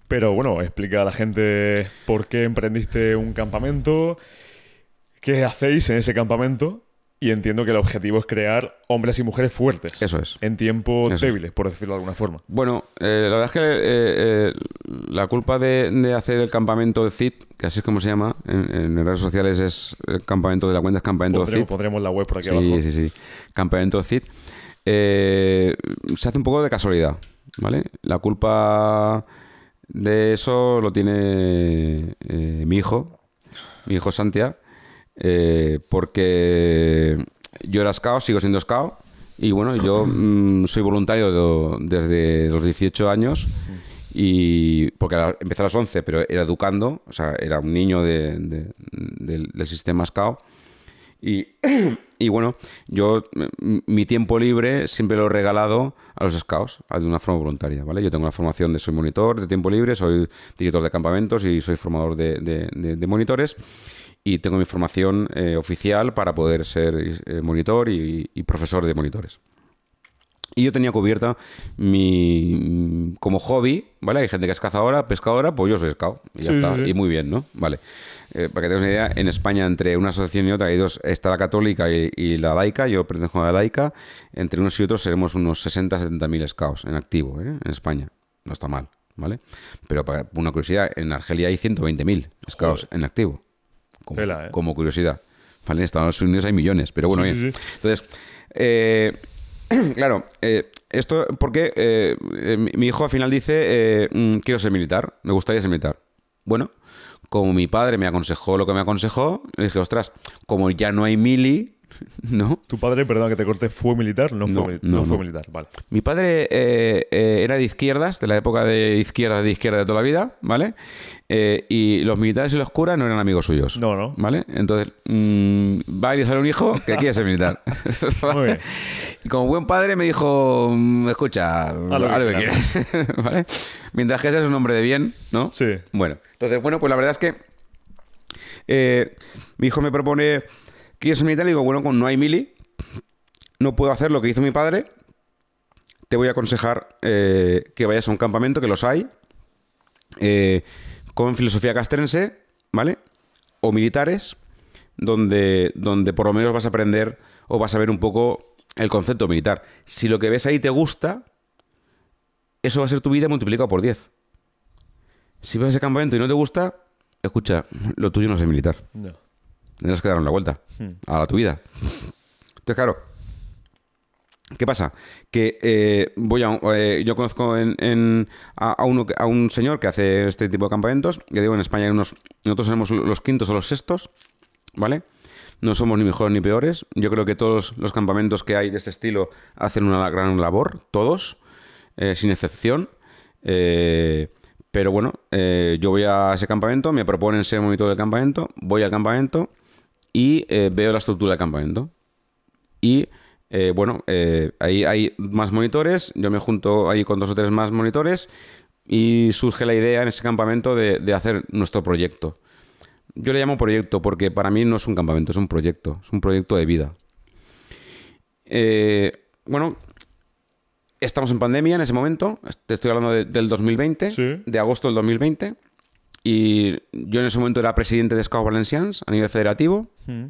Pero bueno, explica a la gente por qué emprendiste un campamento, qué hacéis en ese campamento y entiendo que el objetivo es crear hombres y mujeres fuertes. Eso es. En tiempos débiles, por decirlo de alguna forma. Bueno, eh, la verdad es que eh, eh, la culpa de, hacer el campamento de CIT, que así es como se llama, en, redes sociales es el campamento de la cuenta, es campamento de CIT. Pondremos la web por aquí sí, abajo. Sí, sí, Campamento de CIT. se hace un poco de casualidad, ¿vale? La culpa de eso lo tiene mi hijo, mi hijo Santiago eh, porque yo era scout, sigo siendo scout, y bueno, yo <clears throat> mm, soy voluntario desde los 18 años, y porque empecé a los 11, pero era educando, o sea, era un niño del, sistema scout. <clears throat> Y, bueno, yo mi tiempo libre siempre lo he regalado a los scouts de una forma voluntaria, ¿vale? Yo tengo una formación de soy monitor de tiempo libre, soy director de campamentos y soy formador de, de monitores y tengo mi formación eh, oficial para poder ser eh, monitor y, profesor de monitores. Y yo tenía cubierta mi como hobby, ¿vale? Hay gente que es cazadora, pescadora, pues yo soy scout. Y ya está. Y muy bien, ¿no? Vale. Eh, para que tengas una idea, en España, entre una asociación y otra, hay dos, está la católica y, la laica. Yo pertenezco a la laica. Entre unos y otros seremos unos 60, 70 mil scouts en activo, En España. No está mal. ¿vale? Pero para una curiosidad, en Argelia hay 120.000 scouts en activo. Como, Tela, ¿eh? como curiosidad. ¿Vale? En Estados Unidos hay millones, pero bueno, bien. Entonces, eh, <clears throat> claro, eh, esto porque eh, eh, mi, hijo al final dice, eh, mm, quiero ser militar, me gustaría ser militar. Bueno, como mi padre me aconsejó lo que me aconsejó, le dije, ostras, como ya no hay mili, <laughs> ¿no? Tu padre, perdón que te corte, fue militar, no, No, fue, no, no fue militar, vale. Mi padre eh, eh, era de izquierdas, de la época de izquierdas, de izquierda de toda la vida, ¿vale? Eh, y los militares y los curas no eran amigos suyos. No, no. ¿Vale? Entonces, mm, va y le sale un hijo que quiere ser militar. <laughs> <laughs> Muy bien. Y como buen padre me dijo, mm, escucha, lo lo que que quieras. ¿Vale? Mientras que seas un hombre de bien, ¿no? Sí. Bueno, entonces, bueno, pues la verdad es que mi hijo me propone que ser militar y digo, bueno, como no hay mili, no puedo hacer lo que hizo mi padre, te voy a aconsejar eh, que vayas a un campamento, que los hay, eh, con filosofía castrense, ¿vale? O militares, donde, donde por lo menos vas a aprender o vas a ver un poco el concepto militar. Si lo que ves ahí te gusta, eso va a ser tu vida multiplicado por 10. Si vas a ese campamento y no te gusta, escucha, lo tuyo no es ser militar. No. Tendrás que dar una vuelta a la tu vida. Entonces, claro, ¿qué pasa? Que eh, voy a, eh, yo conozco en, en- a, a uno, que- a un señor que hace este tipo de campamentos. Que digo, en España hay unos, nosotros somos los quintos o los sextos, ¿vale? No somos ni mejores ni peores. Yo creo que todos los campamentos que hay de este estilo hacen una gran labor, todos, eh, sin excepción. Eh, pero bueno, yo voy a ese campamento, me proponen ser monitor del campamento, voy al campamento y eh, veo la estructura del campamento. Y eh, bueno, eh, ahí hay más monitores, yo me junto ahí con dos o tres más monitores y surge la idea en ese campamento de, de hacer nuestro proyecto. Yo le llamo proyecto porque para mí no es un campamento, es un proyecto, es un proyecto de vida. Eh, bueno, estamos en pandemia en ese momento, te estoy hablando de- del 2020, Sí. de agosto del 2020, y yo en ese momento era presidente de Scouts Valencians a nivel federativo, Mm.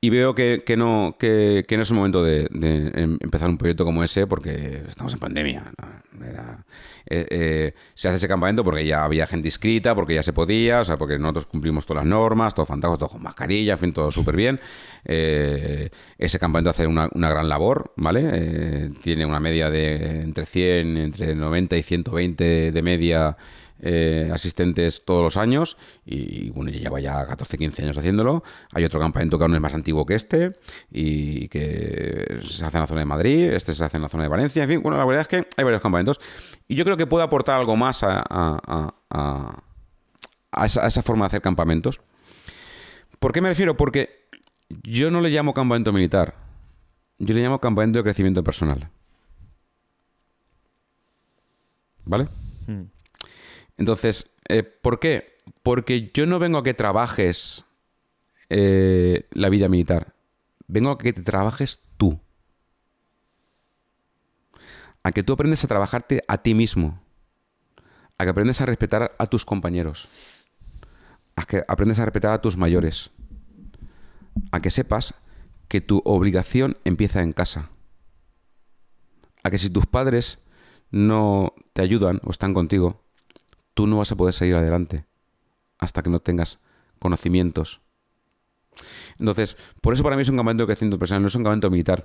y veo que, que no, que, que no es el momento de, de em- empezar un proyecto como ese porque estamos en pandemia. ¿no? Era- eh, eh, se hace ese campamento porque ya había gente inscrita, porque ya se podía, o sea, porque nosotros cumplimos todas las normas, todo fantástico, todo con mascarilla, en fin, todo súper bien. Eh, ese campamento hace una, una gran labor, ¿vale? Eh, tiene una media de entre 100, entre 90 y 120 de media eh, asistentes todos los años y, bueno, ya lleva ya 14, 15 años haciéndolo. Hay otro campamento que aún es más antiguo que este y que se hace en la zona de Madrid, este se hace en la zona de Valencia, en fin, bueno, la verdad es que hay varios campamentos y yo creo que puede aportar algo más a, esa, forma de hacer campamentos. ¿Por qué me refiero? Porque yo no le llamo campamento militar, yo le llamo campamento de crecimiento personal. ¿Vale? Mm. Entonces, eh, ¿por qué? Porque yo no vengo a que trabajes eh, la vida militar. Vengo a que te trabajes tú. A que tú aprendes a trabajarte a ti mismo. A que aprendes a respetar a tus compañeros. A que aprendes a respetar a tus mayores. A que sepas que tu obligación empieza en casa. A que si tus padres no te ayudan o están contigo, tú no vas a poder seguir adelante hasta que no tengas conocimientos. Entonces, por eso para mí es un campamento de crecimiento personal, no es un campamento militar.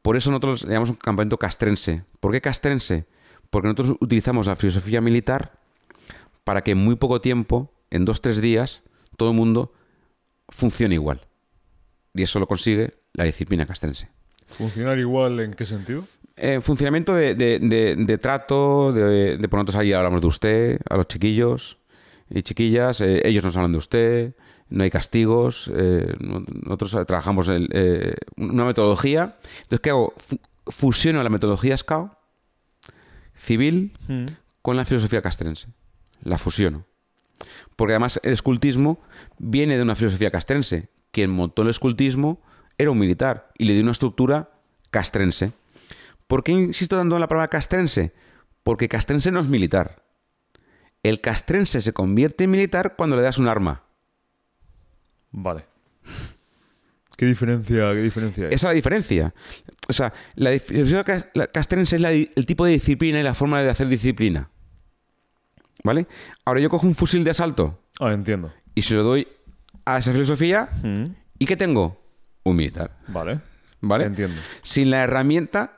Por eso nosotros le llamamos un campamento castrense. ¿Por qué castrense? Porque nosotros utilizamos la filosofía militar para que en muy poco tiempo, en dos, tres días, todo el mundo funcione igual. Y eso lo consigue la disciplina castrense. ¿Funcionar igual en qué sentido? Eh, funcionamiento de, de- de- de trato, de, por nosotros ahí hablamos de usted, a los chiquillos y chiquillas, eh, ellos nos hablan de usted, no hay castigos, eh, no- nosotros trabajamos el, eh, una metodología. Entonces, ¿qué hago? Fu- fusiono la metodología SCAO civil Mm. con la filosofía castrense. La fusiono. Porque además el escultismo viene de una filosofía castrense. Quien montó el escultismo era un militar y le dio una estructura castrense. ¿Por qué insisto tanto en la palabra castrense? Porque castrense no es militar. El castrense se convierte en militar cuando le das un arma. Vale. <laughs> ¿Qué diferencia, qué diferencia hay? Esa es la diferencia. O sea, la la castrense es la el tipo de disciplina y la forma de hacer disciplina. ¿Vale? Ahora yo cojo un fusil de asalto Ah, entiendo. y se lo doy a esa filosofía. Mm, ¿Y qué tengo? Un militar. Vale. ¿Vale? Entiendo. Sin la herramienta,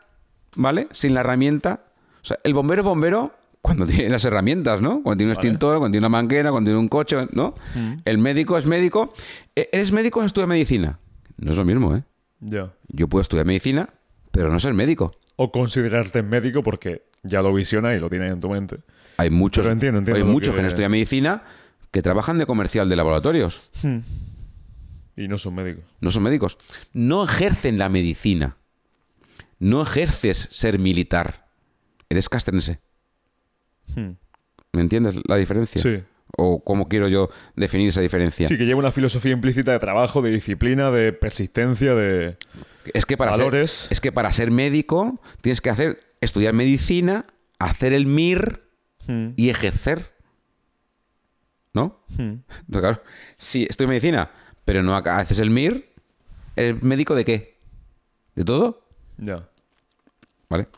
¿vale? Sin la herramienta. O sea, el bombero es bombero cuando <laughs> tiene las herramientas, ¿no? Cuando tiene un Vale. extintor, cuando tiene una manguera, cuando tiene un coche, ¿no? El médico es médico. E- ¿Eres médico o estudias medicina? No es lo mismo, ¿eh? Ya. Yo puedo estudiar medicina, pero no ser médico. O considerarte médico porque ya lo visiona y lo tienes en tu mente. Hay muchos, Pero entiendo, entiendo hay muchos que... que- no estudian medicina que trabajan de comercial de laboratorios. Y no son médicos. No son médicos. No ejercen la medicina. No ejerces ser militar. Eres castrense. Hmm. ¿Me entiendes la diferencia? Sí. ¿O cómo quiero yo definir esa diferencia? Sí, que lleva una filosofía implícita de trabajo, de disciplina, de persistencia, de... Es que para Valores. ser, es que para ser médico tienes que hacer estudiar medicina, hacer el MIR Hmm. y ejercer. ¿No? Hmm. Entonces, claro, si estudio medicina, pero no haces el MIR, ¿eres médico de qué? ¿De todo? Ya. ¿Vale?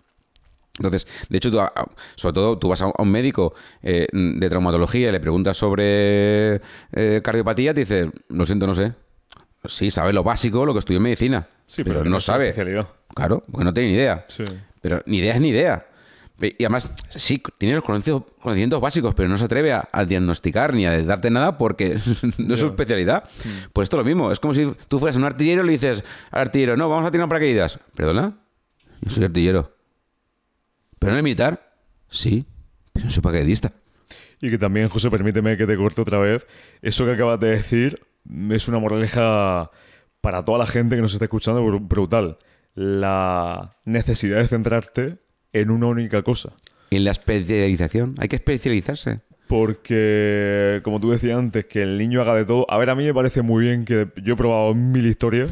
Entonces, de hecho, tú, sobre todo, tú vas a un- médico eh, de traumatología y le preguntas sobre eh, cardiopatía, te dice, lo siento, no sé. Sí, sabe lo básico, lo que estudió en medicina. Sí, pero, pero no sabe. Claro, porque no tiene ni idea. Sí. Pero ni idea es ni idea. Y además, sí, tiene los conocimientos, básicos, pero no se atreve a, a diagnosticar ni a darte nada porque <laughs> no es su especialidad. Pues esto es lo mismo. Es como si tú fueras un artillero y le dices al artillero, no, vamos a tirar un paracaídas. ¿Perdona? Yo soy artillero. ¿Pero no eres militar? Sí, pero no soy paracaidista. Y que también, José, permíteme que te corte otra vez. Eso que acabas de decir es una moraleja para toda la gente que nos está escuchando bru- brutal. La necesidad de centrarte en una única cosa. En la especialización, hay que especializarse. Porque, como tú decías antes, que el niño haga de todo. A ver, a mí me parece muy bien que yo he probado mil historias,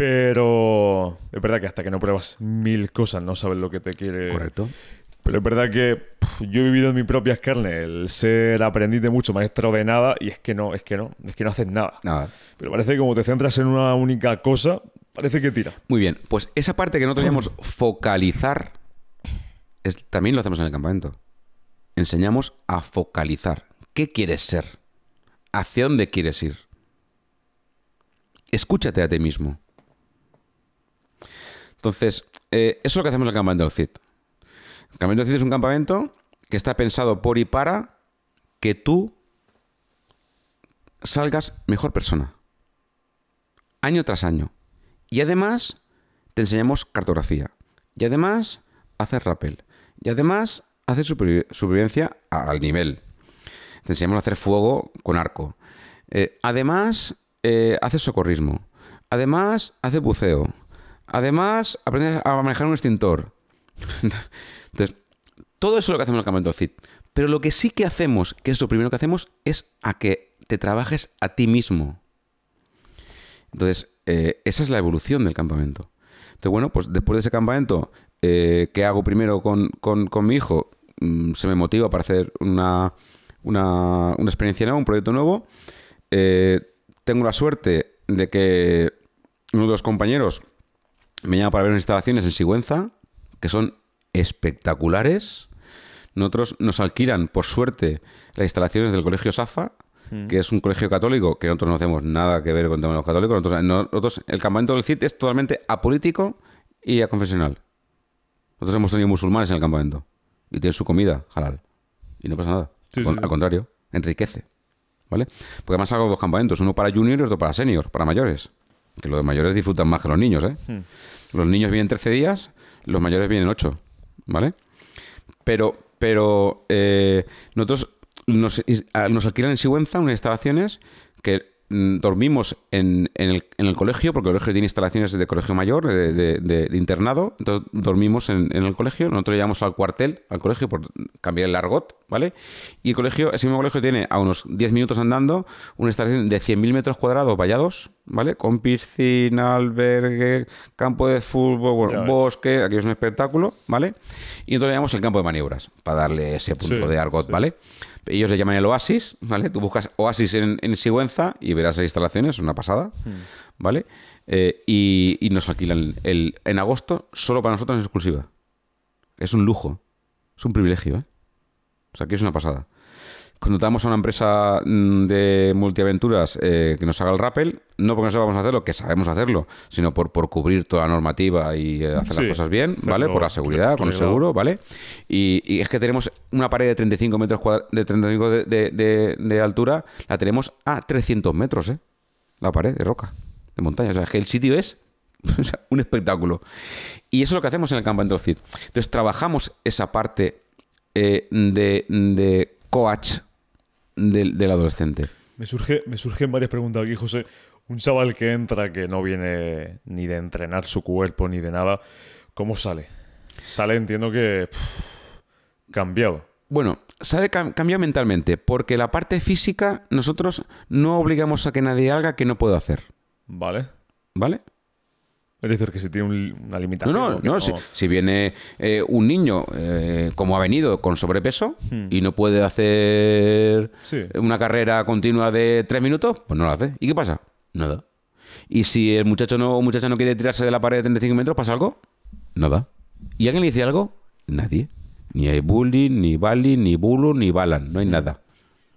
pero es verdad que hasta que no pruebas mil cosas no sabes lo que te quiere. Correcto. Pero es verdad que pff, yo he vivido en mis propias carnes el ser aprendiz de mucho, maestro de nada, y es que no, es que no, es que no haces nada. Nada. Pero parece que como te centras en una única cosa, parece que tira. Muy bien, pues esa parte que nosotros llamamos focalizar, es- también lo hacemos en el campamento. Enseñamos a focalizar. ¿Qué quieres ser? ¿Hacia dónde quieres ir? Escúchate a ti mismo. Entonces, eh, eso es lo que hacemos en el campamento del CID. El campamento del CID es un campamento que está pensado por y para que tú salgas mejor persona. Año tras año. Y además te enseñamos cartografía. Y además hacer rappel. Y además supervi- supervivencia al nivel. Te enseñamos a hacer fuego con arco. Eh, además eh, haces socorrismo. Además haces buceo. Además aprendes a manejar un extintor. <laughs> Entonces, todo eso es lo que hacemos en el campamento CID. Pero lo que sí que hacemos, que es lo primero que hacemos, es a que te trabajes a ti mismo. Entonces, eh, esa es la evolución del campamento. Entonces, bueno, pues después de ese campamento, eh, ¿qué hago primero con, con- con mi hijo? Mm, se me motiva para hacer una, una, una experiencia nueva, un proyecto nuevo. Eh, tengo la suerte de que uno de los compañeros me llama para ver unas instalaciones en Sigüenza, que son espectaculares. Nosotros nos alquilan, por suerte, las instalaciones del Colegio Safa, que es un colegio católico que nosotros no hacemos nada que ver con temas de los católicos. Nosotros, nosotros- el campamento del CID es totalmente apolítico y aconfesional. Nosotros hemos tenido musulmanes en el campamento y tienen su comida halal. Y no pasa nada. Sí, al, sí. al contrario, enriquece. ¿Vale? Porque además hago dos campamentos, uno para junior y otro para senior, para mayores. Que los mayores disfrutan más que los niños, ¿eh? Los niños vienen 13 días, los mayores vienen 8, ¿vale? Pero, pero eh, nosotros nos, alquilan en Sigüenza unas instalaciones que mm, dormimos en, en el, en el colegio, porque el colegio tiene instalaciones de colegio mayor, de, de- de- de internado, entonces dormimos en, en el colegio, nosotros llegamos al cuartel, al colegio, por cambiar el argot, ¿vale? Y el colegio, ese mismo colegio tiene a unos 10 minutos andando una instalación de 100.000 metros cuadrados vallados, ¿vale? Con piscina, albergue, campo de fútbol, bueno, bosque, aquí es un espectáculo, ¿vale? Y entonces le llamamos el campo de maniobras, para darle ese punto Sí, de argot, sí. ¿vale? Ellos le llaman el oasis, ¿vale? Tú buscas oasis en, en Sigüenza y verás las instalaciones, una pasada, ¿vale? Eh, y, y nos alquilan el, en agosto solo para nosotros en exclusiva. Es un lujo, es un privilegio, ¿eh? O sea, aquí es una pasada. Contratamos a una empresa mm, de multiaventuras eh, que nos haga el rappel, no porque no sepamos hacerlo, que sabemos hacerlo, sino por, por cubrir toda la normativa y eh, hacer Sí, las cosas bien, ¿vale? Por la seguridad, con el seguro, ¿vale? Y, y es que tenemos una pared de 35 metros cuadra- de 35 de, de- de- de altura, la tenemos a 300 metros, ¿eh? La pared de roca, de montaña. O sea, es que el sitio es <laughs> un espectáculo. Y eso es lo que hacemos en el campamento CID. Entonces, trabajamos esa parte eh, de, de coach del, del adolescente. Me, surge, me surgen varias preguntas aquí, José. Un chaval que entra que no viene ni de entrenar su cuerpo ni de nada, ¿cómo sale? Sale, entiendo que pff, cambiado. Bueno, sale cam- cambia mentalmente, porque la parte física nosotros no obligamos a que nadie haga que no pueda hacer. ¿Vale? ¿Vale? Es decir, que si tiene un- una No, limitación. no, o que no. Si, si viene eh, un niño, eh, como ha venido, con sobrepeso y no puede hacer Sí. una carrera continua de tres minutos, pues no lo hace. ¿Y qué pasa? Nada. ¿Y si el muchacho no, o muchacha no quiere tirarse de la pared de 35 metros, pasa algo? Nada. ¿Y alguien le dice algo? Nadie. Ni hay bullying, ni bullying, ni bulo, ni balan. No hay nada.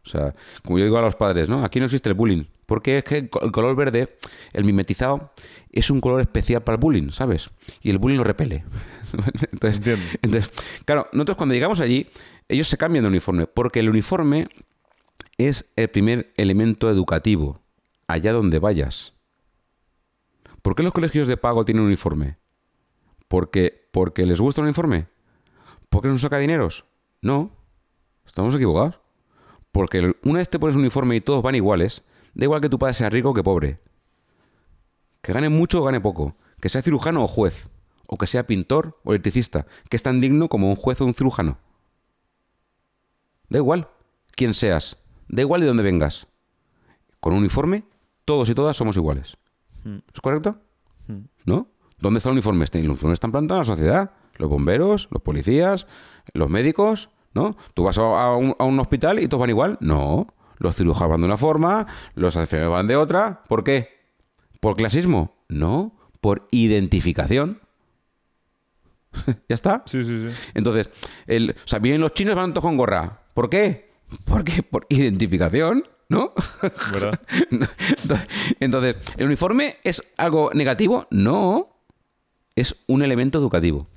O sea, como yo digo a los padres, ¿no? Aquí no existe el bullying. Porque es que el co- el color verde, el mimetizado, es un color especial para el bullying, ¿sabes? Y el bullying lo repele. <laughs> entonces, Entiendo. entonces, claro, nosotros cuando llegamos allí, ellos se cambian de uniforme. Porque el uniforme es el primer elemento educativo, allá donde vayas. ¿Por qué los colegios de pago tienen uniforme? ¿Porque, porque les gusta el uniforme? ¿Porque no saca dineros? No, estamos equivocados. Porque una vez te pones un uniforme y todos van iguales, da igual que tu padre sea rico que pobre. Que gane mucho o gane poco. Que sea cirujano o juez. O que sea pintor o electricista. Que es tan digno como un juez o un cirujano. Da igual quién seas. Da igual de dónde vengas. Con un uniforme, todos y todas somos iguales. ¿Es correcto? ¿No? ¿Dónde está el uniforme? Este- El uniforme está implantado en la sociedad. Los bomberos, los policías, los médicos, ¿no? Tú vas a un, a un hospital y todos van igual. No. Los cirujanos van de una forma, los enfermeros van de otra. ¿Por qué? ¿Por clasismo? No. Por identificación. <laughs> ¿Ya está? Sí, sí, sí. Entonces, el, o sea, vienen los chinos van todos con gorra. ¿Por qué? Porque por identificación, ¿no? ¿Verdad? <laughs> Entonces, ¿el uniforme es algo negativo? No. Es un elemento educativo.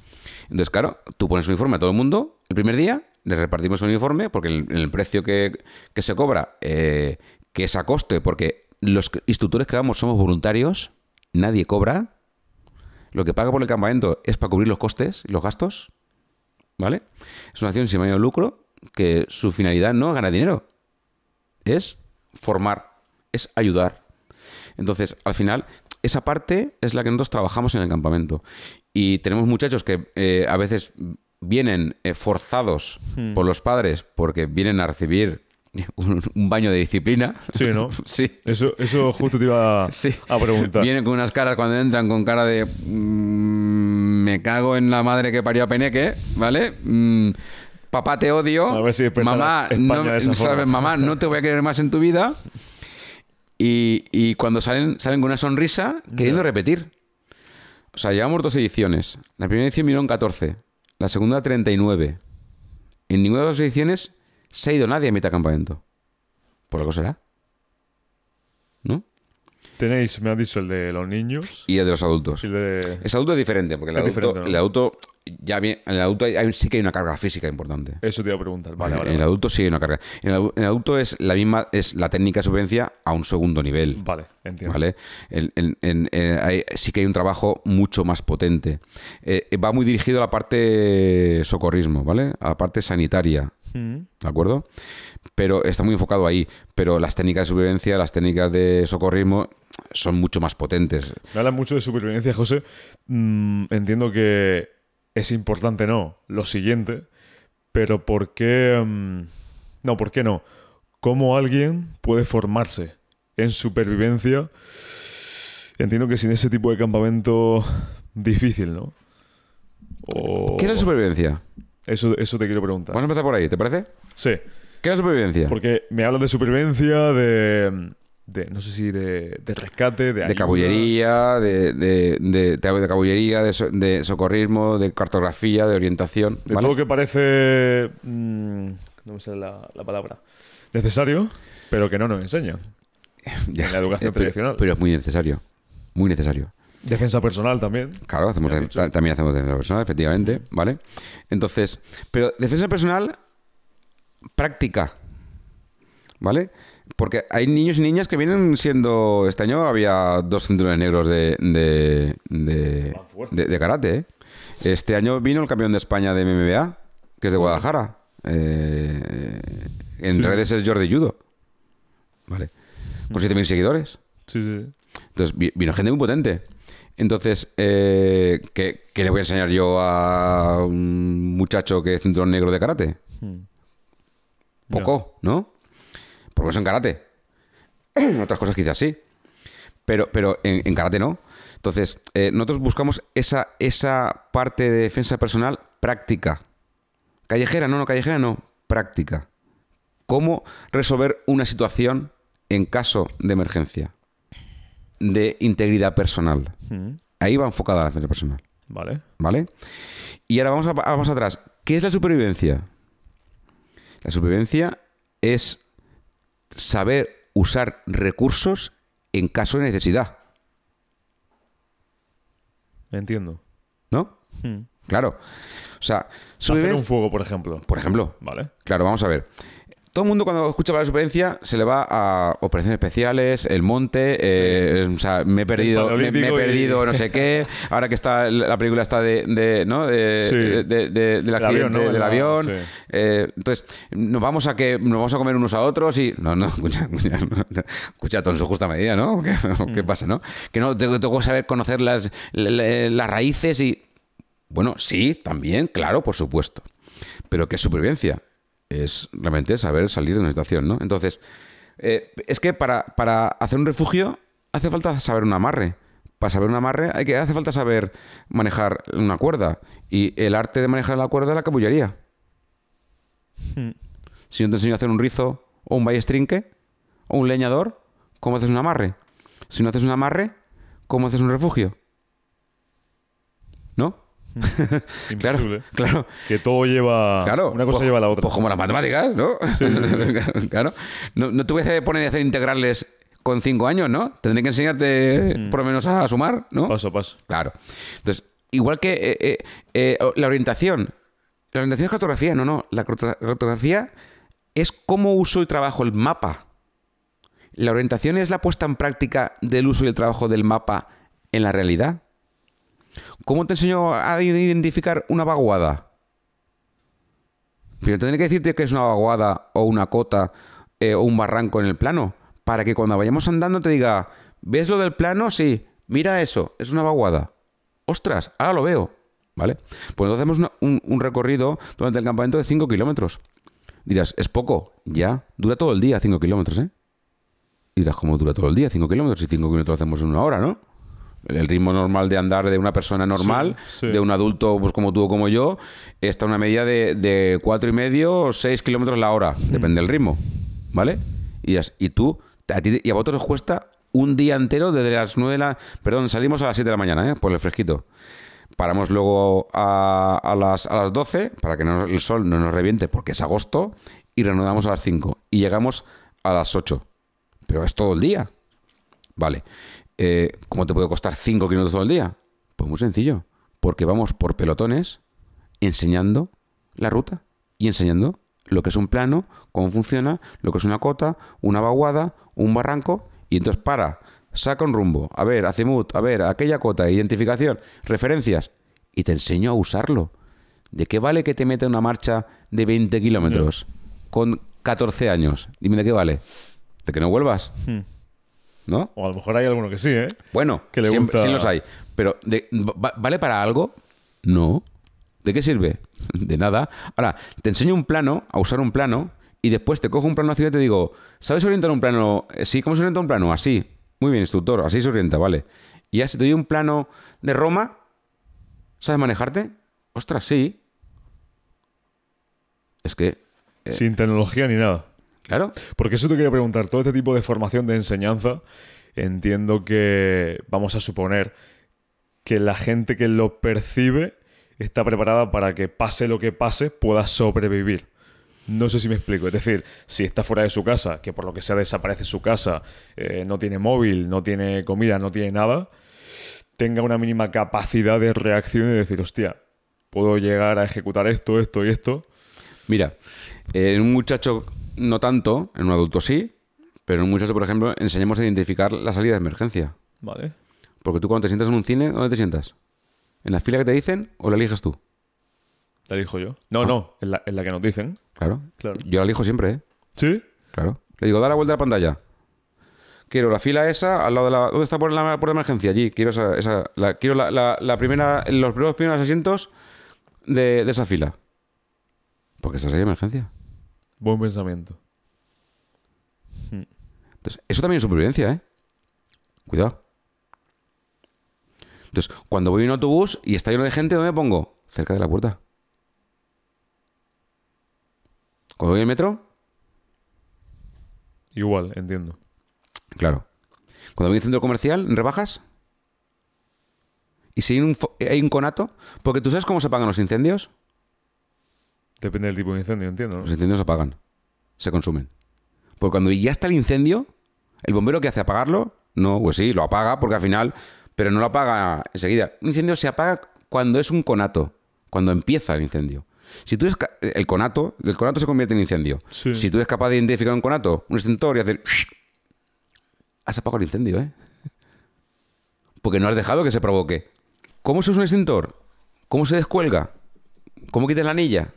Entonces, claro, tú pones un uniforme a todo el mundo el primer día, le repartimos el uniforme, porque el, el precio que, que se cobra, eh, que es a coste, porque los instructores que vamos somos voluntarios, nadie cobra. Lo que paga por el campamento es para cubrir los costes y los gastos. ¿Vale? Es una acción sin de lucro que su finalidad no es ganar dinero, es formar, es ayudar. Entonces, al final, esa parte es la que nosotros trabajamos en el campamento. Y tenemos muchachos que eh, a veces vienen eh, forzados por los padres porque vienen a recibir <laughs> un, un baño de disciplina. Sí, ¿no? <laughs> sí. Eso, eso justo te iba a, <laughs> Sí. a preguntar. Vienen con unas caras cuando entran con cara de mm, me cago en la madre que parió a Peneque, ¿vale? Mm, papá te odio. A ver si mamá, no, de esa ¿sabes? forma. mamá, no te voy a querer más en tu vida. Y, y cuando salen, salen con una sonrisa queriendo repetir. O sea, llevamos dos ediciones. La primera edición vinieron 14, la segunda 39. En ninguna de las ediciones se ha ido nadie a mitad de campamento. Por algo será. ¿No? Tenéis, me has dicho, el de los niños Y el de los adultos. y el de... El adulto es diferente, porque el Es adulto, diferente, ¿no? el adulto ya bien, en el adulto hay- hay- sí que hay una carga física importante. Eso te iba a preguntar. Vale, vale. en el adulto sí hay una carga. En el, adu- en el adulto es la misma, es la técnica de supervivencia a un segundo nivel. Vale, entiendo. ¿Vale? En- en- en- hay- sí que hay un trabajo mucho más potente. Eh, va muy dirigido a la parte socorrismo, ¿vale? A la parte sanitaria. Mm. ¿De acuerdo? Pero está muy enfocado ahí. Pero las técnicas de supervivencia, las técnicas de socorrismo son mucho más potentes. Me hablas mucho de supervivencia, José. Mm, entiendo que es importante, ¿no? Lo siguiente. Pero ¿por qué... mm, no, ¿por qué no? ¿Cómo alguien puede formarse en supervivencia? Entiendo que sin ese tipo de campamento difícil, ¿no? O- ¿Qué es la supervivencia? Eso, eso te quiero preguntar. Vamos a empezar por ahí, ¿te parece? Sí, ¿Qué es la supervivencia? porque me hablas de supervivencia, de... de no sé si de, de rescate, de de ayuda. cabullería, de, de, de, de- de cabullería, de, so- de socorrismo, de cartografía, de orientación. De ¿vale? todo que parece mm, no me sale la, la palabra. Necesario, pero que no nos enseñan. <laughs> Ya, En la educación eh, tradicional. Pero es muy necesario. Muy necesario. Defensa personal también. Claro, hacemos también hacemos defensa personal, efectivamente, ¿vale? Entonces, pero defensa personal práctica, ¿vale? Porque hay niños y niñas que vienen siendo... Este año había dos cinturones negros de, de, de, de- de karate, ¿eh? Este año vino el campeón de España de MMA, que es de Guadalajara. Eh, en Sí. redes es Jordi Judo, ¿vale? Con 7.000 seguidores. Sí, sí. Entonces, vi- vino gente muy potente. Entonces, eh, ¿qué, qué le voy a enseñar yo a un muchacho que es cinturón negro de karate? Hmm. Poco, ¿no? Porque eso en karate. <clears throat> Otras cosas quizás sí. Pero, pero en, en karate no. Entonces, eh, nosotros buscamos esa, esa parte de defensa personal práctica. Callejera, no, no, callejera no. Práctica. ¿Cómo resolver una situación en caso de emergencia? De integridad personal. Hmm. Ahí va enfocada la defensa personal. Vale. ¿Vale? Y ahora vamos, a- vamos atrás. ¿Qué es la supervivencia? La supervivencia es saber usar recursos en caso de necesidad. Entiendo. ¿No? Hmm. Claro. O sea, Hacer un fuego, por ejemplo. Por ejemplo, Vale. Claro, vamos a ver. Todo el mundo cuando escucha hablar de supervivencia se le va a operaciones especiales, el monte, eh, o sea, me he perdido, me, me he y- perdido no sé qué, <laughs> ahora que está la película está de, de, ¿no? de, Sí. del El accidente avión, ¿no? del La- avión. sí. Eh, entonces, nos vamos a que nos vamos a comer unos a otros y no, no, <laughs> escucha, escucha, todo en su justa medida, ¿no? <laughs> ¿Qué, qué Mm. pasa, no? Que no tengo, que saber conocer las, la- las raíces y bueno, sí, también, claro, por supuesto. Pero ¿qué es supervivencia? Es realmente saber salir de una situación, ¿no? Entonces, eh, es que para, para hacer un refugio hace falta saber un amarre. Para saber un amarre hay que, hace falta saber manejar una cuerda. Y el arte de manejar la cuerda es la cabullería. Hmm. Si no te enseño a hacer un rizo o un ballestrinque o un leñador, ¿cómo haces un amarre? Si no haces un amarre, ¿cómo haces un refugio? ¿No? <laughs> Claro, claro. Que todo lleva. Claro. Una cosa pues- lleva a la otra. Pues como las matemáticas, ¿no? <laughs> claro. No, no te voy a poner a hacer integrales con cinco años, ¿no? Tendré que enseñarte por lo menos a sumar, ¿no? Paso a paso. Claro. Entonces, igual que eh, eh, eh, la orientación. La orientación es cartografía, no, no. La carto- cartografía es cómo uso y trabajo el mapa. La orientación es la puesta en práctica del uso y el trabajo del mapa en la realidad. ¿Cómo te enseño a identificar una vaguada? Pero tendré que decirte que es una vaguada o una cota eh, o un barranco en el plano para que cuando vayamos andando te diga, ¿ves lo del plano? Sí, mira eso, es una vaguada. Ostras, ahora lo veo. ¿Vale? Pues entonces hacemos un, recorrido durante el campamento de 5 kilómetros. Dirás, es poco. Ya, dura todo el día 5 kilómetros, ¿eh? Dirás, ¿cómo dura todo el día 5 kilómetros? Y 5 kilómetros hacemos en una hora, ¿no? El ritmo normal de andar de una persona normal, Sí, sí. de un adulto pues como tú o como yo, está una media de, de cuatro y medio o 6 kilómetros la hora. Depende del ritmo, ¿vale? Y, y tú, a ti, y a vosotros os cuesta un día entero desde las 9 de la... Perdón, salimos a las 7 de la mañana, ¿eh? Por el fresquito. Paramos luego a, a las, a las 12 para que no- el sol no nos reviente porque es agosto y reanudamos a las 5 y llegamos a las 8. Pero es todo el día. Vale. Eh, ¿Cómo te puede costar 5 kilómetros todo el día? Pues muy sencillo. Porque vamos por pelotones enseñando la ruta y enseñando lo que es un plano, cómo funciona, lo que es una cota, una vaguada, un barranco. Y entonces para, saca un rumbo, a ver, azimut, a ver, aquella cota, identificación, referencias. Y te enseño a usarlo. ¿De qué vale que te meta una marcha de 20 kilómetros con 14 años? Dime de qué vale. De que no vuelvas, Hmm. ¿No? O a lo mejor hay alguno que sí, ¿eh? Bueno, Que le siempre- gusta- sí los hay. Pero, de- va- ¿vale para algo? No. ¿De qué sirve? <laughs> De nada. Ahora, te enseño un plano, a usar un plano, y después te cojo un plano ciudad y te digo, ¿sabes orientar un plano? Eh, Sí, ¿cómo se orienta un plano? Así. Muy bien, instructor, así se orienta, vale. Y ya si te doy un plano de Roma, ¿sabes manejarte? Ostras, sí. Es que, Eh. Sin tecnología ni nada. Claro, Porque eso te quería preguntar, todo este tipo de formación de enseñanza, entiendo que vamos a suponer que la gente que lo percibe está preparada para que pase lo que pase pueda sobrevivir. No sé si me explico. Es decir, si está fuera de su casa, que por lo que sea desaparece su casa, eh, no tiene móvil, no tiene comida, no tiene nada, tenga una mínima capacidad de reacción y decir, hostia, puedo llegar a ejecutar esto, esto y esto. Mira, en un muchacho no tanto, en un adulto sí, pero en un muchacho, por ejemplo, enseñamos a identificar la salida de emergencia. Vale. Porque tú cuando te sientas en un cine, ¿dónde te sientas? ¿En la fila que te dicen o la eliges tú? La elijo yo. No, no, en la, en la que nos dicen. Claro. Claro. Yo la elijo siempre, ¿eh? ¿Sí? Claro. Le digo, da la vuelta a la pantalla. Quiero la fila esa al lado de la. ¿Dónde está por la, por la emergencia? Allí. Quiero esa. esa- la, quiero la, la- la primera. Los primeros, primeros asientos de, de esa fila. Porque estás ahí de emergencia. Buen pensamiento. Entonces, eso también es supervivencia, ¿eh? Cuidado. Entonces, cuando voy en un autobús y está lleno de gente, ¿dónde me pongo? Cerca de la puerta. Cuando voy en el metro, Igual, entiendo. Claro. Cuando voy a un centro comercial, en rebajas. Y si hay un, fo- hay un conato, porque tú sabes cómo se apagan los incendios. Depende del tipo de incendio, entiendo. ¿no? Los incendios se apagan, se consumen. Porque cuando ya está el incendio, el bombero que hace apagarlo, no, pues sí, lo apaga porque al final, pero no lo apaga enseguida. Un incendio se apaga cuando es un conato, cuando empieza el incendio. Si tú eres ca- el conato, el conato se convierte en incendio. Sí. Si tú eres capaz de identificar un conato, un extintor y hacer has apagado el incendio, ¿eh? Porque no has dejado que se provoque. ¿Cómo se usa un extintor? ¿Cómo se descuelga? ¿Cómo quitas la anilla?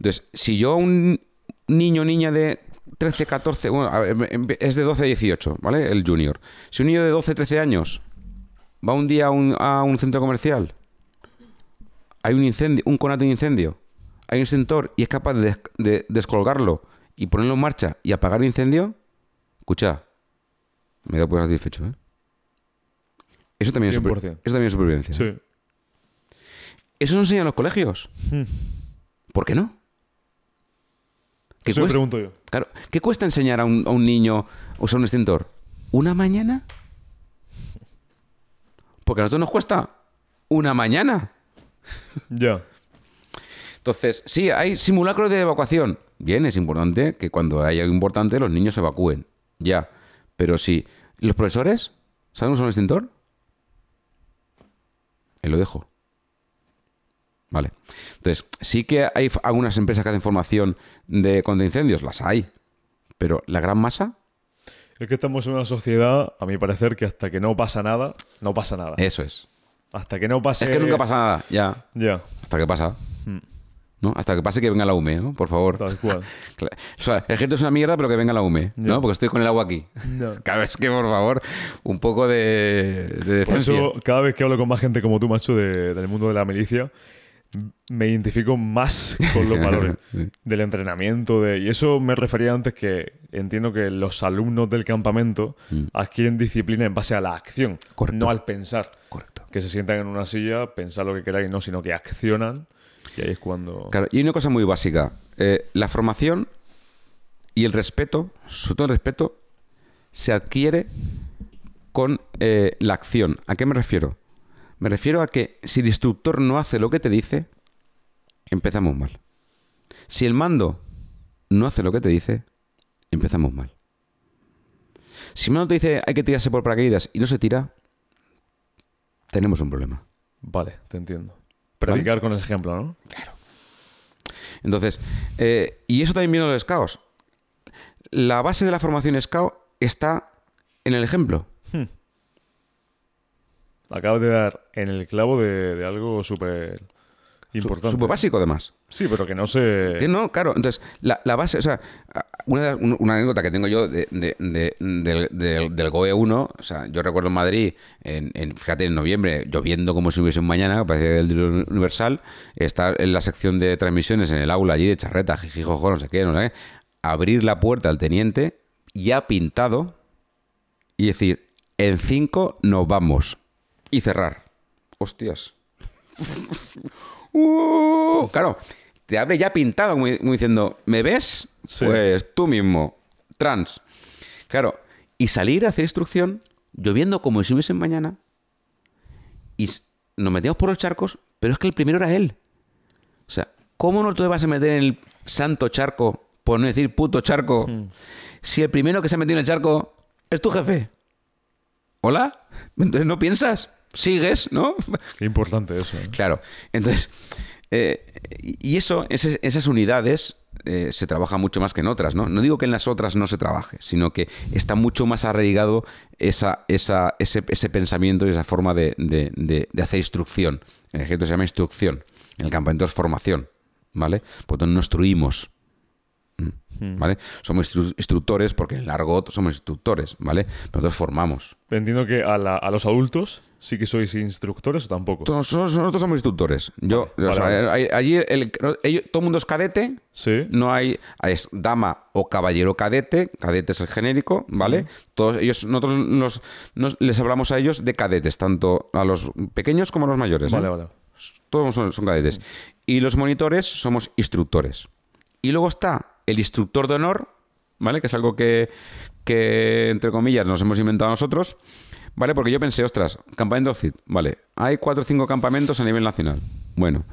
Entonces, si yo a un niño o niña de 13, 14, bueno, a ver, em- es de 12 a 18, ¿vale? El junior. Si un niño de 12, 13 años va un día a un, a un centro comercial, hay un incendio, un conato de incendio, hay un extintor y es capaz de, des- de descolgarlo y ponerlo en marcha y apagar el incendio, escucha, me da por satisfecho, ¿eh? Eso también, es super- 100%. eso también es supervivencia. Sí. Eso no enseñan en los colegios. Hmm. ¿Por qué no? ¿Qué Eso me cuesta? pregunto yo. Claro, ¿qué cuesta enseñar a un, a un niño a usar un extintor? ¿Una mañana? Porque a nosotros nos cuesta una mañana. Ya. Entonces, sí, hay simulacros de evacuación. Bien, es importante que cuando haya algo importante los niños se evacúen. Ya. Pero sí, ¿y los profesores? ¿Saben usar un extintor? Ahí lo dejo. Vale. Entonces, sí que hay algunas empresas que hacen formación de contra incendios, las hay. Pero la gran masa, Es que estamos en una sociedad, a mi parecer, que hasta que no pasa nada, no pasa nada. eso es. Hasta que no pase. Es que nunca pasa nada, ya. Ya, Hasta que pasa. ¿No? Hasta que pase que venga la UME, ¿no? Por favor. tal cual. <laughs> O sea, el ejército es una mierda, pero que venga la UME, ¿no? Porque estoy con el agua aquí. <laughs> Cada vez que, por favor, un poco de, de Por eso, cada vez que hablo con más gente como tú, macho, de- del mundo de la milicia, me identifico más con los <laughs> valores Sí. del entrenamiento. De, y eso me refería antes que entiendo que los alumnos del campamento adquieren disciplina en base a la acción, Mm. Correcto. no al pensar. Correcto. Que se sientan en una silla, pensar lo que queráis, no, sino que accionan. Y ahí es cuando. Claro, y una cosa muy básica. Eh, la formación y el respeto, sobre todo el respeto, se adquiere con eh, la acción. ¿A qué me refiero? Me refiero a que si el instructor no hace lo que te dice, empezamos mal. Si el mando no hace lo que te dice, empezamos mal. Si el mando te dice hay que tirarse por paracaídas y no se tira, tenemos un problema. Vale, te entiendo. Predicar con el ejemplo, ¿no? Entonces, eh, y eso también viene de los scouts. La base de la formación scout está en el ejemplo. Acabas de dar en el clavo de, de algo súper importante. Súper básico, además. Sí, pero que no se. Que no, claro. Entonces, la, la base, o sea, una, una anécdota que tengo yo de- de- de- del, del- del GOE 1, o sea, yo recuerdo en Madrid, en, en- fíjate, en noviembre, lloviendo como si hubiese un mañana, parecía el universal, estar en la sección de transmisiones en el aula allí de charreta, jijijojo, no sé qué, no sé qué, abrir la puerta al teniente, ya pintado, y decir, en 5 nos vamos. Y cerrar. Hostias. <laughs> Uh, claro, te abre ya pintado, como, diciendo, ¿me ves? Sí. Pues tú mismo, trans. Claro, y salir a hacer instrucción, lloviendo como si hubiese mañana, y nos metíamos por los charcos, pero es que el primero era él. O sea, ¿cómo no te vas a meter en el santo charco, por no decir puto charco, si el primero que se ha metido en el charco es tu jefe? ¿Hola? <laughs> Entonces no piensas, sigues, ¿no? Qué importante eso. ¿eh? Claro. Entonces, eh, y eso, ese- esas unidades eh, se trabaja mucho más que en otras, ¿no? No digo que en las otras no se trabaje, sino que está mucho más arraigado esa, esa, ese, ese pensamiento y esa forma de, de- de- de hacer instrucción. En el ejército se llama instrucción, en el campamento es formación, ¿vale? Por lo tanto, no instruimos. Mm, ¿Vale? Somos instru- instructores porque en el argot somos instructores, ¿vale? Pero nosotros formamos. Entiendo que a, la- a los adultos sí que sois instructores o tampoco. Nosotros somos instructores. Yo, Vale, o sea, vale. hay- allí el- ellos- todo el mundo es cadete, Sí. no hay es dama o caballero cadete, cadete es el genérico, ¿vale? Todos ellos nosotros nos- nos- les hablamos a ellos de cadetes, tanto a los pequeños como a los mayores. ¿eh? Vale, vale. Todos son, son cadetes. Y los monitores somos instructores. Y luego está el instructor de honor, ¿vale? Que es algo que, que, entre comillas, nos hemos inventado nosotros, ¿vale? Porque yo pensé, ostras, campamento CID, ¿vale? Hay cuatro o cinco campamentos a nivel nacional. Bueno,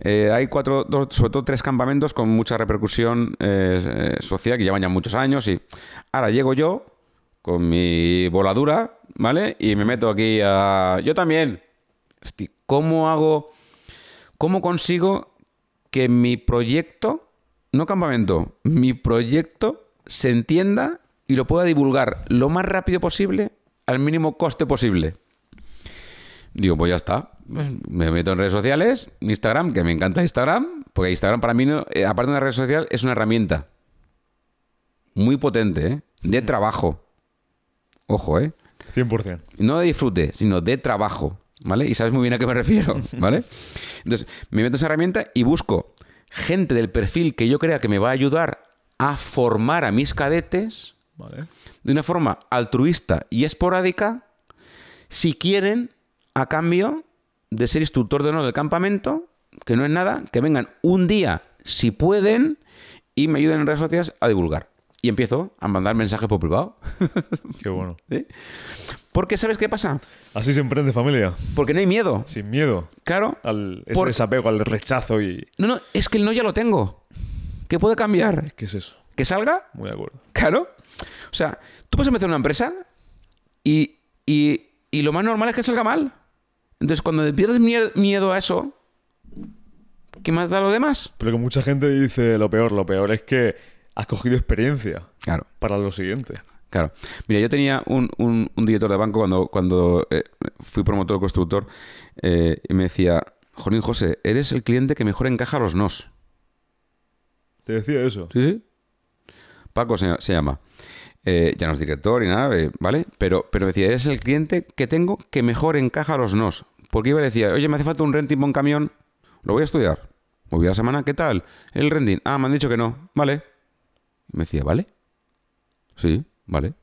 eh, hay cuatro, dos, sobre todo tres campamentos con mucha repercusión eh, eh, social que llevan ya muchos años y ahora llego yo con mi voladura, ¿vale? Y me meto aquí a... Yo también. ¿Cómo hago... ¿Cómo consigo que mi proyecto, no campamento, mi proyecto se entienda y lo pueda divulgar lo más rápido posible al mínimo coste posible? Digo, pues ya está. Me meto en redes sociales, Instagram, que me encanta Instagram, porque Instagram para mí, no- eh, aparte de una red social, es una herramienta muy potente, ¿eh? de trabajo. Ojo, ¿eh? 100%. no de disfrute, sino de trabajo, ¿vale? Y sabes muy bien a qué me refiero, <laughs> ¿vale? Entonces, me meto en esa herramienta y busco gente del perfil que yo crea que me va a ayudar a formar a mis cadetes Vale. De una forma altruista y esporádica, si quieren, a cambio de ser instructor de honor del campamento, que no es nada, que vengan un día, si pueden, y me ayuden en redes sociales a divulgar. Y empiezo a mandar mensajes por privado. <laughs> Qué bueno. ¿Sí? Porque, ¿sabes qué pasa? Así se emprende familia. Porque no hay miedo. Sin miedo Claro. al ese Por- desapego, al rechazo y... No, no, es que el no ya lo tengo. ¿Qué puede cambiar? ¿Qué es eso? ¿Que salga? Muy de acuerdo. Claro. O sea, tú puedes empezar una empresa y, y- y lo más normal es que salga mal. Entonces, cuando pierdes mie- miedo a eso, ¿qué más da lo demás? Pero que mucha gente dice lo peor. Lo peor es que has cogido experiencia Claro. para lo siguiente. Claro. Mira, yo tenía un, un- un director de banco cuando, cuando eh, fui promotor constructor eh, y me decía, Jolín José, eres el cliente que mejor encaja los nos. Te decía eso. Sí, sí. Paco se, se llama. Eh, ya no es director y nada, eh, ¿vale? Pero, pero decía, eres el cliente que tengo que mejor encaja los nos. Porque iba y decía, oye, me hace falta un renting un camión, lo voy a estudiar. Voy a la semana, ¿qué tal? El renting. Ah, me han dicho que no. Vale. Me decía, ¿vale? Sí, vale.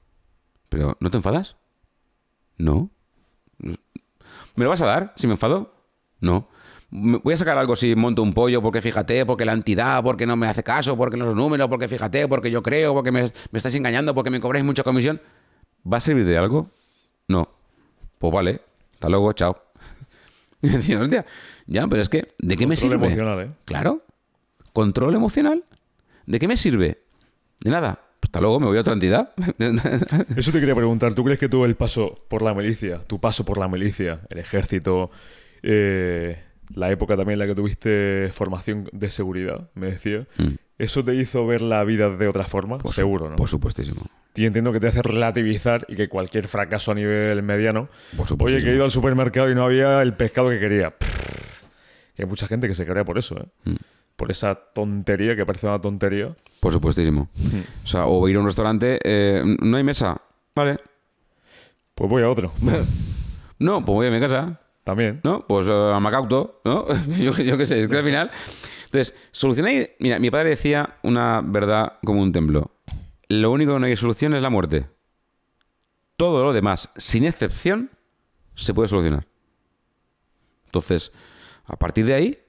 Pero, ¿no te enfadas? No. ¿Me lo vas a dar si me enfado? No. Voy a sacar algo si monto un pollo porque fíjate, porque la entidad, porque no me hace caso, porque los números, porque fíjate, porque yo creo, porque me, me estáis engañando, porque me cobráis mucha comisión. ¿Va a servir de algo? No. Pues vale. Hasta luego, chao. <laughs> Y decía, hostia, ya, pero es que, ¿de qué me Control sirve? emocional, ¿eh? Claro. ¿Control emocional? ¿De qué me sirve? De nada. Pues hasta luego, me voy a otra entidad. <laughs> Eso te quería preguntar. ¿Tú crees que tú el paso por la milicia, tu paso por la milicia, el ejército, eh, la época también en la que tuviste formación de seguridad, me decía, eso te hizo ver la vida de otra forma? Seguro, ¿no? Por supuestísimo. Y entiendo que te hace relativizar y que cualquier fracaso a nivel mediano. Por Oye, que he ido al supermercado y no había el pescado que quería. Prrr. Que hay mucha gente que se crea por eso, ¿eh? Mm. Por esa tontería que parece una tontería. Por supuestísimo. O sea, o ir a un restaurante, eh, no hay mesa. Vale. Pues voy a otro. <laughs> No, pues voy a mi casa. También. ¿no? Pues eh, a Macauto, ¿no? <laughs> yo, yo qué sé, es que al final... Entonces, solucionáis... Mira, mi padre decía una verdad como un templo. Lo único que no hay solución es la muerte. Todo lo demás, sin excepción, se puede solucionar. Entonces, a partir de ahí,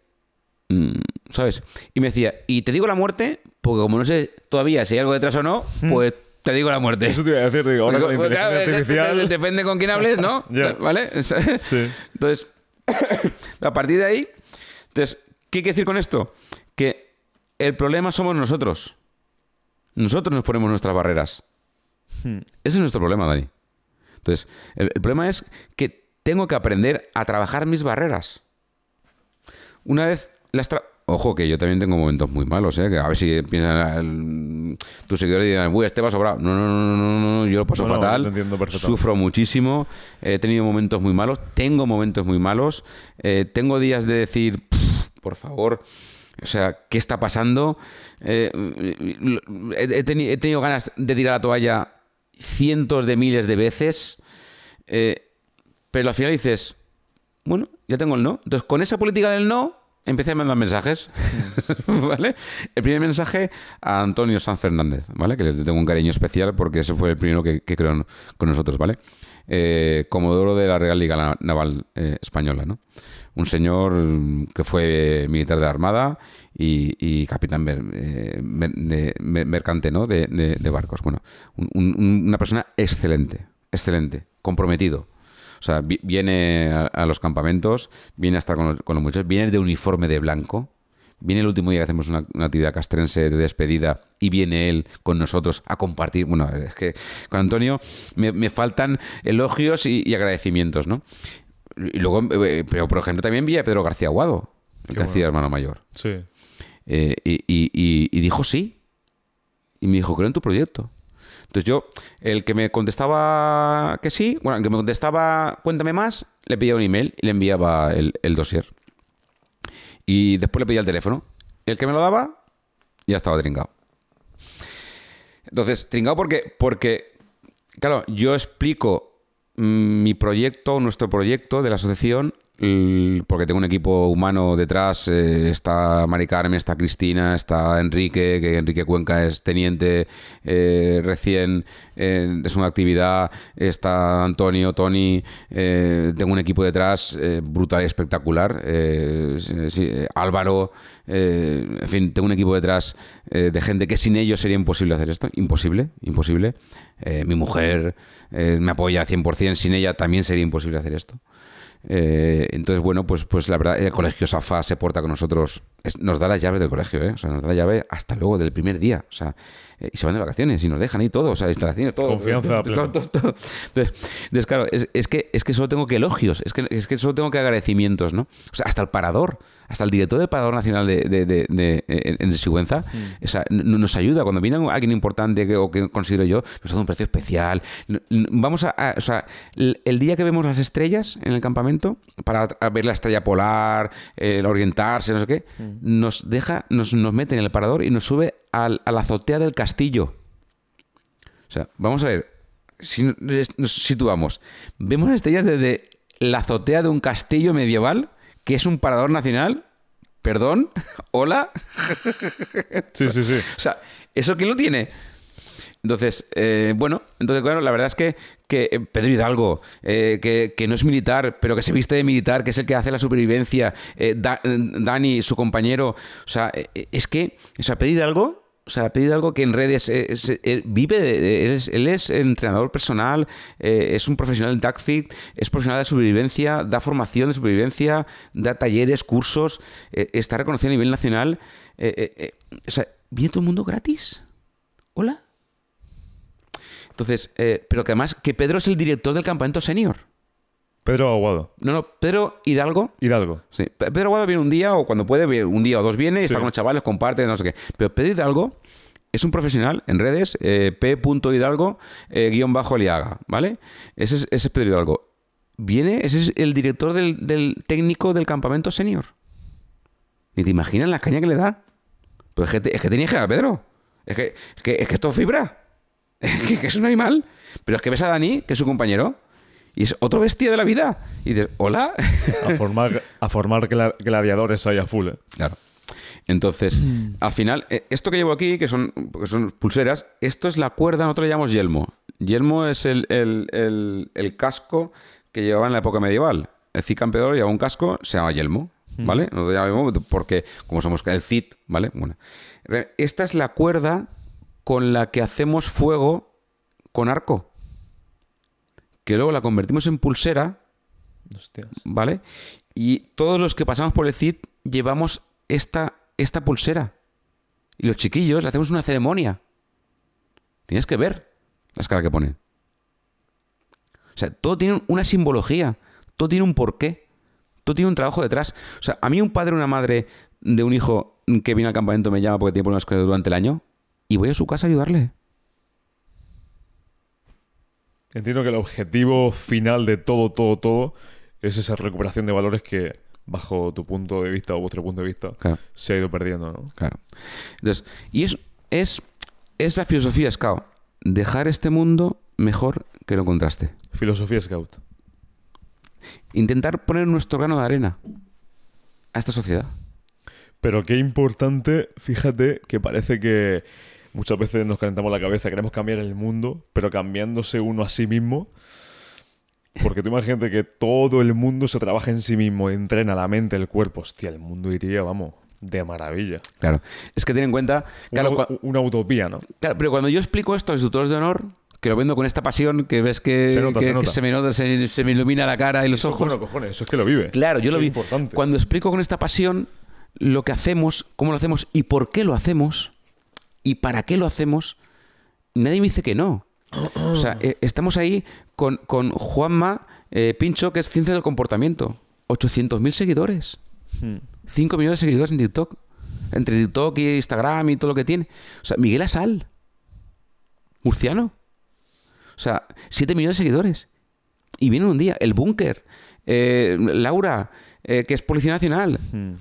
mm, ¿sabes? Y me decía, y te digo la muerte, porque como no sé todavía si hay algo detrás o no, pues te digo la muerte. Eso te iba a decir, digo, ahora con la Pues, inteligencia artificial. Depende con quién hables, ¿no? <laughs> ¿Vale? <laughs> Sí. Entonces, <coughs> a partir de ahí, entonces, ¿qué quiere decir con esto? que el problema somos nosotros. Nosotros nos ponemos nuestras barreras. Hmm. Ese es nuestro problema, Dani. Entonces, el, el problema es que tengo que aprender a trabajar mis barreras. Una vez las tra- Ojo, que yo también tengo momentos muy malos, ¿eh? Que a ver si piensan tus seguidores y dirán, uy, este va sobrado. No, no, no, no, no, yo lo paso No, fatal. entiendo sufro muchísimo. He tenido momentos muy malos. Tengo momentos muy malos. eh, tengo días de decir, "Pff, por favor. O sea, ¿qué está pasando? Eh, he, he teni- he tenido ganas de tirar la toalla cientos de miles de veces. eh, pero al final dices, bueno, ya tengo el no. Entonces, con esa política del no, empecé a mandar mensajes. <laughs> ¿Vale? El primer mensaje a Antonio San Fernández, ¿vale? Que le tengo un cariño especial porque ese fue el primero que, que creó con nosotros, ¿vale? Eh, Comodoro de la Real Liga Na- Naval eh, Española, ¿no? Un señor que fue militar de la Armada y, capitán eh, mercante, ¿no? De, de- de barcos. Bueno, un- una persona excelente, excelente, comprometido. O sea, vi- viene a, a los campamentos, viene a estar con los, con los muchachos, viene de uniforme de blanco, viene el último día que hacemos una, una actividad castrense de despedida y viene él con nosotros a compartir. Bueno, es que con Antonio me, me faltan elogios y, y agradecimientos, ¿no? Y luego, eh, pero por ejemplo, también vi a Pedro García Aguado, el que hacía hermano mayor. Sí. Eh, y, y- y- y dijo sí. Y me dijo, creo en tu proyecto. Entonces yo, el que me contestaba que sí, bueno, el que me contestaba cuéntame más, le pedía un email y le enviaba el, el dossier. Y después le pedía el teléfono. El que me lo daba, ya estaba trincado. Entonces, trincado porque, porque claro, yo explico mm, mi proyecto, nuestro proyecto de la asociación, porque tengo un equipo humano detrás, eh, está Mari Carmen, está Cristina, está Enrique, que Enrique Cuenca es teniente eh, recién eh, de su actividad, está Antonio, Tony, eh, tengo un equipo detrás brutal y espectacular, Álvaro, en fin, tengo un equipo detrás de gente que sin ellos sería imposible hacer esto, imposible, imposible. Mi mujer me apoya 100%, sin ella también sería imposible hacer esto. Eh, entonces, bueno, pues, pues la verdad, el colegio Safa se porta con nosotros, nos da las llaves del colegio, ¿eh? O sea, nos da la llave hasta luego del primer día, o sea, eh, y se van de vacaciones y nos dejan ahí todo, o sea, instalaciones, todo. Confianza <laughs> todo, plena. todo, todo. Entonces, entonces, claro, es, es que, es que solo tengo que elogios, es que, es que solo tengo que agradecimientos, ¿no? O sea, hasta el parador, hasta el director del Parador Nacional de, de, de- de- en, en Sigüenza, Mm. o sea, nos ayuda. Cuando viene alguien importante que, o que considero yo, nos da un precio especial. Vamos a, a- o sea, el, el día que vemos las estrellas en el campamento, para ver la estrella polar, el orientarse, no sé qué, Mm. nos deja, nos, nos mete en el parador y nos sube al- a la azotea del castillo. O sea, vamos a ver, si nos situamos, vemos las estrellas desde la azotea de un castillo medieval, que es un parador nacional. Perdón, <laughs> hola. Sí, sí, sí. O sea, ¿eso quién lo tiene? Entonces, eh, bueno, entonces, claro, la verdad es que, que eh, Pedro Hidalgo, eh, que, que no es militar, pero que se viste de militar, que es el que hace la supervivencia, eh, eh, Dani, su compañero, o sea, es que, o sea, Pedro Hidalgo, o sea, Pedro Hidalgo que en redes es- vive, él es, entrenador personal, es un profesional en TACFIT, es profesional de supervivencia, da formación de supervivencia, da talleres, cursos, está reconocido a nivel nacional. o sea, ¿viene todo el mundo gratis? ¿Hola? Entonces, eh, pero que además que Pedro es el director del campamento senior. Pedro Aguado. No, no, Pedro Hidalgo. Hidalgo. Sí, Pe- Pedro Aguado viene un día o cuando puede, un día o dos viene, está Sí. con los chavales, comparte, no sé qué. Pero Pedro Hidalgo es un profesional en redes, eh, p.hidalgo, eh, guion bajo Liaga, ¿vale? Ese es, ese es Pedro Hidalgo. Viene, ese es el director del, del técnico del campamento senior. Ni te imaginas la caña que le da. Pues es que, es que tenía que a Pedro. Es que, es que, es que es todo fibra. <laughs> Es que, es un animal. Pero es que ves a Dani, que es su compañero, y es otro bestia de la vida. Y dices, hola. <laughs> A formar, a formar gla- gladiadores ahí a full. eh. Claro. Entonces, al final, eh, esto que llevo aquí, que son, que son pulseras, esto es la cuerda, nosotros le llamamos yelmo. Yelmo es el, el- el- el casco que llevaba en la época medieval. El Cid campeador llevaba un casco, se llama yelmo, ¿vale? Nosotros llamamos porque, como somos el Cid, ¿vale? Bueno. Esta es la cuerda con la que hacemos fuego con arco. Que luego la convertimos en pulsera Hostias. ¿vale? Y todos los que pasamos por el CID llevamos esta esta pulsera. Y los chiquillos le hacemos una ceremonia. Tienes que ver la escala que ponen. O sea, todo tiene una simbología, todo tiene un porqué, todo tiene un trabajo detrás. O sea, a mí un padre o una madre de un hijo que viene al campamento me llama porque tiene problemas durante el año y voy a su casa a ayudarle. Entiendo que el objetivo final de todo, todo, todo es esa recuperación de valores que, bajo tu punto de vista o vuestro punto de vista, se ha ido perdiendo, ¿no? Claro. Entonces, y es, es esa filosofía Scout, dejar este mundo mejor que lo encontraste. Filosofía Scout. Intentar poner nuestro grano de arena a esta sociedad. Pero qué importante, fíjate que parece que muchas veces nos calentamos la cabeza, queremos cambiar el mundo, pero cambiándose uno a sí mismo. Porque tú imagínate que todo el mundo se trabaja en sí mismo, entrena la mente, el cuerpo. Hostia, el mundo iría, vamos, de maravilla. Claro. Es que ten en cuenta. una, utopía, ¿no? Claro, pero cuando yo explico esto a los instructores de honor, que lo vendo con esta pasión, que ves que se, me nota, se, me ilumina la cara y los ojos. Bueno, cojones, eso es que lo vive. Claro, yo lo vi. Cuando explico con esta pasión lo que hacemos, cómo lo hacemos y por qué lo hacemos y para qué lo hacemos, nadie me dice que no. O sea, eh, estamos ahí con, con Juanma eh, Pincho, que es Ciencia del Comportamiento. 800.000 seguidores. 5 hmm. millones de seguidores en TikTok. Entre TikTok y Instagram y todo lo que tiene. O sea, Miguel Asal. Murciano. O sea, 7 millones de seguidores. Y viene un día. El Búnker. Eh, Laura, que es Policía Nacional. Hmm.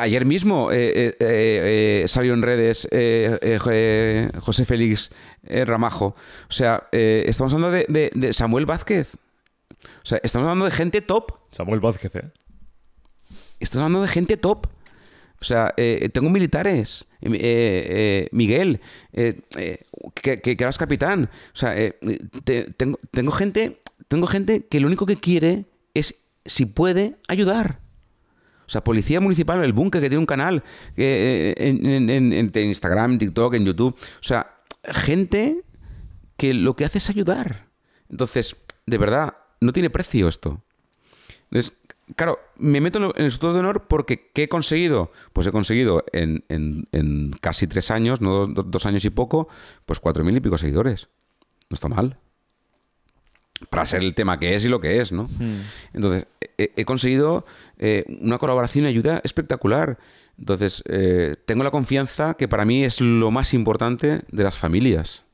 Ayer mismo salió en redes José Félix Ramajo. O sea, estamos hablando de, Samuel Vázquez. O sea, estamos hablando de gente top. Samuel Vázquez, ¿eh? Estamos hablando de gente top. O sea, tengo militares. Miguel, que, que, eras capitán. O sea, tengo, tengo, gente, tengo gente que lo único que quiere es, si puede, ayudar. O sea, Policía Municipal, el Búnker, que tiene un canal eh, en, en, Instagram, en TikTok, en YouTube. O sea, gente que lo que hace es ayudar. Entonces, de verdad, no tiene precio esto. Entonces, claro, me meto en el Instituto de Honor porque ¿qué he conseguido? Pues he conseguido en, casi tres años, no dos, años y poco, pues cuatro mil y pico seguidores. No está mal para ser el tema que es y lo que es, ¿no? Hmm. Entonces, he, conseguido eh, una colaboración y ayuda espectacular. Entonces, eh, tengo la confianza que para mí es lo más importante de las familias.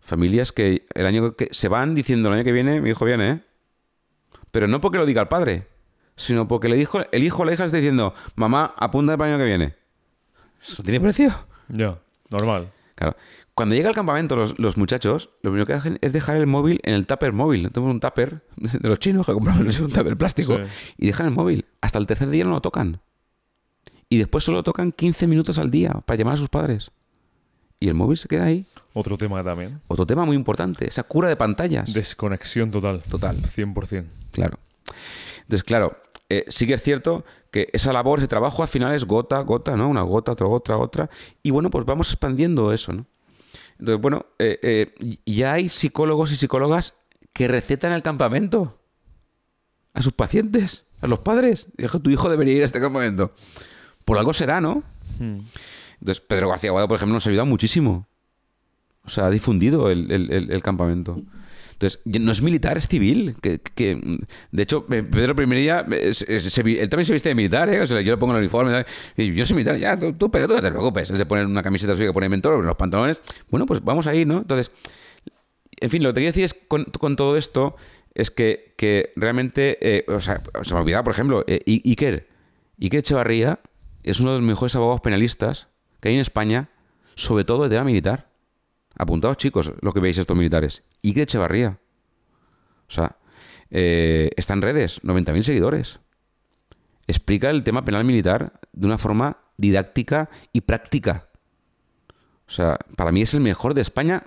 Familias que el año que se van diciendo el año que viene, mi hijo viene, ¿eh? Pero no porque lo diga el padre, sino porque le dijo, el hijo o la hija está diciendo, mamá, apunta para el año que viene. ¿Eso tiene precio? Ya, normal. Claro. Cuando llega al campamento los, muchachos, lo primero que hacen es dejar el móvil en el tupper móvil. Tenemos un tupper de los chinos que compramos <laughs> un tupper plástico y dejan el móvil. Hasta el tercer día no lo tocan. Y después solo tocan 15 minutos al día para llamar a sus padres. Y el móvil se queda ahí. Otro tema también. Otro tema muy importante, esa cura de pantallas. Desconexión total. Total. 100%. Claro. Entonces, claro, eh, sí que es cierto que esa labor, ese trabajo al final es gota, gota, ¿no? Una gota, otra, otra, otra. Y bueno, pues vamos expandiendo eso, ¿no? Entonces, bueno, eh, eh, ya hay psicólogos y psicólogas que recetan el campamento a sus pacientes, a los padres. Dijo, tu hijo debería ir a este campamento. Por algo será, ¿no? Hmm. Entonces, Pedro García Guado, por ejemplo, nos ha ayudado muchísimo. O sea, ha difundido el, campamento. Entonces, no es militar, es civil. Que, de hecho, Pedro Primería, él también se viste de militar, ¿eh? Yo le pongo el uniforme. Y yo soy militar, ya, tú, Pedro, no te preocupes. Se pone una camiseta suya que pone mentor, los pantalones. Bueno, pues vamos ahí, ¿no? Entonces, en fin, lo que quiero decir es con, todo esto es que, realmente, eh, o sea, se me ha olvidado, por ejemplo, eh, Iker, Iker Echevarría es uno de los mejores abogados penalistas que hay en España, sobre todo de tema militar. Apuntados, chicos, lo que veis estos militares. Iker Echevarría. O sea, eh, está en redes, 90.000 seguidores. Explica el tema penal militar de una forma didáctica y práctica. O sea, para mí es el mejor de España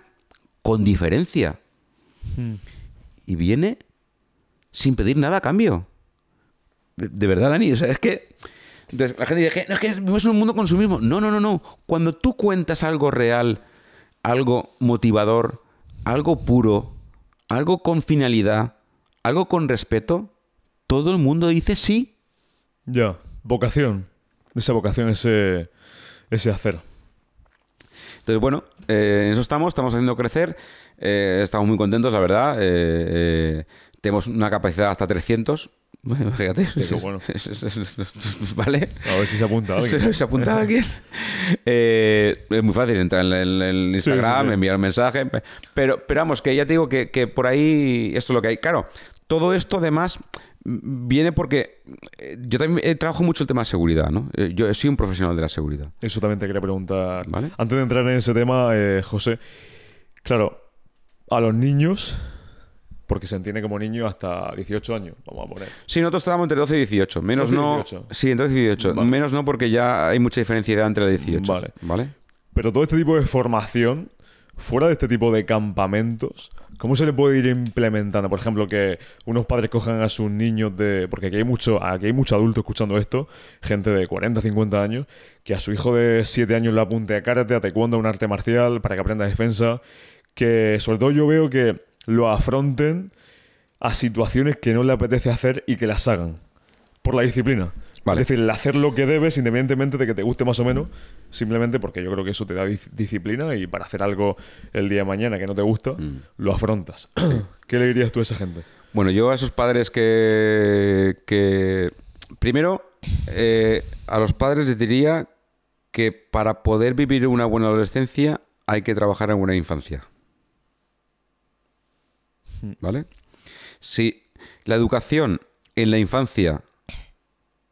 con diferencia. Hmm. Y viene sin pedir nada a cambio. De, verdad, Dani. O sea, es que. Entonces, la gente dice, no, es que vivimos en un mundo consumismo. No, no, no, no. Cuando tú cuentas algo real algo motivador, algo puro, algo con finalidad, algo con respeto, todo el mundo dice sí. Ya. vocación. Esa vocación, ese, ese hacer. Entonces, bueno, eh, en eso estamos, estamos haciendo crecer, eh, estamos muy contentos, la verdad. Eh, tenemos una capacidad hasta 300. Bueno, fíjate. <laughs> bueno. <laughs> ¿Vale? A ver si se apunta alguien. <laughs> ¿Se apunta alguien? es muy fácil entrar en el, Instagram, enviar un mensaje. Pero, pero vamos, que ya te digo que, que por ahí esto es lo que hay. Claro, todo esto además viene porque eh, yo también trabajo mucho el tema de seguridad, ¿no? Eh, yo soy un profesional de la seguridad. Eso también te quería preguntar. Antes de entrar en ese tema, eh, José, claro, a los niños, porque se entiende como niño hasta 18 años, vamos a poner. Sí, nosotros estábamos entre 12 y 18. Menos no. Sí, entre 12 y 18. Menos no porque ya hay mucha diferencia de edad entre la 18. Vale. ¿Vale? Pero todo este tipo de formación, fuera de este tipo de campamentos, ¿Cómo se le puede ir implementando? Por ejemplo, que unos padres cojan a sus niños de. Porque aquí hay mucho, aquí hay mucho adulto escuchando esto, gente de 40, 50 años, que a su hijo de 7 años le apunte a karate, a taekwondo, a un arte marcial, para que aprenda defensa. Que sobre todo yo veo que lo afronten a situaciones que no le apetece hacer y que las hagan. Por la disciplina. Es decir, el hacer lo que debes, independientemente de que te guste más o menos, simplemente porque yo creo que eso te da disciplina y para hacer algo el día de mañana que no te gusta, mm. lo afrontas. <clears throat> ¿Qué le dirías tú a esa gente? Bueno, yo a esos padres que. que primero, eh, a los padres les diría que para poder vivir una buena adolescencia hay que trabajar en una infancia. ¿Vale? Si la educación en la infancia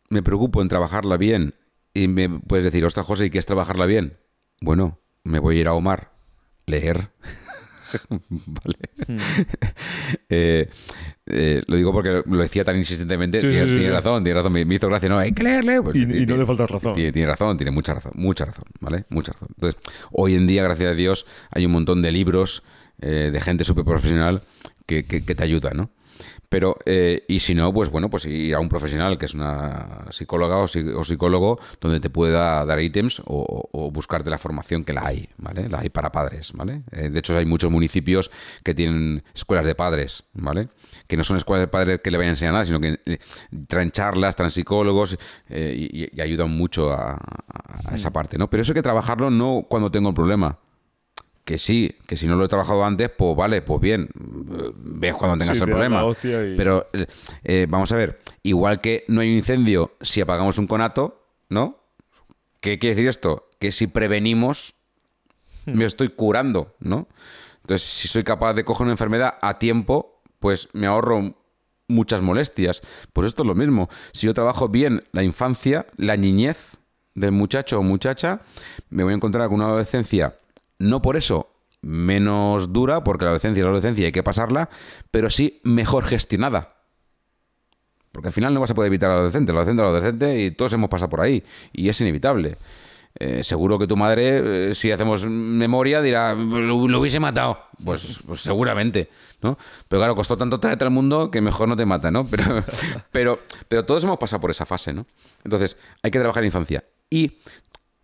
me preocupo en trabajarla bien y me puedes decir, ostras, José, ¿y quieres trabajarla bien? Bueno, me voy a ir a Omar, leer. <laughs> vale. Eh, eh, lo digo porque lo decía tan insistentemente. tiene, razón, tiene razón. Me, hizo gracia, no, hay que leerle. Pues y, no le falta razón. Tiene, razón, tiene mucha razón, mucha razón, ¿vale? Mucha razón. Entonces, hoy en día, gracias a Dios, hay un montón de libros eh, de gente súper profesional que, que, te ayuda, ¿no? Pero, eh, y si no, pues bueno, pues ir a un profesional que es una psicóloga o, psicólogo donde te pueda dar ítems o, buscarte la formación que la hay, ¿vale? La hay para padres, ¿vale? Eh, de hecho, hay muchos municipios que tienen escuelas de padres, ¿vale? Que no son escuelas de padres que le vayan a enseñar nada, sino que eh, traen charlas, traen psicólogos y, ayudan mucho a, a esa mm. parte, ¿no? Pero eso hay que trabajarlo no cuando tengo un problema, que sí, que si no lo he trabajado antes, pues vale, pues bien, ves cuando tengas el problema. Pero eh, vamos a ver, igual que no hay un incendio si apagamos un conato, ¿no? ¿Qué quiere decir esto? Que si prevenimos, hmm. me estoy curando, ¿no? Entonces, si soy capaz de coger una enfermedad a tiempo, pues me ahorro muchas molestias. Pues esto es lo mismo. Si yo trabajo bien la infancia, la niñez del muchacho o muchacha, me voy a encontrar con una adolescencia no por eso menos dura, porque la adolescencia es la adolescencia hay que pasarla, pero sí mejor gestionada. Porque al final no vas a poder evitar al adolescente, el adolescente es el adolescente y todos hemos pasado por ahí y es inevitable. Eh, seguro que tu madre, eh, si hacemos memoria, dirá, lo, hubiese matado. Pues, pues, seguramente, ¿no? Pero claro, costó tanto traerte al mundo que mejor no te mata, ¿no? Pero, <laughs> pero, pero todos hemos pasado por esa fase, ¿no? Entonces, hay que trabajar en infancia. Y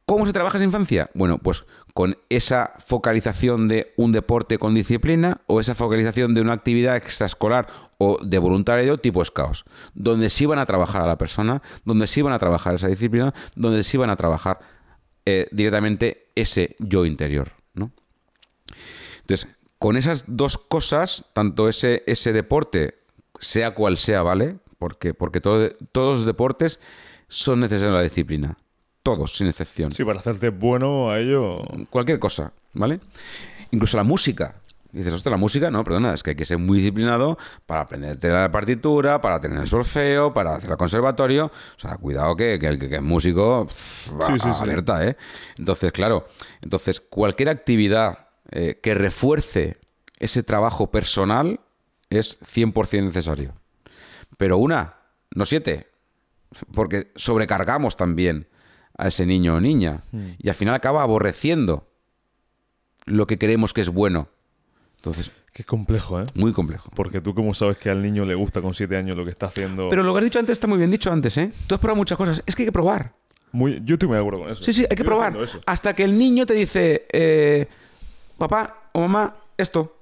¿Cómo se trabaja esa infancia? Bueno, pues con esa focalización de un deporte con disciplina o esa focalización de una actividad extraescolar o de voluntario tipo scouts, donde sí van a trabajar a la persona, donde sí van a trabajar esa disciplina, donde sí van a trabajar eh, directamente ese yo interior. ¿no? Entonces, con esas dos cosas, tanto ese, ese deporte, sea cual sea, ¿vale? Porque, porque todos los deportes son necesarios la disciplina todos, sin excepción. Sí, para hacerte bueno a ello. Cualquier cosa, ¿vale? Incluso la música. dices, hostia, la música, no, perdona, es que hay que ser muy disciplinado para aprenderte la partitura, para tener el solfeo, para hacer el conservatorio. O sea, cuidado que, el que, es músico, sí, sí, alerta, ¿eh? Entonces, claro, entonces cualquier actividad eh, que refuerce ese trabajo personal es 100% necesario. Pero una, no siete, porque sobrecargamos también a ese niño o niña. Hmm. Y al final acaba aborreciendo lo que creemos que es bueno. Entonces. Qué complejo, ¿eh? Muy complejo. Porque tú, como sabes que al niño le gusta con siete años lo que está haciendo. Pero lo que has dicho antes está muy bien dicho antes, ¿eh? Tú has probado muchas cosas. Es que hay que probar. Muy, yo estoy muy de acuerdo con eso. Sí, sí, hay que probar. Hasta que el niño te dice, eh, papá o mamá, esto.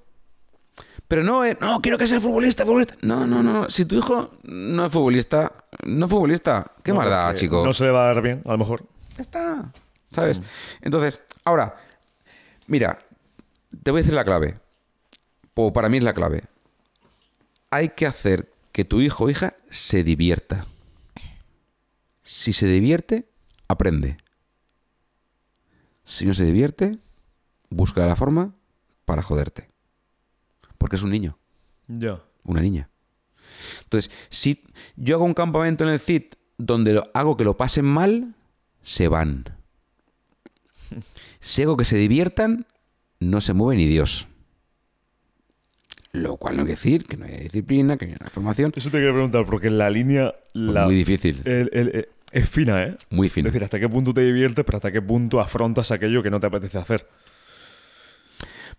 Pero no, eh, no, quiero que sea futbolista, futbolista. No, no, no. Si tu hijo no es futbolista, no es futbolista. ¿Qué No, más da, porque chico? No se le va a dar bien, a lo mejor. Ya está. ¿Sabes? Entonces, ahora, mira, te voy a decir la clave. O para mí es la clave. Hay que hacer que tu hijo o hija se divierta. Si se divierte, aprende. Si no se divierte, busca la forma para joderte. Porque es un niño, Ya. una niña. Entonces, si yo hago un campamento en el CID donde lo- hago que lo pasen mal, se van. <laughs> Si hago que se diviertan, no se mueve ni Dios. Lo cual no quiere decir que no haya disciplina, que no haya formación. Eso te quiero preguntar, porque la línea la, muy difícil, el- el- el- es fina, ¿eh? muy Es fino. decir, hasta qué punto te diviertes, pero hasta qué punto afrontas aquello que no te apetece hacer.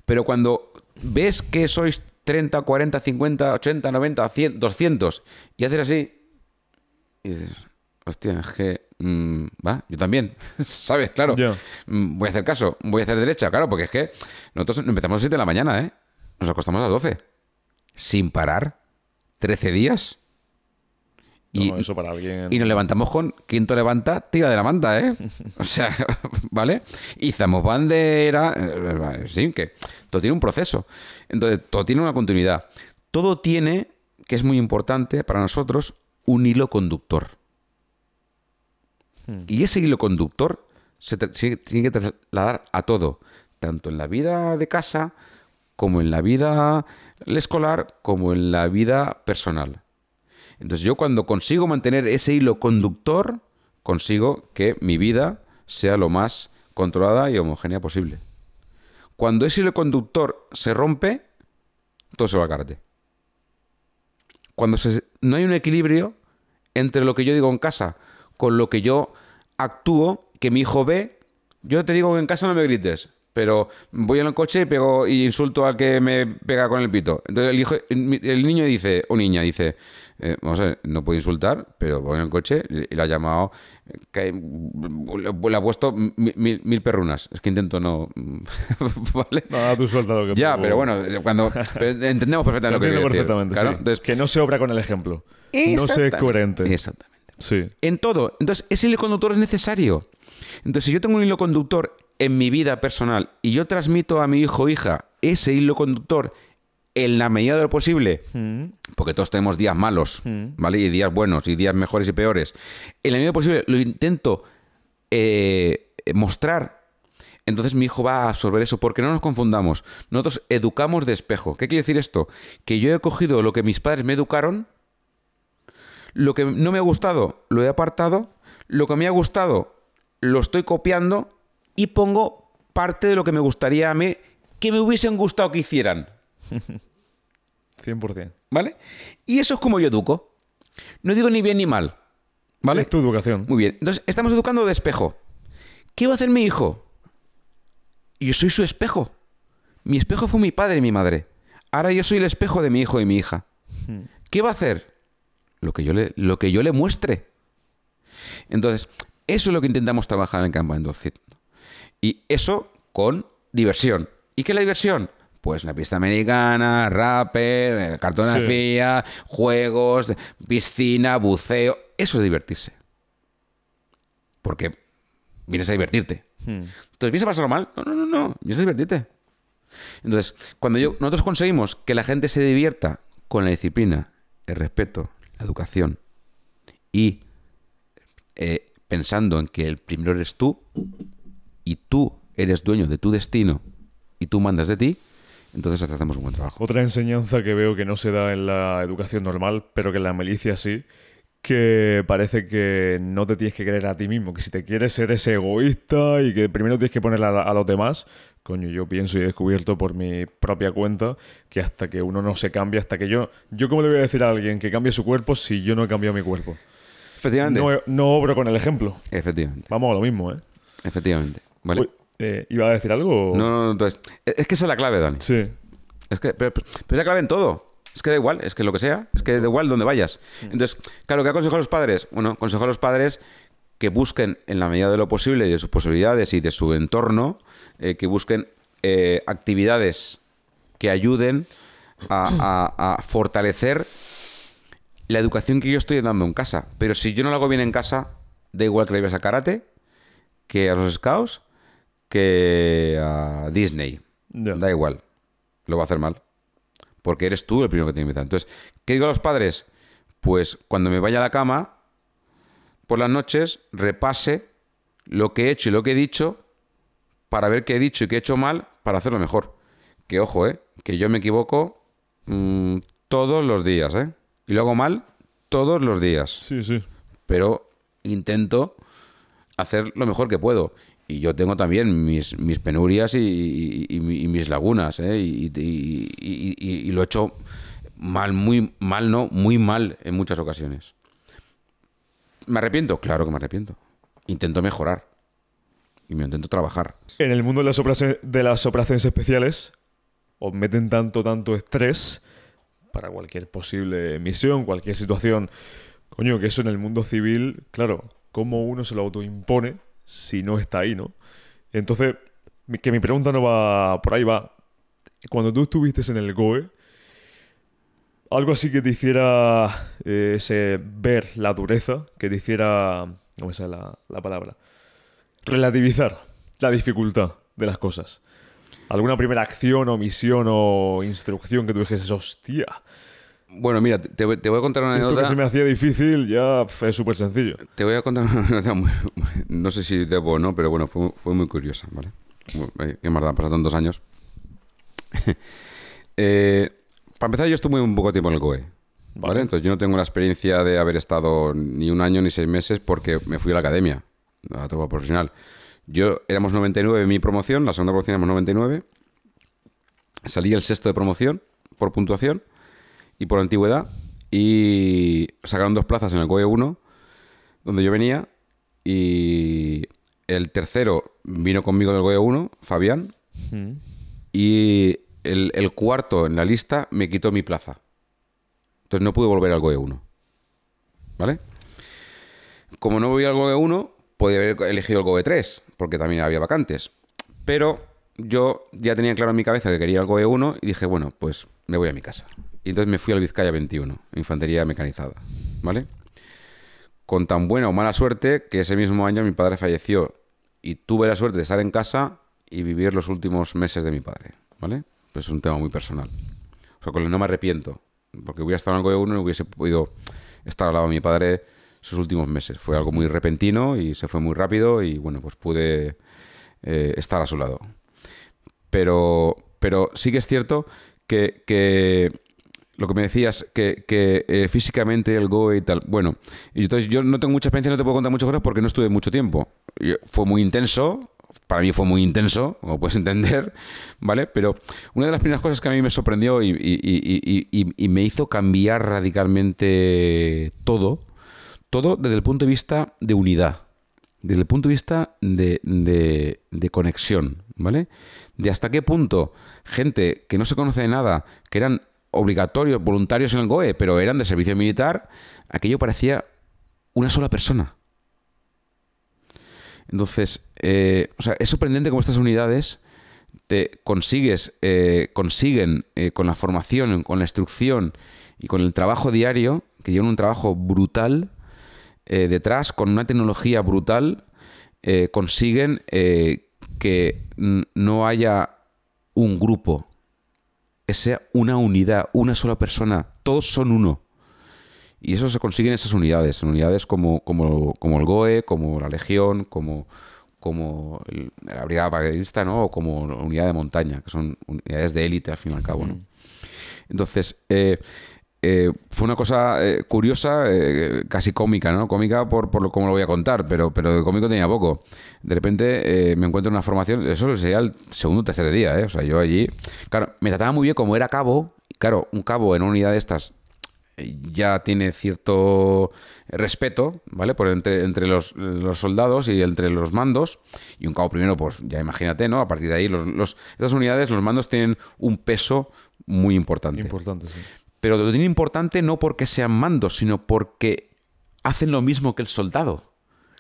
Pero cuando ves que sois 30, 40, 50, 80, 90, 100, 200 y haces así y dices, hostia, es que mm, va, yo también, <laughs> ¿sabes? Claro. Ya. Mm, Voy a hacer caso, voy a hacer derecha, claro, porque es que nosotros empezamos a las 7 de la mañana, ¿eh? Nos acostamos a las 12. Sin parar. 13 días. Y, no, eso para alguien. y nos levantamos con quinto levanta, tira de la manta, ¿eh? <laughs> O sea, <laughs> ¿vale? Izamos bandera, eh, sí, que todo tiene un proceso. Entonces, todo tiene una continuidad. Todo tiene, que es muy importante para nosotros, un hilo conductor. Y ese hilo conductor se tiene que trasladar a todo, tanto en la vida de casa, como en la vida escolar, como en la vida personal. Entonces yo cuando consigo mantener ese hilo conductor, consigo que mi vida sea lo más controlada y homogénea posible. Cuando ese hilo conductor se rompe, todo se va al carete. Cuando no hay un equilibrio entre lo que yo digo en casa con lo que yo actúo, que mi hijo ve, yo te digo que en casa no me grites, pero voy en el coche y pego y insulto al que me pega con el pito. Entonces el hijo, el niño dice, o niña dice, eh, vamos a ver, no puedo insultar, pero voy en el coche y le ha llamado, que, le ha puesto mil, mil- mil perrunas. Es que intento no, <laughs> ¿vale? Tú suelta lo que Ya, tú- pero bueno, cuando <laughs> pero entendemos perfectamente lo que Entiendo quiero perfectamente. Sí. entonces, que no se obra con el ejemplo. No se es coherente. Exactamente. Sí. En todo. Entonces, ese hilo conductor es necesario. Entonces, si yo tengo un hilo conductor en mi vida personal y yo transmito a mi hijo o hija ese hilo conductor en la medida de lo posible, Mm. porque todos tenemos días malos, ¿vale? Y días buenos, y días mejores y peores. En la medida de lo posible lo intento eh, mostrar. Entonces mi hijo va a absorber eso, porque no nos confundamos. Nosotros educamos de espejo. ¿Qué quiere decir esto? Que yo he cogido lo que mis padres me educaron, lo que no me ha gustado lo he apartado, lo que me ha gustado lo estoy copiando y pongo parte de lo que me gustaría a mí que me hubiesen gustado que hicieran. <laughs> 100%. ¿Vale? Y eso es como yo educo. No digo ni bien ni mal. ¿Vale? Es tu educación. Muy bien. Entonces, estamos educando de espejo. ¿Qué va a hacer mi hijo? Yo soy su espejo. Mi espejo fue mi padre y mi madre. Ahora yo soy el espejo de mi hijo y mi hija. ¿Qué va a hacer? Lo que yo le, lo que yo le muestre. Entonces, eso es lo que intentamos trabajar en el campamento. Y eso con diversión. ¿Y qué es la diversión? Pues la pista americana, rapper, eh, cartografía, juegos, piscina, buceo. Eso es divertirse. Porque vienes a divertirte. Entonces, ¿vienes a pasarlo mal? No, no, no, no. Vienes a divertirte. Entonces, cuando yo, nosotros conseguimos que la gente se divierta con la disciplina, el respeto, la educación y eh, pensando en que el primero eres tú y tú eres dueño de tu destino y tú mandas de ti, entonces hacemos un buen trabajo. Otra enseñanza que veo que no se da en la educación normal, pero que en la milicia sí, que parece que no te tienes que creer a ti mismo, que si te quieres eres egoísta y que primero tienes que poner a, a los demás. Coño, yo pienso y he descubierto por mi propia cuenta que hasta que uno no se cambia, hasta que yo... ¿Yo cómo le voy a decir a alguien que cambie su cuerpo si yo no he cambiado mi cuerpo? Efectivamente. No, no obro con el ejemplo. Efectivamente. Vamos a lo mismo, ¿eh? Efectivamente. Vale. Uy, eh, ¿Iba a decir algo? o- No, no, no, entonces, es que esa es la clave, Dani. Sí. Es que, pero, pero es la clave en todo. Es que da igual, es que lo que sea, es que da igual donde vayas. Entonces, claro, ¿qué aconsejo a los padres? Bueno, aconsejo a los padres que busquen en la medida de lo posible y de sus posibilidades y de su entorno, eh, que busquen eh, actividades que ayuden a, fortalecer la educación que yo estoy dando en casa. Pero si yo no lo hago bien en casa, da igual que le veas a karate, que a los scouts, que a Disney. Da igual. Lo va a hacer mal. Porque eres tú el primero que tiene que empezar. Entonces, ¿qué digo a los padres? Pues cuando me vaya a la cama, por las noches, repase lo que he hecho y lo que he dicho para ver qué he dicho y qué he hecho mal para hacerlo mejor. Que ojo, ¿eh? Que yo me equivoco mm, todos los días, ¿eh? Y lo hago mal todos los días. Sí, sí. Pero intento hacer lo mejor que puedo. Y yo tengo también mis, mis penurias y, mis lagunas, ¿eh? y, lo he hecho mal, muy mal, no, muy mal en muchas ocasiones. ¿Me arrepiento? Claro que me arrepiento. Intento mejorar. Y me intento trabajar. En el mundo de las operaciones, de las operaciones especiales, os meten tanto, tanto estrés para cualquier posible misión, cualquier situación. Coño, que eso en el mundo civil, claro, cómo uno se lo autoimpone si no está ahí, ¿no? Entonces, que mi pregunta no va por ahí, va. Cuando tú estuviste en el GOE, algo así que te hiciera eh, ver la dureza, que te hiciera, ¿cómo es la, la palabra? Relativizar la dificultad de las cosas. ¿Alguna primera acción o misión o instrucción que tú dijeses, hostia? Bueno, mira, te, voy a contar una anécdota. Esto que se me hacía difícil ya es súper sencillo. Te voy a contar una <laughs> anécdota, no sé si debo o no, pero bueno, fue, fue muy curiosa, ¿vale? Qué más da, pasaron dos años. <laughs> eh, para empezar, yo estuve un poco tiempo en el COE. ¿vale? Entonces yo no tengo la experiencia de haber estado ni un año ni seis meses porque me fui a la academia, a la tropa profesional. Yo éramos 99 en mi promoción, la segunda promoción éramos 99. Salí el sexto de promoción por puntuación y por antigüedad. Y sacaron dos plazas en el COE 1, donde yo venía. Y el tercero vino conmigo del COE 1, Fabián. Y el, cuarto en la lista me quitó mi plaza. Entonces no pude volver al GOE 1. ¿Vale? Como no voy al GOE 1, podía haber elegido el GOE 3, porque también había vacantes. Pero yo ya tenía claro en mi cabeza que quería el GOE 1 y dije, bueno, pues me voy a mi casa. Y entonces me fui al Vizcaya 21, infantería mecanizada. ¿Vale? Con tan buena o mala suerte que ese mismo año mi padre falleció y tuve la suerte de estar en casa y vivir los últimos meses de mi padre. ¿Vale? es un tema muy personal. O sea, con el no me arrepiento, porque hubiera estado en el GOE 1 y hubiese podido estar al lado de mi padre sus últimos meses. Fue algo muy repentino y se fue muy rápido y bueno, pues pude eh, estar a su lado. Pero, pero sí que es cierto que, lo que me decías, que, eh, físicamente el GOE y tal. Bueno, y entonces yo no tengo mucha experiencia, no te puedo contar muchas cosas porque no estuve mucho tiempo. fue muy intenso, para mí fue muy intenso, como puedes <laughs> entender, ¿vale? Pero una de las primeras cosas que a mí me sorprendió y, me hizo cambiar radicalmente todo, todo desde el punto de vista de unidad, desde el punto de vista de, conexión, ¿vale? De hasta qué punto gente que no se conoce de nada, que eran obligatorios, voluntarios en el GOE, pero eran de servicio militar, aquello parecía una sola persona. Entonces, eh, o sea, es sorprendente cómo estas unidades te consigues, eh, consiguen eh, con la formación, con la instrucción y con el trabajo diario, que llevan un trabajo brutal detrás, con una tecnología brutal, consiguen que no haya un grupo, que sea una unidad, una sola persona, todos son uno. Y eso se consigue en esas unidades, en unidades como, como, como el GOE, como la Legión, como, como la Brigada Paracaidista, ¿no? O como unidad de montaña, que son unidades de élite al fin y al cabo, ¿no? Entonces, eh, eh, fue una cosa eh, curiosa, casi cómica, ¿no? Cómica por, por lo, como lo voy a contar, pero, pero de cómico tenía poco. De repente me encuentro en una formación, eso sería el segundo o tercer día, ¿eh? O sea, yo allí, claro, me trataba muy bien como era cabo, claro, un cabo en una unidad de estas ya tiene cierto respeto, ¿vale? Por entre, entre los, soldados y entre los mandos. Y un cabo primero, pues ya imagínate, ¿no? A partir de ahí, los, estas unidades, los mandos tienen un peso muy importante. Importante, sí. Pero lo tienen importante no porque sean mandos, sino porque hacen lo mismo que el soldado.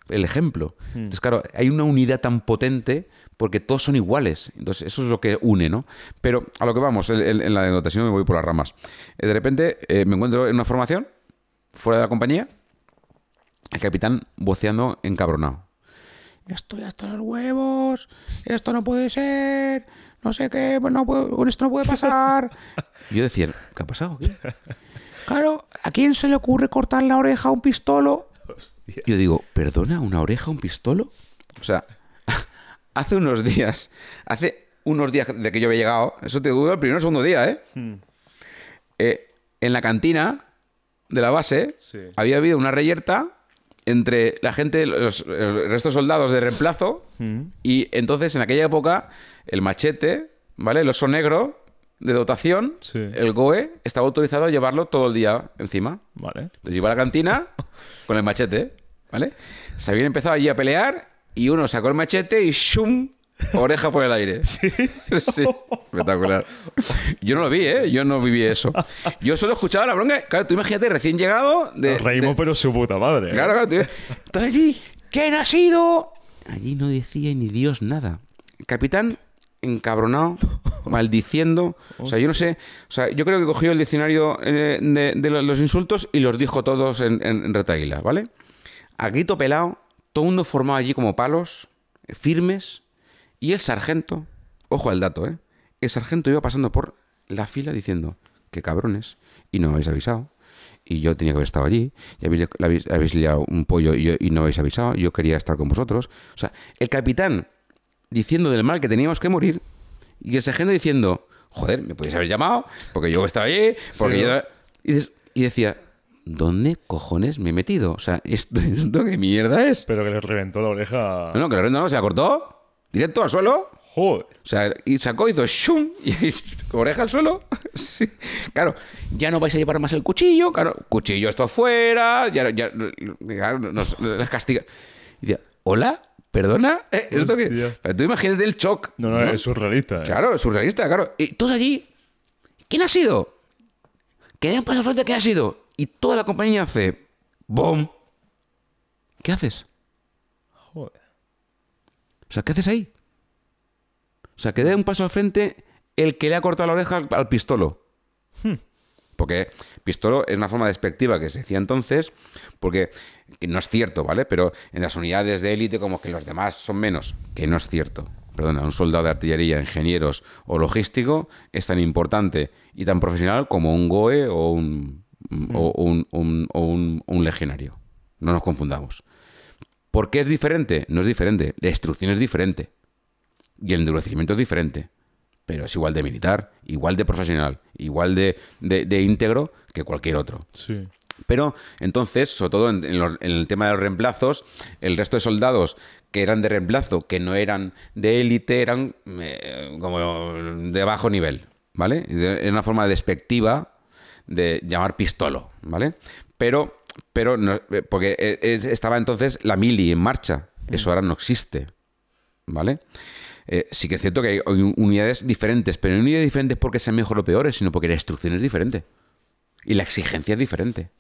el ejemplo. Entonces, claro, hay una unidad tan potente porque todos son iguales. Entonces, eso es lo que une, ¿no? Pero a lo que vamos, en, en- en la anotación me voy por las ramas. Eh, de repente eh, me encuentro en una formación, fuera de la compañía, el capitán voceando encabronado. Estoy hasta los huevos, esto no puede ser, no sé qué, no puedo- esto no puede pasar. <laughs> Yo decía, ¿qué ha pasado? Claro, ¿a quién se le ocurre cortar la oreja a un pistolo? Yo digo, ¿perdona? ¿Una oreja a un pistolo? O sea, <laughs> hace unos días, hace unos días de que yo había llegado, eso te digo el primer o segundo día, ¿eh? Eh, en la cantina de la base Sí. había habido una reyerta entre la gente, los, el resto de soldados de reemplazo, y entonces en aquella época el machete, ¿vale? El oso negro de dotación, Sí. el GOE, estaba autorizado a llevarlo todo el día encima. Vale. Entonces iba a la cantina con el machete, ¿vale? Se habían empezado allí a pelear y uno sacó el machete y ¡shum! Oreja por el aire. <laughs> Sí. espectacular. Yo no lo vi, ¿eh? Yo no viví eso. Yo solo escuchaba la bronca. Claro, tú imagínate, recién llegado de... Nos reímos, de- pero su puta madre. ¿eh? Claro, claro. tío. Entonces allí, ¿quién ha sido? Allí no decía ni Dios nada. Capitán encabronado, <laughs> maldiciendo. O sea, yo no sé. O sea, yo creo que cogió el diccionario eh, de, de lo- los insultos y los dijo todos en, en, en retaíla, ¿vale? A grito pelado, todo el mundo formado allí como palos, eh, firmes. Y el sargento, ojo al dato, ¿eh? El sargento iba pasando por la fila diciendo, qué cabrones, y no me habéis avisado. Y yo tenía que haber estado allí, y habéis, habéis, habéis liado un pollo y, yo- y no me habéis avisado, yo quería estar con vosotros. O sea, el capitán diciendo del mal que teníamos que morir, y el sargento diciendo, joder, me podéis haber llamado, porque yo estaba allí, porque Sí, yo... ¿no? Y, des- y decía, ¿dónde cojones me he metido? O sea, <laughs> ¿esto, esto qué mierda es? Pero que le reventó la oreja. No, no, que no, no, se la cortó, directo al suelo, Joder. o sea, y sacó, hizo shum, y <laughs> oreja al suelo. <laughs> Sí. Claro, ya no vais a llevar más el cuchillo, claro, cuchillo esto fuera, ya, ya claro, nos, nos castiga. Y decía, ¿hola? ¿Perdona? ¿Eh? ¿Esto. Pero Tú imagínate el shock. No, no, es surrealista. ¿eh? Claro, es surrealista, claro. Y todos allí, ¿quién ha sido? Que dé un paso al frente, ¿quién ha sido? Y toda la compañía hace, ¡bom! ¿Qué haces? O sea, ¿qué haces ahí? O sea, que dé un paso al frente el que le ha cortado la oreja al, al pistolo. Porque pistolo es una forma despectiva que se decía entonces, porque que no es cierto, ¿vale? Pero en las unidades de élite como que los demás son menos, que no es cierto. Perdona, un soldado de artillería, ingenieros o logístico es tan importante y tan profesional como un GOE o un, o un- un- o un- un legionario. No nos confundamos. ¿Por qué es diferente? No es diferente. La instrucción es diferente. Y el endurecimiento es diferente. Pero es igual de militar, igual de profesional, igual de, de- de íntegro que cualquier otro. Sí. Pero entonces, sobre todo en, en los- en el tema de los reemplazos, el resto de soldados que eran de reemplazo, que no eran de élite, eran eh, como de bajo nivel, ¿vale? Era una forma despectiva de llamar pistolo, ¿vale? Pero, pero no- eh, porque eh, estaba entonces la mili en marcha, eso ahora no existe, ¿vale? Eh, sí que es cierto que hay unidades diferentes, pero no unidades diferentes porque sean mejor o peores, sino porque la instrucción es diferente. Y la exigencia es diferente.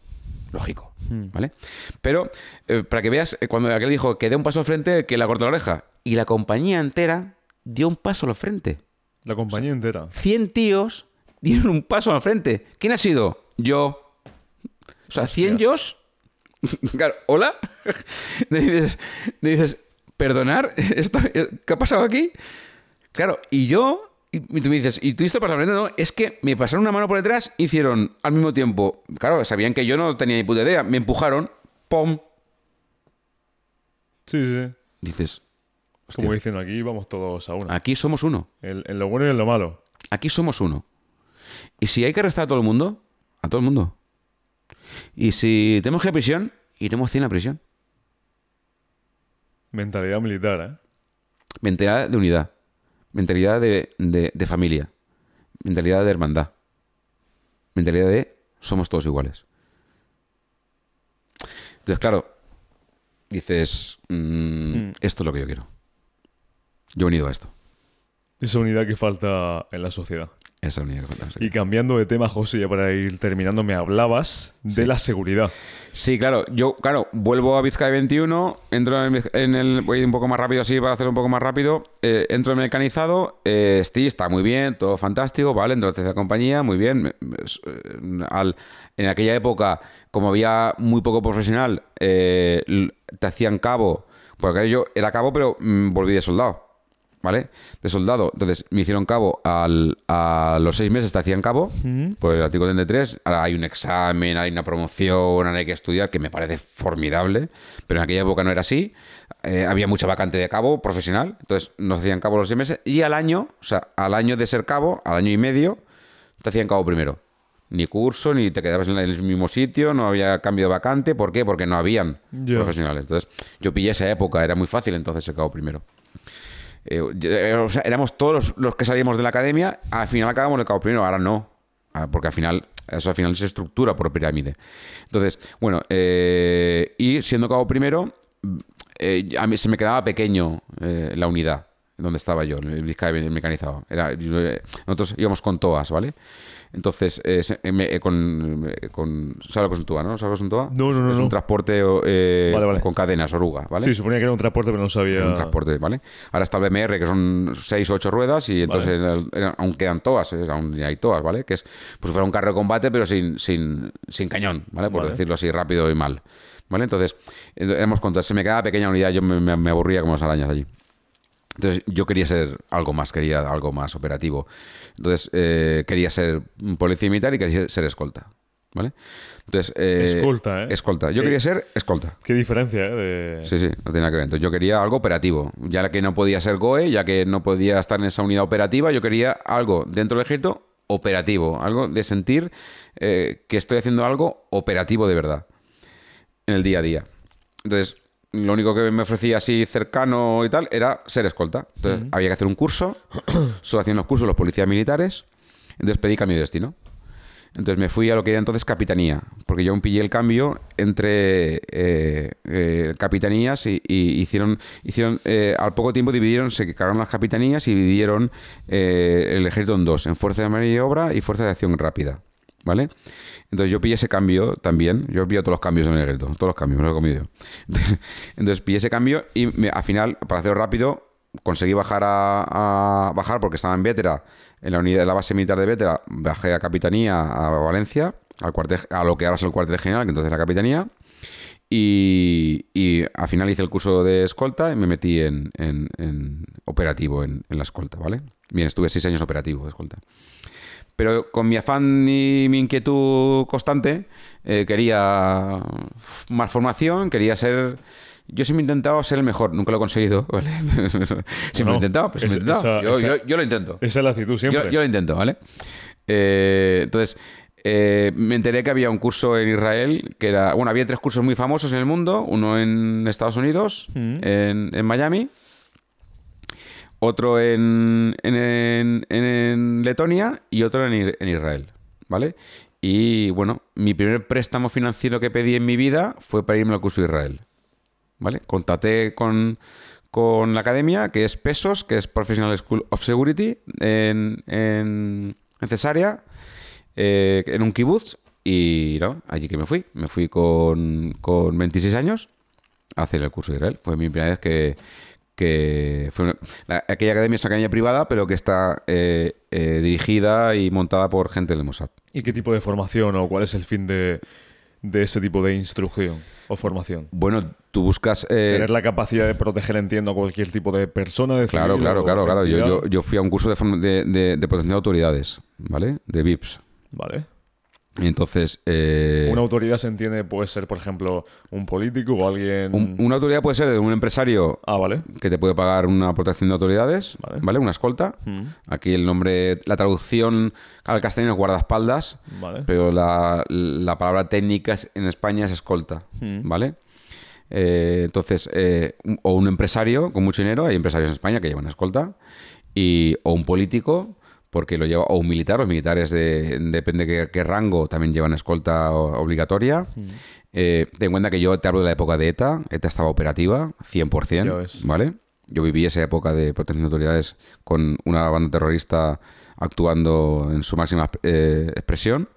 Lógico. ¿Vale? Pero, eh, para que veas, cuando aquel dijo que dé un paso al frente, que la cortó la oreja. Y la compañía entera dio un paso al frente. La compañía entera. 100 tíos dieron un paso al frente. ¿Quién ha sido? Yo. O sea, 100 yo. <laughs> claro, ¿hola? <laughs> Le dices, le dices, perdonar, <laughs> ¿Esto, ¿qué ha pasado aquí? Claro, y yo, y tú me dices, ¿y tú al frente? No, es que me pasaron una mano por detrás, hicieron al mismo tiempo. Claro, sabían que yo no tenía ni puta idea. Me empujaron, ¡pum! Sí, sí. Dices, Como dicen aquí, vamos todos a una. aquí somos uno. El- en lo bueno y en lo malo. Aquí somos uno. Y si hay que arrestar a todo el mundo, a todo el mundo. Y si tenemos que ir a prisión, iremos 100 a prisión. Mentalidad militar, ¿eh? Mentalidad de unidad. Mentalidad de, de- de familia. Mentalidad de hermandad. Mentalidad de somos todos iguales. Entonces, claro, dices, mm, esto es lo que yo quiero. Yo he venido a esto. Esa unidad que falta en la sociedad. Es. Y cambiando de tema, José, ya para ir terminando, me hablabas de la seguridad. Sí, claro. Yo, claro, vuelvo a Vizcaya 21, entro en el, en el- Voy un poco más rápido así para hacerlo un poco más rápido. eh, entro en mecanizado, eh, está muy bien, todo fantástico, ¿vale? Entro en la compañía, muy bien. eh, al- en aquella época, como había muy poco profesional, eh, te hacían cabo, porque yo era cabo, pero mm, volví de soldado. ¿Vale? De soldado. Entonces me hicieron cabo al- a los seis meses, te hacían cabo por el artículo 33. Ahora hay un examen, hay una promoción, ahora hay que estudiar, que me parece formidable. Pero en aquella época no era así. Eh, había mucha vacante de cabo profesional. Entonces nos hacían cabo los seis meses. Y al año, o sea, al año de ser cabo, al año y medio, te hacían cabo primero. Ni curso, ni te quedabas en el mismo sitio, no había cambio de vacante. ¿Por qué? Porque no habían profesionales. Entonces, yo pillé esa época, era muy fácil entonces ser cabo primero. Eh, eh, o sea, éramos todos los, los que salíamos de la academia, al final acabamos el cabo primero, ahora no. Ah, Porque al final, eso al final se estructura por pirámide. Entonces, bueno, eh, y siendo cabo primero, eh, a mí se me quedaba pequeño eh, la unidad donde estaba yo, el mecanizado. Era, eh, nosotros íbamos con toas, ¿vale? Entonces, eh, se- eh, eh, con, eh, con. ¿Sabes lo que es un toa, no? ¿Sabes lo que es un? No, no, no, Es no. un transporte eh, Vale, vale. con cadenas, oruga, ¿vale? Sí, suponía que era un transporte, pero no sabía. un transporte, ¿vale? Ahora está el BMR, que son 6 o 8 ruedas, y entonces el- era- aún quedan toas, ¿eh? aún hay toas, ¿vale? Que es pues fuera un carro de combate, pero sin, sin, sin cañón, ¿vale? Por decirlo así rápido y mal. ¿Vale? Entonces, eh, éramos contados. Se me quedaba pequeña unidad, yo me, me- me aburría como las arañas allí. Entonces yo quería ser algo más, quería algo más operativo. Entonces eh, quería ser policía militar y quería ser, escolta. ¿Vale? Entonces, eh, Escolta, ¿eh? Escolta. Yo quería ser escolta. Qué diferencia, ¿eh? De... Sí, sí, no tenía que ver. Entonces yo quería algo operativo. Ya que no podía ser GOE, ya que no podía estar en esa unidad operativa, yo quería algo dentro del ejército operativo. Algo de sentir eh, que estoy haciendo algo operativo de verdad. En el día a día. Entonces, lo único que me ofrecía así cercano y tal era ser escolta. Entonces había que hacer un curso. <coughs> Solo hacían los cursos los policías militares. Entonces pedí cambio de destino. Entonces me fui a lo que era entonces capitanía, porque yo aún pillé el cambio entre eh, eh, capitanías y, y hicieron, hicieron eh, al poco tiempo dividieron, se cargaron las capitanías y dividieron eh, el ejército en dos, en fuerza de maniobra y fuerza de acción rápida, ¿vale? Entonces yo pillé ese cambio también, yo pillé todos los cambios en el ejército, todos los cambios, me lo he comido. <laughs> Entonces pillé ese cambio y me- al final, para hacerlo rápido, conseguí bajar a, bajar porque estaba en Vétera, en la unidad de la base militar de Vétera, bajé a Capitanía a Valencia, al cuartel, a lo que ahora es el cuartel general, que entonces era Capitanía, y, y al final hice el curso de escolta y me metí en operativo en, en la escolta, ¿vale? Bien, estuve seis años operativo de escolta. Pero con mi afán y mi inquietud constante, eh, quería más formación, quería ser... Yo siempre he intentado ser el mejor, nunca lo he conseguido, <laughs> ¿vale? siempre lo he intentado, pues siempre he intentado. esa- yo, esa- yo- yo lo intento. Esa es la actitud siempre. Yo, yo lo intento, ¿vale? Eh, entonces, eh, me enteré que había un curso en Israel, que era... Bueno, había tres cursos muy famosos en el mundo, uno en Estados Unidos, Mm. en, en Miami, otro en, en, en- Letonia y otro en, en Israel, ¿vale? Y bueno, mi primer préstamo financiero que pedí en mi vida fue para irme al curso de Israel, ¿vale? Contacté con, con la academia, que es PESOS, que es Professional School of Security, en, en, en eh, en un kibutz, y no, allí que me fui. Me fui con, con 26 años a hacer el curso de Israel. Fue mi primera vez que... que fue una- la- aquella academia es una academia privada, pero que está eh, eh, dirigida y montada por gente del Mossad. ¿Y qué tipo de formación o cuál es el fin de, de ese tipo de instrucción o formación? Bueno, tú buscas... eh, Tener la capacidad de proteger, entiendo, a cualquier tipo de persona, de Claro, claro, claro, claro. Yo, yo, yo fui a un curso de, de, de- de protección de autoridades, ¿vale? De VIPs. Vale. Entonces... eh, Una autoridad se entiende, puede ser, por ejemplo, un político o alguien... un- una autoridad puede ser de un empresario Ah, vale. que te puede pagar una protección de autoridades, Vale. ¿vale? Una escolta. Mm, Aquí el nombre, la traducción al castellano es guardaespaldas, Vale. pero la, la palabra técnica en España es escolta, Mm. ¿vale? Eh, entonces, eh, o un empresario con mucho dinero, hay empresarios en España que llevan escolta, y, o un político, porque lo lleva, o un militar, los militares, de, depende qué, qué rango, también llevan escolta obligatoria. Eh, ten en cuenta que yo te hablo de la época de ETA, ETA estaba operativa, 100%, Ya ves. ¿vale? yo viví esa época de protección de autoridades con una banda terrorista actuando en su máxima eh, expresión.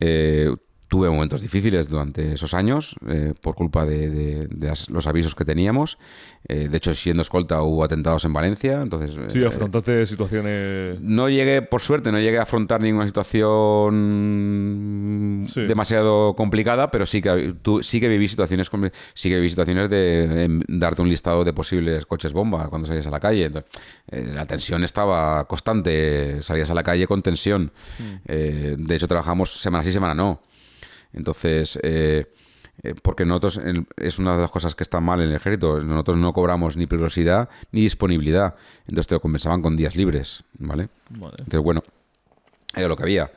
Eh, tuve momentos difíciles durante esos años eh, por culpa de, los avisos que teníamos. Eh, de hecho, siendo escolta hubo atentados en Valencia. Entonces, sí, afrontaste situaciones... No llegué, por suerte, no llegué a afrontar ninguna situación demasiado complicada, pero sí que, tú, sí que viví situaciones, sí que viví situaciones de darte un listado de posibles coches bomba cuando salías a la calle. la tensión estaba constante, salías a la calle con tensión. Mm. de hecho, trabajamos semana sí, semana no. Entonces, eh, eh, porque nosotros, es una de las cosas que está mal en el ejército, nosotros no cobramos ni peligrosidad ni disponibilidad, entonces te lo compensaban con días libres, ¿vale? Entonces, bueno, era lo que había.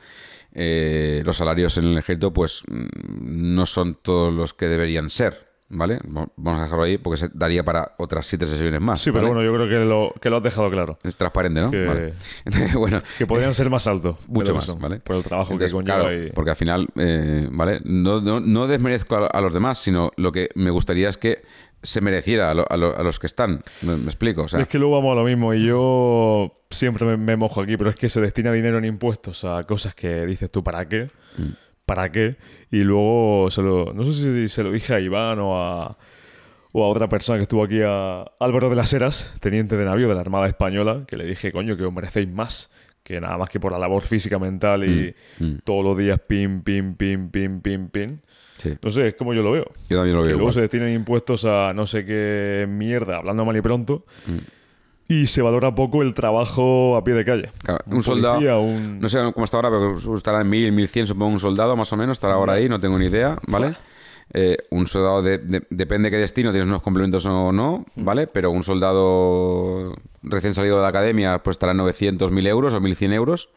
Eh, los salarios en el ejército, pues, mm, no son todos los que deberían ser. ¿Vale? Vamos a dejarlo ahí porque se daría para otras siete sesiones más. Sí, pero bueno, yo creo que lo, que lo has dejado claro. Es transparente, ¿no? Que, <laughs> bueno, que podrían ser más altos. Mucho más, ¿vale? Por el trabajo que conlleva. Porque al final, eh, ¿vale? No, no, desmerezco a, los demás, sino lo que me gustaría es que se mereciera a, los que están. ¿Me, explico? Es que luego vamos a lo mismo y yo siempre me, mojo aquí, pero es que se destina dinero en impuestos a cosas que dices tú, ¿para qué? Mm. ¿Para qué? Y luego, se lo, no sé si se lo dije a Iván o a, o a otra persona que estuvo aquí, a Álvaro de las Heras, teniente de navío de la Armada Española, que le dije, coño, que os merecéis más que nada más que por la labor física, mental y mm, mm. todos los días pim, pim, pim, pim, pim, pim. Sí. No sé, es como yo lo veo. Yo también lo veo. Que luego se destinan impuestos a no sé qué mierda, hablando mal y pronto. Mm y se valora poco el trabajo a pie de calle. un, soldado, no sé cómo está ahora, pero estará en 1000, 1100, supongo un soldado más o menos, estará ahora ahí, no tengo ni idea, ¿vale? Eh, un soldado, de, depende de qué destino, tienes unos complementos o no, ¿vale? Pero un soldado recién salido de la academia, pues estará en 900, 1000 euros o 1100 euros.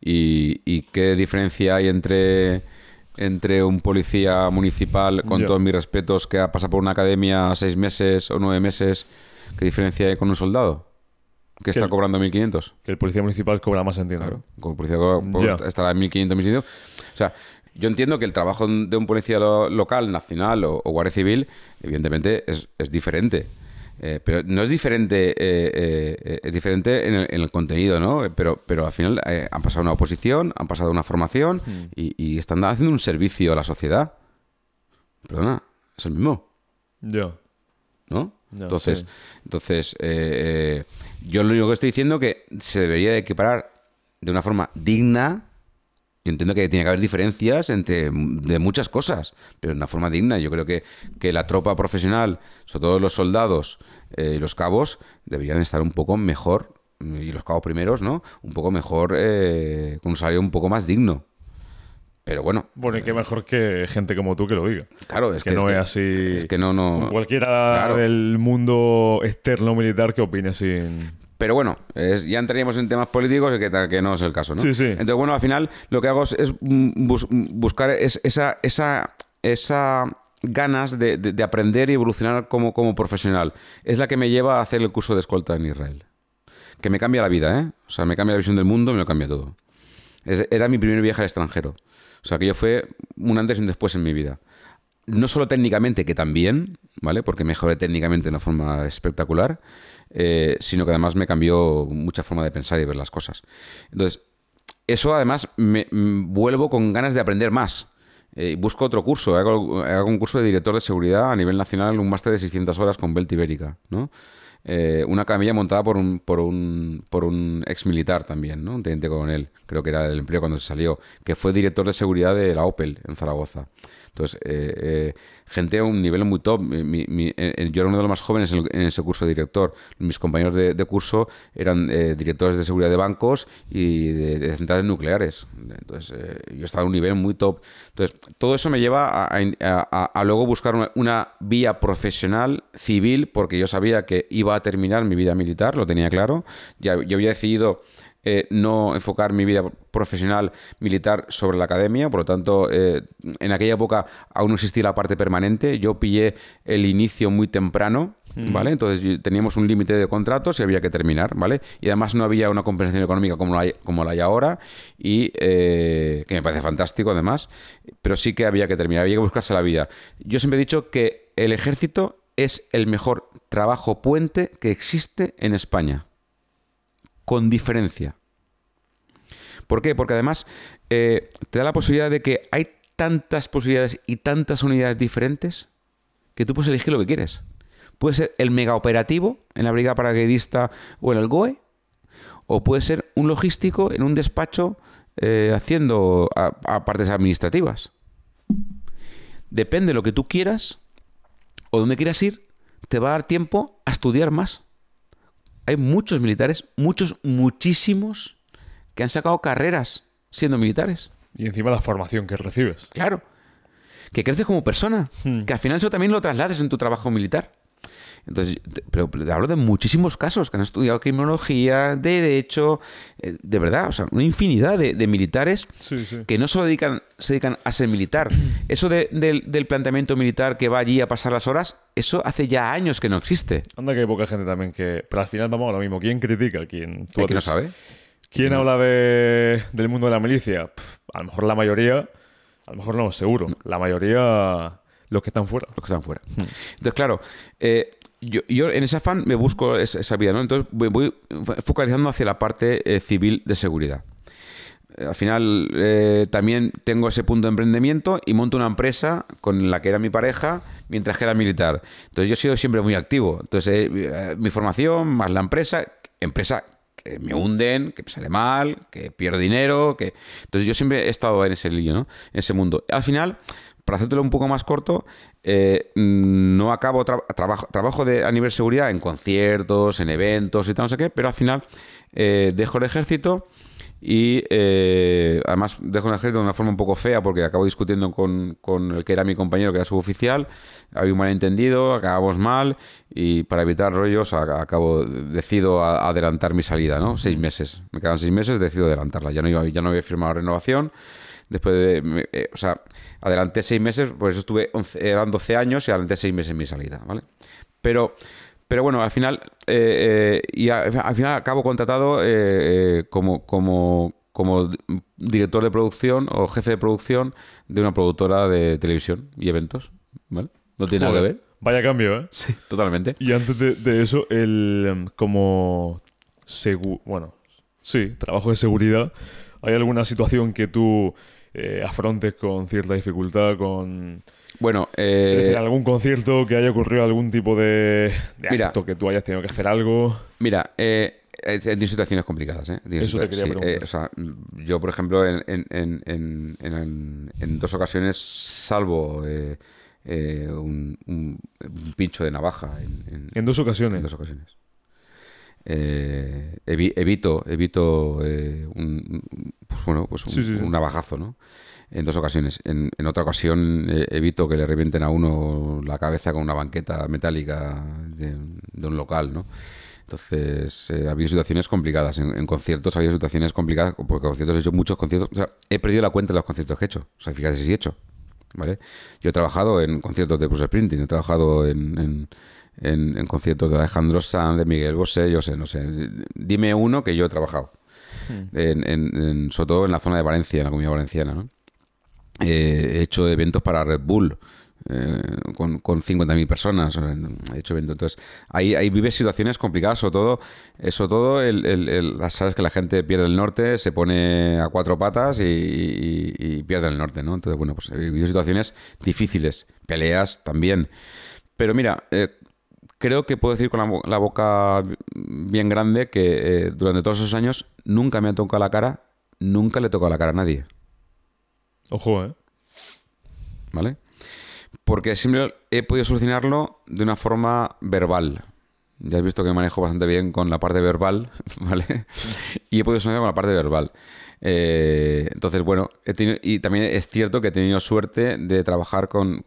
Y, qué diferencia hay entre entre un policía municipal, con todos mis respetos, que ha pasado por una academia seis meses o nueve meses ¿Qué diferencia hay con un soldado? Que, está cobrando 1.500. Que el policía municipal cobra más, entiendo. Claro, como el policía estará en 1.500, 1.600. O sea, yo entiendo que el trabajo de un policía local, nacional o, guardia civil, evidentemente es, diferente. Eh, pero no es diferente, eh, eh, es diferente en el, contenido, ¿no? Pero, pero al final han pasado una oposición, han pasado una formación hmm. y, y, están haciendo un servicio a la sociedad. Perdona, es el mismo. Ya. ¿No? Entonces, entonces eh, eh, yo lo único que estoy diciendo es que se debería de equiparar de una forma digna. Yo entiendo que tiene que haber diferencias entre de muchas cosas, pero de una forma digna. Yo creo que, que la tropa profesional, sobre todo los soldados eh, y los cabos, deberían estar un poco mejor, y los cabos primeros, ¿no? Un poco mejor, con un salario un poco más digno. Pero bueno. Bueno, y qué mejor que gente como tú que lo diga. Claro, es que, no es, así. Es que no, no. Cualquiera del mundo externo militar que opine sin. Pero bueno, ya entraríamos en temas políticos que, que no es el caso, ¿no? Sí, sí. Entonces, bueno, al final lo que hago es buscar esa, esa, esa ganas de, aprender y evolucionar como, como profesional. Es la que me lleva a hacer el curso de escolta en Israel. Que me cambia la vida, ¿eh? O sea, me cambia la visión del mundo, me lo cambia todo. Era mi primer viaje al extranjero. O sea, que yo fue un antes y un después en mi vida. No solo técnicamente, que también, ¿vale? Porque mejoré técnicamente de una forma espectacular, eh, sino que además me cambió mucha forma de pensar y ver las cosas. Entonces, eso además me mm, vuelvo con ganas de aprender más. Eh, busco otro curso, hago, hago, un curso de director de seguridad a nivel nacional, un máster de 600 horas con Belt Ibérica, ¿no? Eh, una camilla montada por un, por un, por un ex militar también, ¿no? un teniente coronel, creo que era el empleo cuando se salió, que fue director de seguridad de la Opel en Zaragoza. Entonces, eh, eh, gente a un nivel muy top. Eh, yo era uno de los más jóvenes en, ese curso de director. Mis compañeros de, curso eran directores de seguridad de bancos y de, centrales nucleares. Entonces, yo estaba a un nivel muy top. Entonces, todo eso me lleva a, luego buscar una, vía profesional, civil, porque yo sabía que iba a terminar mi vida militar, lo tenía claro. Ya, yo había decidido eh, no enfocar mi vida profesional militar sobre la academia, por lo tanto, eh, en aquella época aún no existía la parte permanente, yo pillé el inicio muy temprano, ¿vale? Entonces teníamos un límite de contratos y había que terminar, ¿vale? Y además no había una compensación económica como la hay, como la hay ahora, y eh, que me parece fantástico además, pero sí que había que terminar, había que buscarse la vida. Yo siempre he dicho que el ejército es el mejor trabajo puente que existe en España. Con diferencia. ¿Por qué? Porque además eh, te da la posibilidad de que hay tantas posibilidades y tantas unidades diferentes que tú puedes elegir lo que quieres. Puede ser el mega operativo en la brigada paracaidista o en el GOE, o puede ser un logístico en un despacho eh, haciendo a, partes administrativas. Depende de lo que tú quieras o donde quieras ir, te va a dar tiempo a estudiar más. Hay muchos militares, muchos, muchísimos, que han sacado carreras siendo militares. Y encima la formación que recibes. Claro. Que creces como persona. Hmm. Que al final eso también lo traslades en tu trabajo militar. Entonces, pero, hablo de muchísimos casos que han estudiado criminología, derecho, eh, de verdad, o sea, una infinidad de, militares que no solo dedican, se dedican a ser militar. <clears throat> Eso del, planteamiento militar que va allí a pasar las horas, eso hace ya años que no existe. Anda que hay poca gente también que... Pero al final vamos a lo mismo. ¿Quién critica? ¿Quién? ¿Tú no sabe? ¿Quién habla de, del mundo de la milicia? a lo mejor la mayoría... A lo mejor no, seguro. La mayoría los que están fuera. Los que están fuera. Entonces, claro, eh, yo, yo, en ese afán me busco esa, vida, ¿no? Entonces voy, focalizando hacia la parte eh, civil de seguridad. Eh, al final eh, también tengo ese punto de emprendimiento y monto una empresa con la que era mi pareja mientras que era militar. Entonces yo he sido siempre muy activo. Entonces mi formación más la empresa, empresa que me hunden, que me sale mal, que pierdo dinero, que entonces yo siempre he estado en ese lío, ¿no? En ese mundo. Al final para hacértelo un poco más corto, eh, no acabo trabajo, trabajo de, a nivel seguridad en conciertos, en eventos y tal, no sé qué, pero al final eh, dejo el ejército y eh, además dejo el ejército de una forma un poco fea porque acabo discutiendo con, el que era mi compañero, que era suboficial, había un malentendido, acabamos mal y para evitar rollos acabo, decido adelantar mi salida, ¿no? Seis meses. Me quedan seis meses, decido adelantarla. Ya no, iba, ya no había firmado renovación después de... Eh, o sea, adelanté seis meses, pues eso estuve, eran 12 años y adelanté seis meses en mi salida, ¿vale? Pero, pero bueno, al final, eh, eh, y al final acabo contratado como, como, como director de producción o jefe de producción de una productora de televisión y eventos, ¿vale? No tiene nada que ver. Vaya cambio, ¿eh? Sí, totalmente. Y antes de, eso, el em, como bueno, sí, trabajo de seguridad, ¿hay alguna situación que tú eh, afrontes con cierta dificultad, con... Bueno, eh, algún concierto que haya ocurrido algún tipo de, acto que tú hayas tenido que hacer algo. Mira, eh, en situaciones complicadas. ¿eh? Eso te quería preguntar. Eh, o sea, yo, por ejemplo, en, dos ocasiones salvo un, pincho de navaja. En, dos ocasiones. En dos ocasiones. evito evito un, pues bueno, pues un, navajazo, ¿no? En dos ocasiones. En, otra ocasión eh, evito que le revienten a uno la cabeza con una banqueta metálica de, un local, ¿no? Entonces, eh, ha habido situaciones complicadas. En, conciertos ha habido situaciones complicadas, porque conciertos he hecho muchos conciertos. O sea, he perdido la cuenta de los conciertos que he hecho. O sea, fíjate si he hecho. ¿Vale? Yo he trabajado en conciertos de Bruce Sprinting, he trabajado en, en, conciertos de Alejandro Sanz, de Miguel Bosé, yo sé, no sé. Dime uno que yo he trabajado. Hmm. en, sobre todo en la zona de Valencia, en la comunidad valenciana. ¿no? Eh, he hecho eventos para Red Bull. Eh, con, con 50.000 personas he hecho eventos entonces ahí, ahí vives situaciones complicadas sobre todo sobre todo el, sabes que la gente pierde el norte se pone a cuatro patas y, pierde el norte no entonces bueno pues he vivido situaciones difíciles peleas también pero mira eh, creo que puedo decir con la, boca bien grande que eh, durante todos esos años nunca me ha tocado la cara, nunca le he tocado la cara a nadie. Ojo, ¿eh? ¿Vale? Porque siempre he podido solucionarlo de una forma verbal. Ya has visto que manejo bastante bien con la parte verbal, <laughs> ¿vale? y he podido solucionarlo con la parte verbal. Eh, entonces, bueno, y también es cierto que he tenido suerte de trabajar con,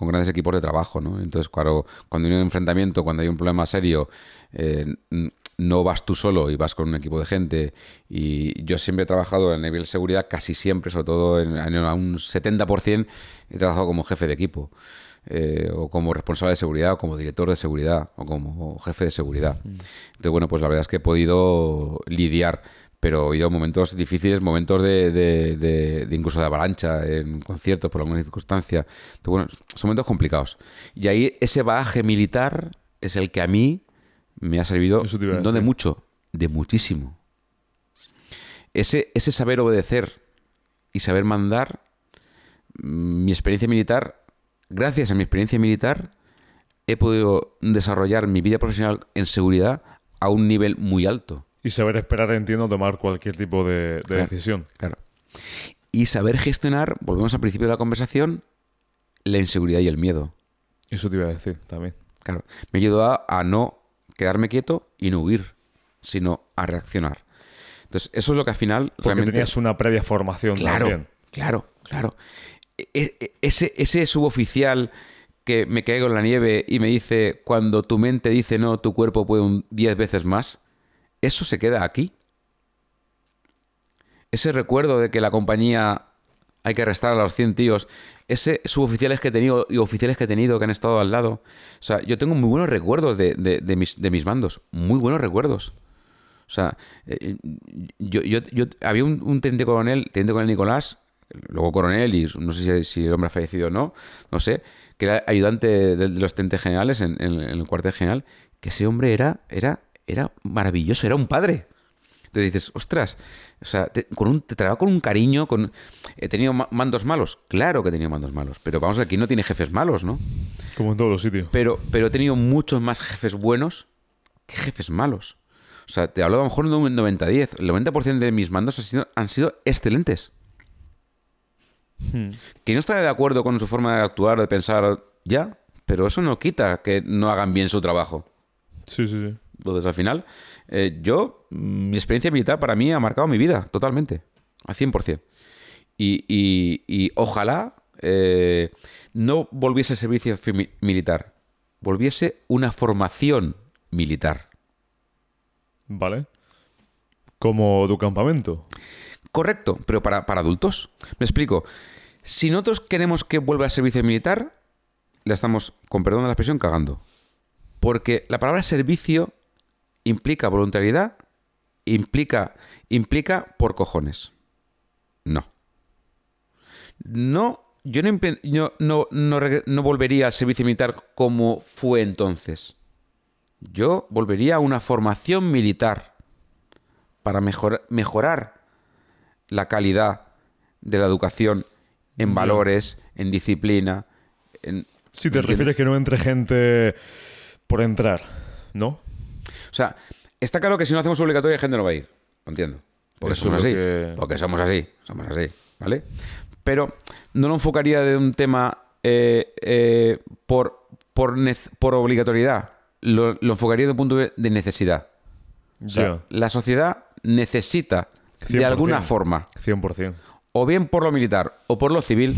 grandes equipos de trabajo, ¿no? Entonces, cuando, cuando hay un enfrentamiento, cuando hay un problema serio, eh, no vas tú solo y vas con un equipo de gente. Y yo siempre he trabajado a nivel de seguridad, casi siempre, sobre todo en, un 70%, he trabajado como jefe de equipo. Eh, o como responsable de seguridad, o como director de seguridad, o como jefe de seguridad. Mm. Entonces, bueno, pues la verdad es que he podido lidiar pero he ido momentos difíciles, momentos de, de- de- de incluso de avalancha en conciertos por alguna circunstancia. Entonces, bueno, son momentos complicados. Y ahí ese bagaje militar es el que a mí me ha servido, no de mucho, de muchísimo. Ese, ese saber obedecer y saber mandar, mm, mi experiencia militar, gracias a mi experiencia militar, he podido desarrollar mi vida profesional en seguridad a un nivel muy alto. Y saber esperar, entiendo, tomar cualquier tipo de, de Claro. decisión. Claro. Y saber gestionar, volvemos al principio de la conversación, la inseguridad y el miedo. Eso te iba a decir también. Claro. Me ayudó a, a no quedarme quieto y no huir, sino a reaccionar. Entonces, eso es lo que al final Porque realmente. tenías una previa formación Claro, también. claro, claro. E- e- Ese, ese suboficial que me caigo en la nieve y me dice, cuando tu mente dice no, tu cuerpo puede un 10 veces más, eso se queda aquí. Ese recuerdo de que la compañía hay que arrestar a los 100 tíos, ese suboficiales que he tenido y oficiales que he tenido que han estado al lado. O sea, yo tengo muy buenos recuerdos de, de- mis, de mis mandos, muy buenos recuerdos. O sea, eh, yo, yo, yo- había un, teniente coronel, teniente coronel Nicolás, luego coronel, y no sé si, el hombre ha fallecido o no, no sé, que era ayudante de, los tenientes generales en, en- en el cuartel general, que ese hombre era, era, era maravilloso, era un padre. Entonces dices, ostras, o sea, te, con un, te trataba con un cariño, con... ¿He tenido ma- mandos malos? Claro que he tenido mandos malos, pero vamos, aquí no tiene jefes malos, ¿no? Como en todos los sitios. Pero, pero he tenido muchos más jefes buenos que jefes malos. O sea, te hablo a lo mejor de un 90-10. El 90% de mis mandos han sido, han sido excelentes. Hmm. Que no estaré de acuerdo con su forma de actuar o de pensar, ya, pero eso no quita que no hagan bien su trabajo. Sí, sí, sí. Entonces, al final, eh, yo, mm, mi experiencia militar para mí ha marcado mi vida totalmente, al 100%. Y, y, y ojalá eh, no volviese el servicio militar, volviese una formación militar. Vale. Como tu campamento. Correcto, pero para, para adultos. Me explico. Si nosotros queremos que vuelva al servicio militar, la estamos, con perdón de la expresión, cagando. Porque la palabra servicio implica voluntariedad, implica, implica por cojones. No. No, yo no, yo no, no no volvería al servicio militar como fue entonces. Yo volvería a una formación militar para mejor- mejorar la calidad de la educación en valores, en disciplina. En, Si te refieres que no entre gente por entrar, ¿no? O sea, está claro que si no hacemos obligatorio, la gente no va a ir. Lo entiendo. Porque Eso somos así. que- Porque somos así. Somos así. ¿Vale? Pero no lo enfocaría de un tema eh, eh, por, por, por obligatoriedad. Lo, lo enfocaría de un punto de necesidad. O sea. La sociedad necesita, de 100%. alguna forma, 100%. o bien por lo militar o por lo civil,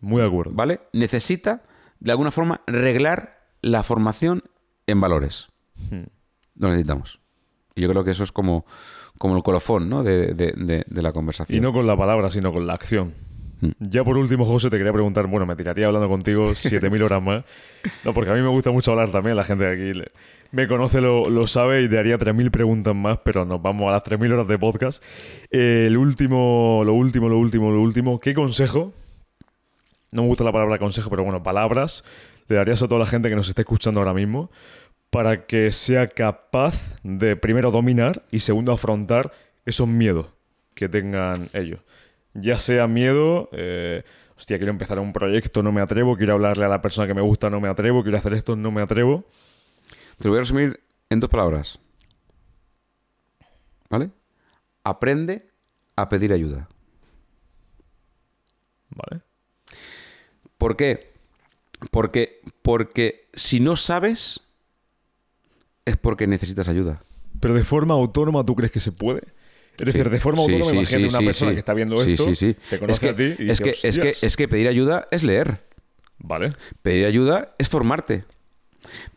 Muy de acuerdo. ¿vale? Necesita, de alguna forma, reglar la formación en valores. Hmm. Lo necesitamos. Y yo creo que eso es como, como el colofón ¿no? de, de- de- de la conversación. Y no con la palabra, sino con la acción. Hmm. Ya por último, José, te quería preguntar, bueno, me tiraría hablando contigo <laughs> 7.000 horas más. No, porque a mí me gusta mucho hablar también, la gente de aquí le- me conoce, lo, lo sabe y te haría 3.000 preguntas más, pero nos vamos a las 3.000 horas de podcast. Eh, el último, lo último, lo último, lo último, ¿qué consejo? No me gusta la palabra consejo, pero bueno, palabras le darías a toda la gente que nos está escuchando ahora mismo para que sea capaz de primero dominar y segundo afrontar esos miedos que tengan ellos. Ya sea miedo, eh, hostia, quiero empezar un proyecto, no me atrevo, quiero hablarle a la persona que me gusta, no me atrevo, quiero hacer esto, no me atrevo. Te lo voy a resumir en dos palabras. ¿Vale? Aprende a pedir ayuda. ¿Vale? ¿Por qué? Porque, porque si no sabes, es porque necesitas ayuda. Pero de forma autónoma, ¿tú crees que se puede? Es decir, de forma autónoma, sí, imagínate sí, una persona que está viendo esto, te conoce es que, a ti y es, dice, que, es, que, es que pedir ayuda es leer. Vale. Pedir ayuda es formarte.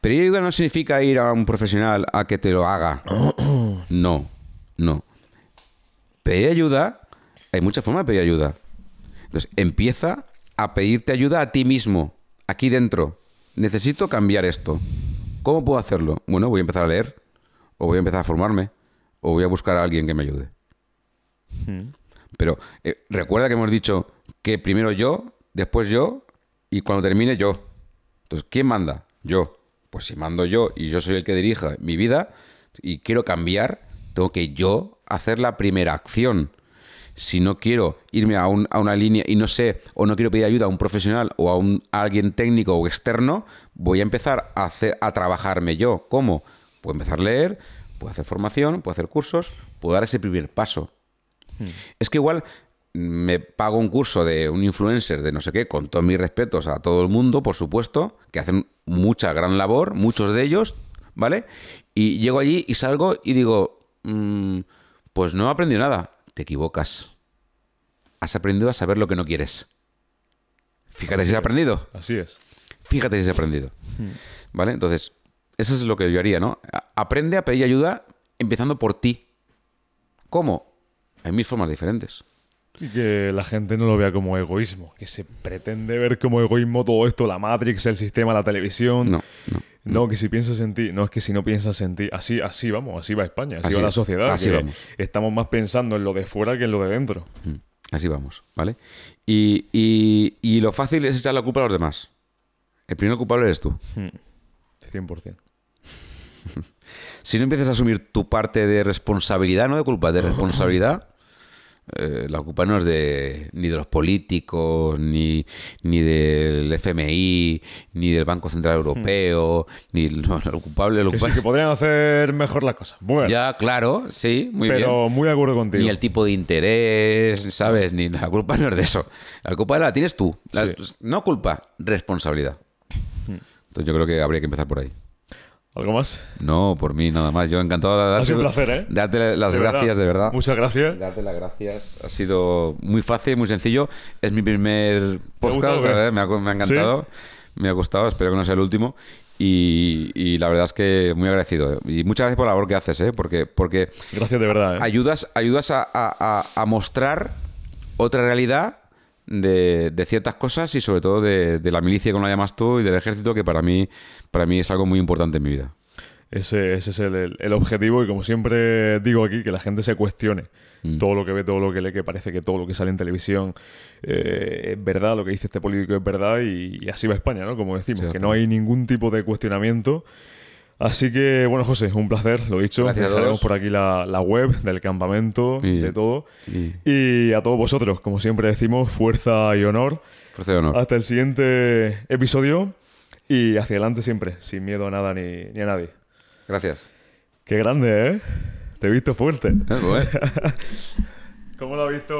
Pedir ayuda no significa ir a un profesional a que te lo haga. <clears throat> No, no. Pedir ayuda, hay muchas formas de pedir ayuda. Entonces, empieza a pedirte ayuda a ti mismo, aquí dentro. Necesito cambiar esto. ¿Cómo puedo hacerlo? Bueno, voy a empezar a leer, o voy a empezar a formarme, o voy a buscar a alguien que me ayude. Pero eh, recuerda que hemos dicho que primero yo, después yo y cuando termine yo. Entonces, ¿quién manda? Yo. Pues si mando yo y yo soy el que dirija mi vida y quiero cambiar, tengo que yo hacer la primera acción. Si no quiero irme a, un- a una línea y no sé, o no quiero pedir ayuda a un profesional o a, un, a alguien técnico o externo, voy a empezar a, hacer, a trabajarme yo. ¿Cómo? Puedo empezar a leer, puedo hacer formación, puedo hacer cursos, puedo dar ese primer paso. Es que igual me pago un curso de un influencer de no sé qué, con todos mis respetos a todo el mundo, por supuesto, que hacen mucha gran labor, muchos de ellos, ¿vale? Y llego allí y salgo y digo, "Mm, pues no he aprendido nada. Te equivocas. Has aprendido a saber lo que no quieres. Fíjate si has aprendido. Así es. Fíjate si has aprendido. ¿Vale? Entonces, eso es lo que yo haría, ¿no? Aprende a pedir ayuda empezando por ti. ¿Cómo? Hay mil formas diferentes. Y que la gente no lo vea como egoísmo, que se pretende ver como egoísmo todo esto, la Matrix, el sistema, la televisión. No, no. No, que si piensas en ti, no es que si no piensas en ti, así, así vamos, así va España, así, Así va la sociedad, así que vamos. estamos más pensando en lo de fuera que en lo de dentro. Mm, Así vamos, ¿vale? Y, y- y lo fácil es echar la culpa a los demás. El primer culpable eres tú. 100%. <laughs> Si no empiezas a asumir tu parte de responsabilidad, no de culpa, de responsabilidad, eh, la culpa no es de, ni de los políticos, ni, ni del FMI, ni del Banco Central Europeo, ni no, lo culpable, Que sí, culpable. que podrían hacer mejor las cosas. Bueno, Ya, claro, sí, muy pero bien. muy de acuerdo contigo. Ni el tipo de interés, ¿sabes? Ni la culpa no es de eso. La culpa la tienes tú. La- Sí. No culpa, responsabilidad. Entonces yo creo que habría que empezar por ahí. ¿Algo más? No, por mí nada más. Yo encantado de darte, Ha sido un placer, ¿eh? darte las De gracias, de verdad. Muchas gracias. Darte las gracias. Ha sido muy fácil, muy sencillo. Es mi primer podcast. Me, ha, me ha encantado. Me ha gustado. Espero que no sea el último. Y, y la verdad es que muy agradecido. Y muchas gracias por la labor que haces, ¿eh? Porque, porque Gracias de verdad. ¿eh? ayudas, ayudas a, a- a- a mostrar otra realidad de, de ciertas cosas y sobre todo de, de la milicia, como la llamas tú, y del ejército, que para mí, para mí es algo muy importante en mi vida. Ese, ese es el, el- objetivo y como siempre digo aquí, que la gente se cuestione Mm. todo lo que ve, todo lo que lee, que parece que todo lo que sale en televisión eh, es verdad, lo que dice este político es verdad y, y así va España, ¿no? Como decimos, Sí, que no hay ningún tipo de cuestionamiento. Así que, bueno, José, un placer, lo dicho. Gracias Dejaremos por aquí la, la web del campamento, Y- de todo. y- Y a todos vosotros, como siempre decimos, fuerza y honor. Fuerza y honor. Hasta el siguiente episodio y hacia adelante siempre, sin miedo a nada ni, ni a nadie. Gracias. Qué grande, ¿eh? Te he visto fuerte. Eh, bueno. <laughs> ¿Cómo lo has visto?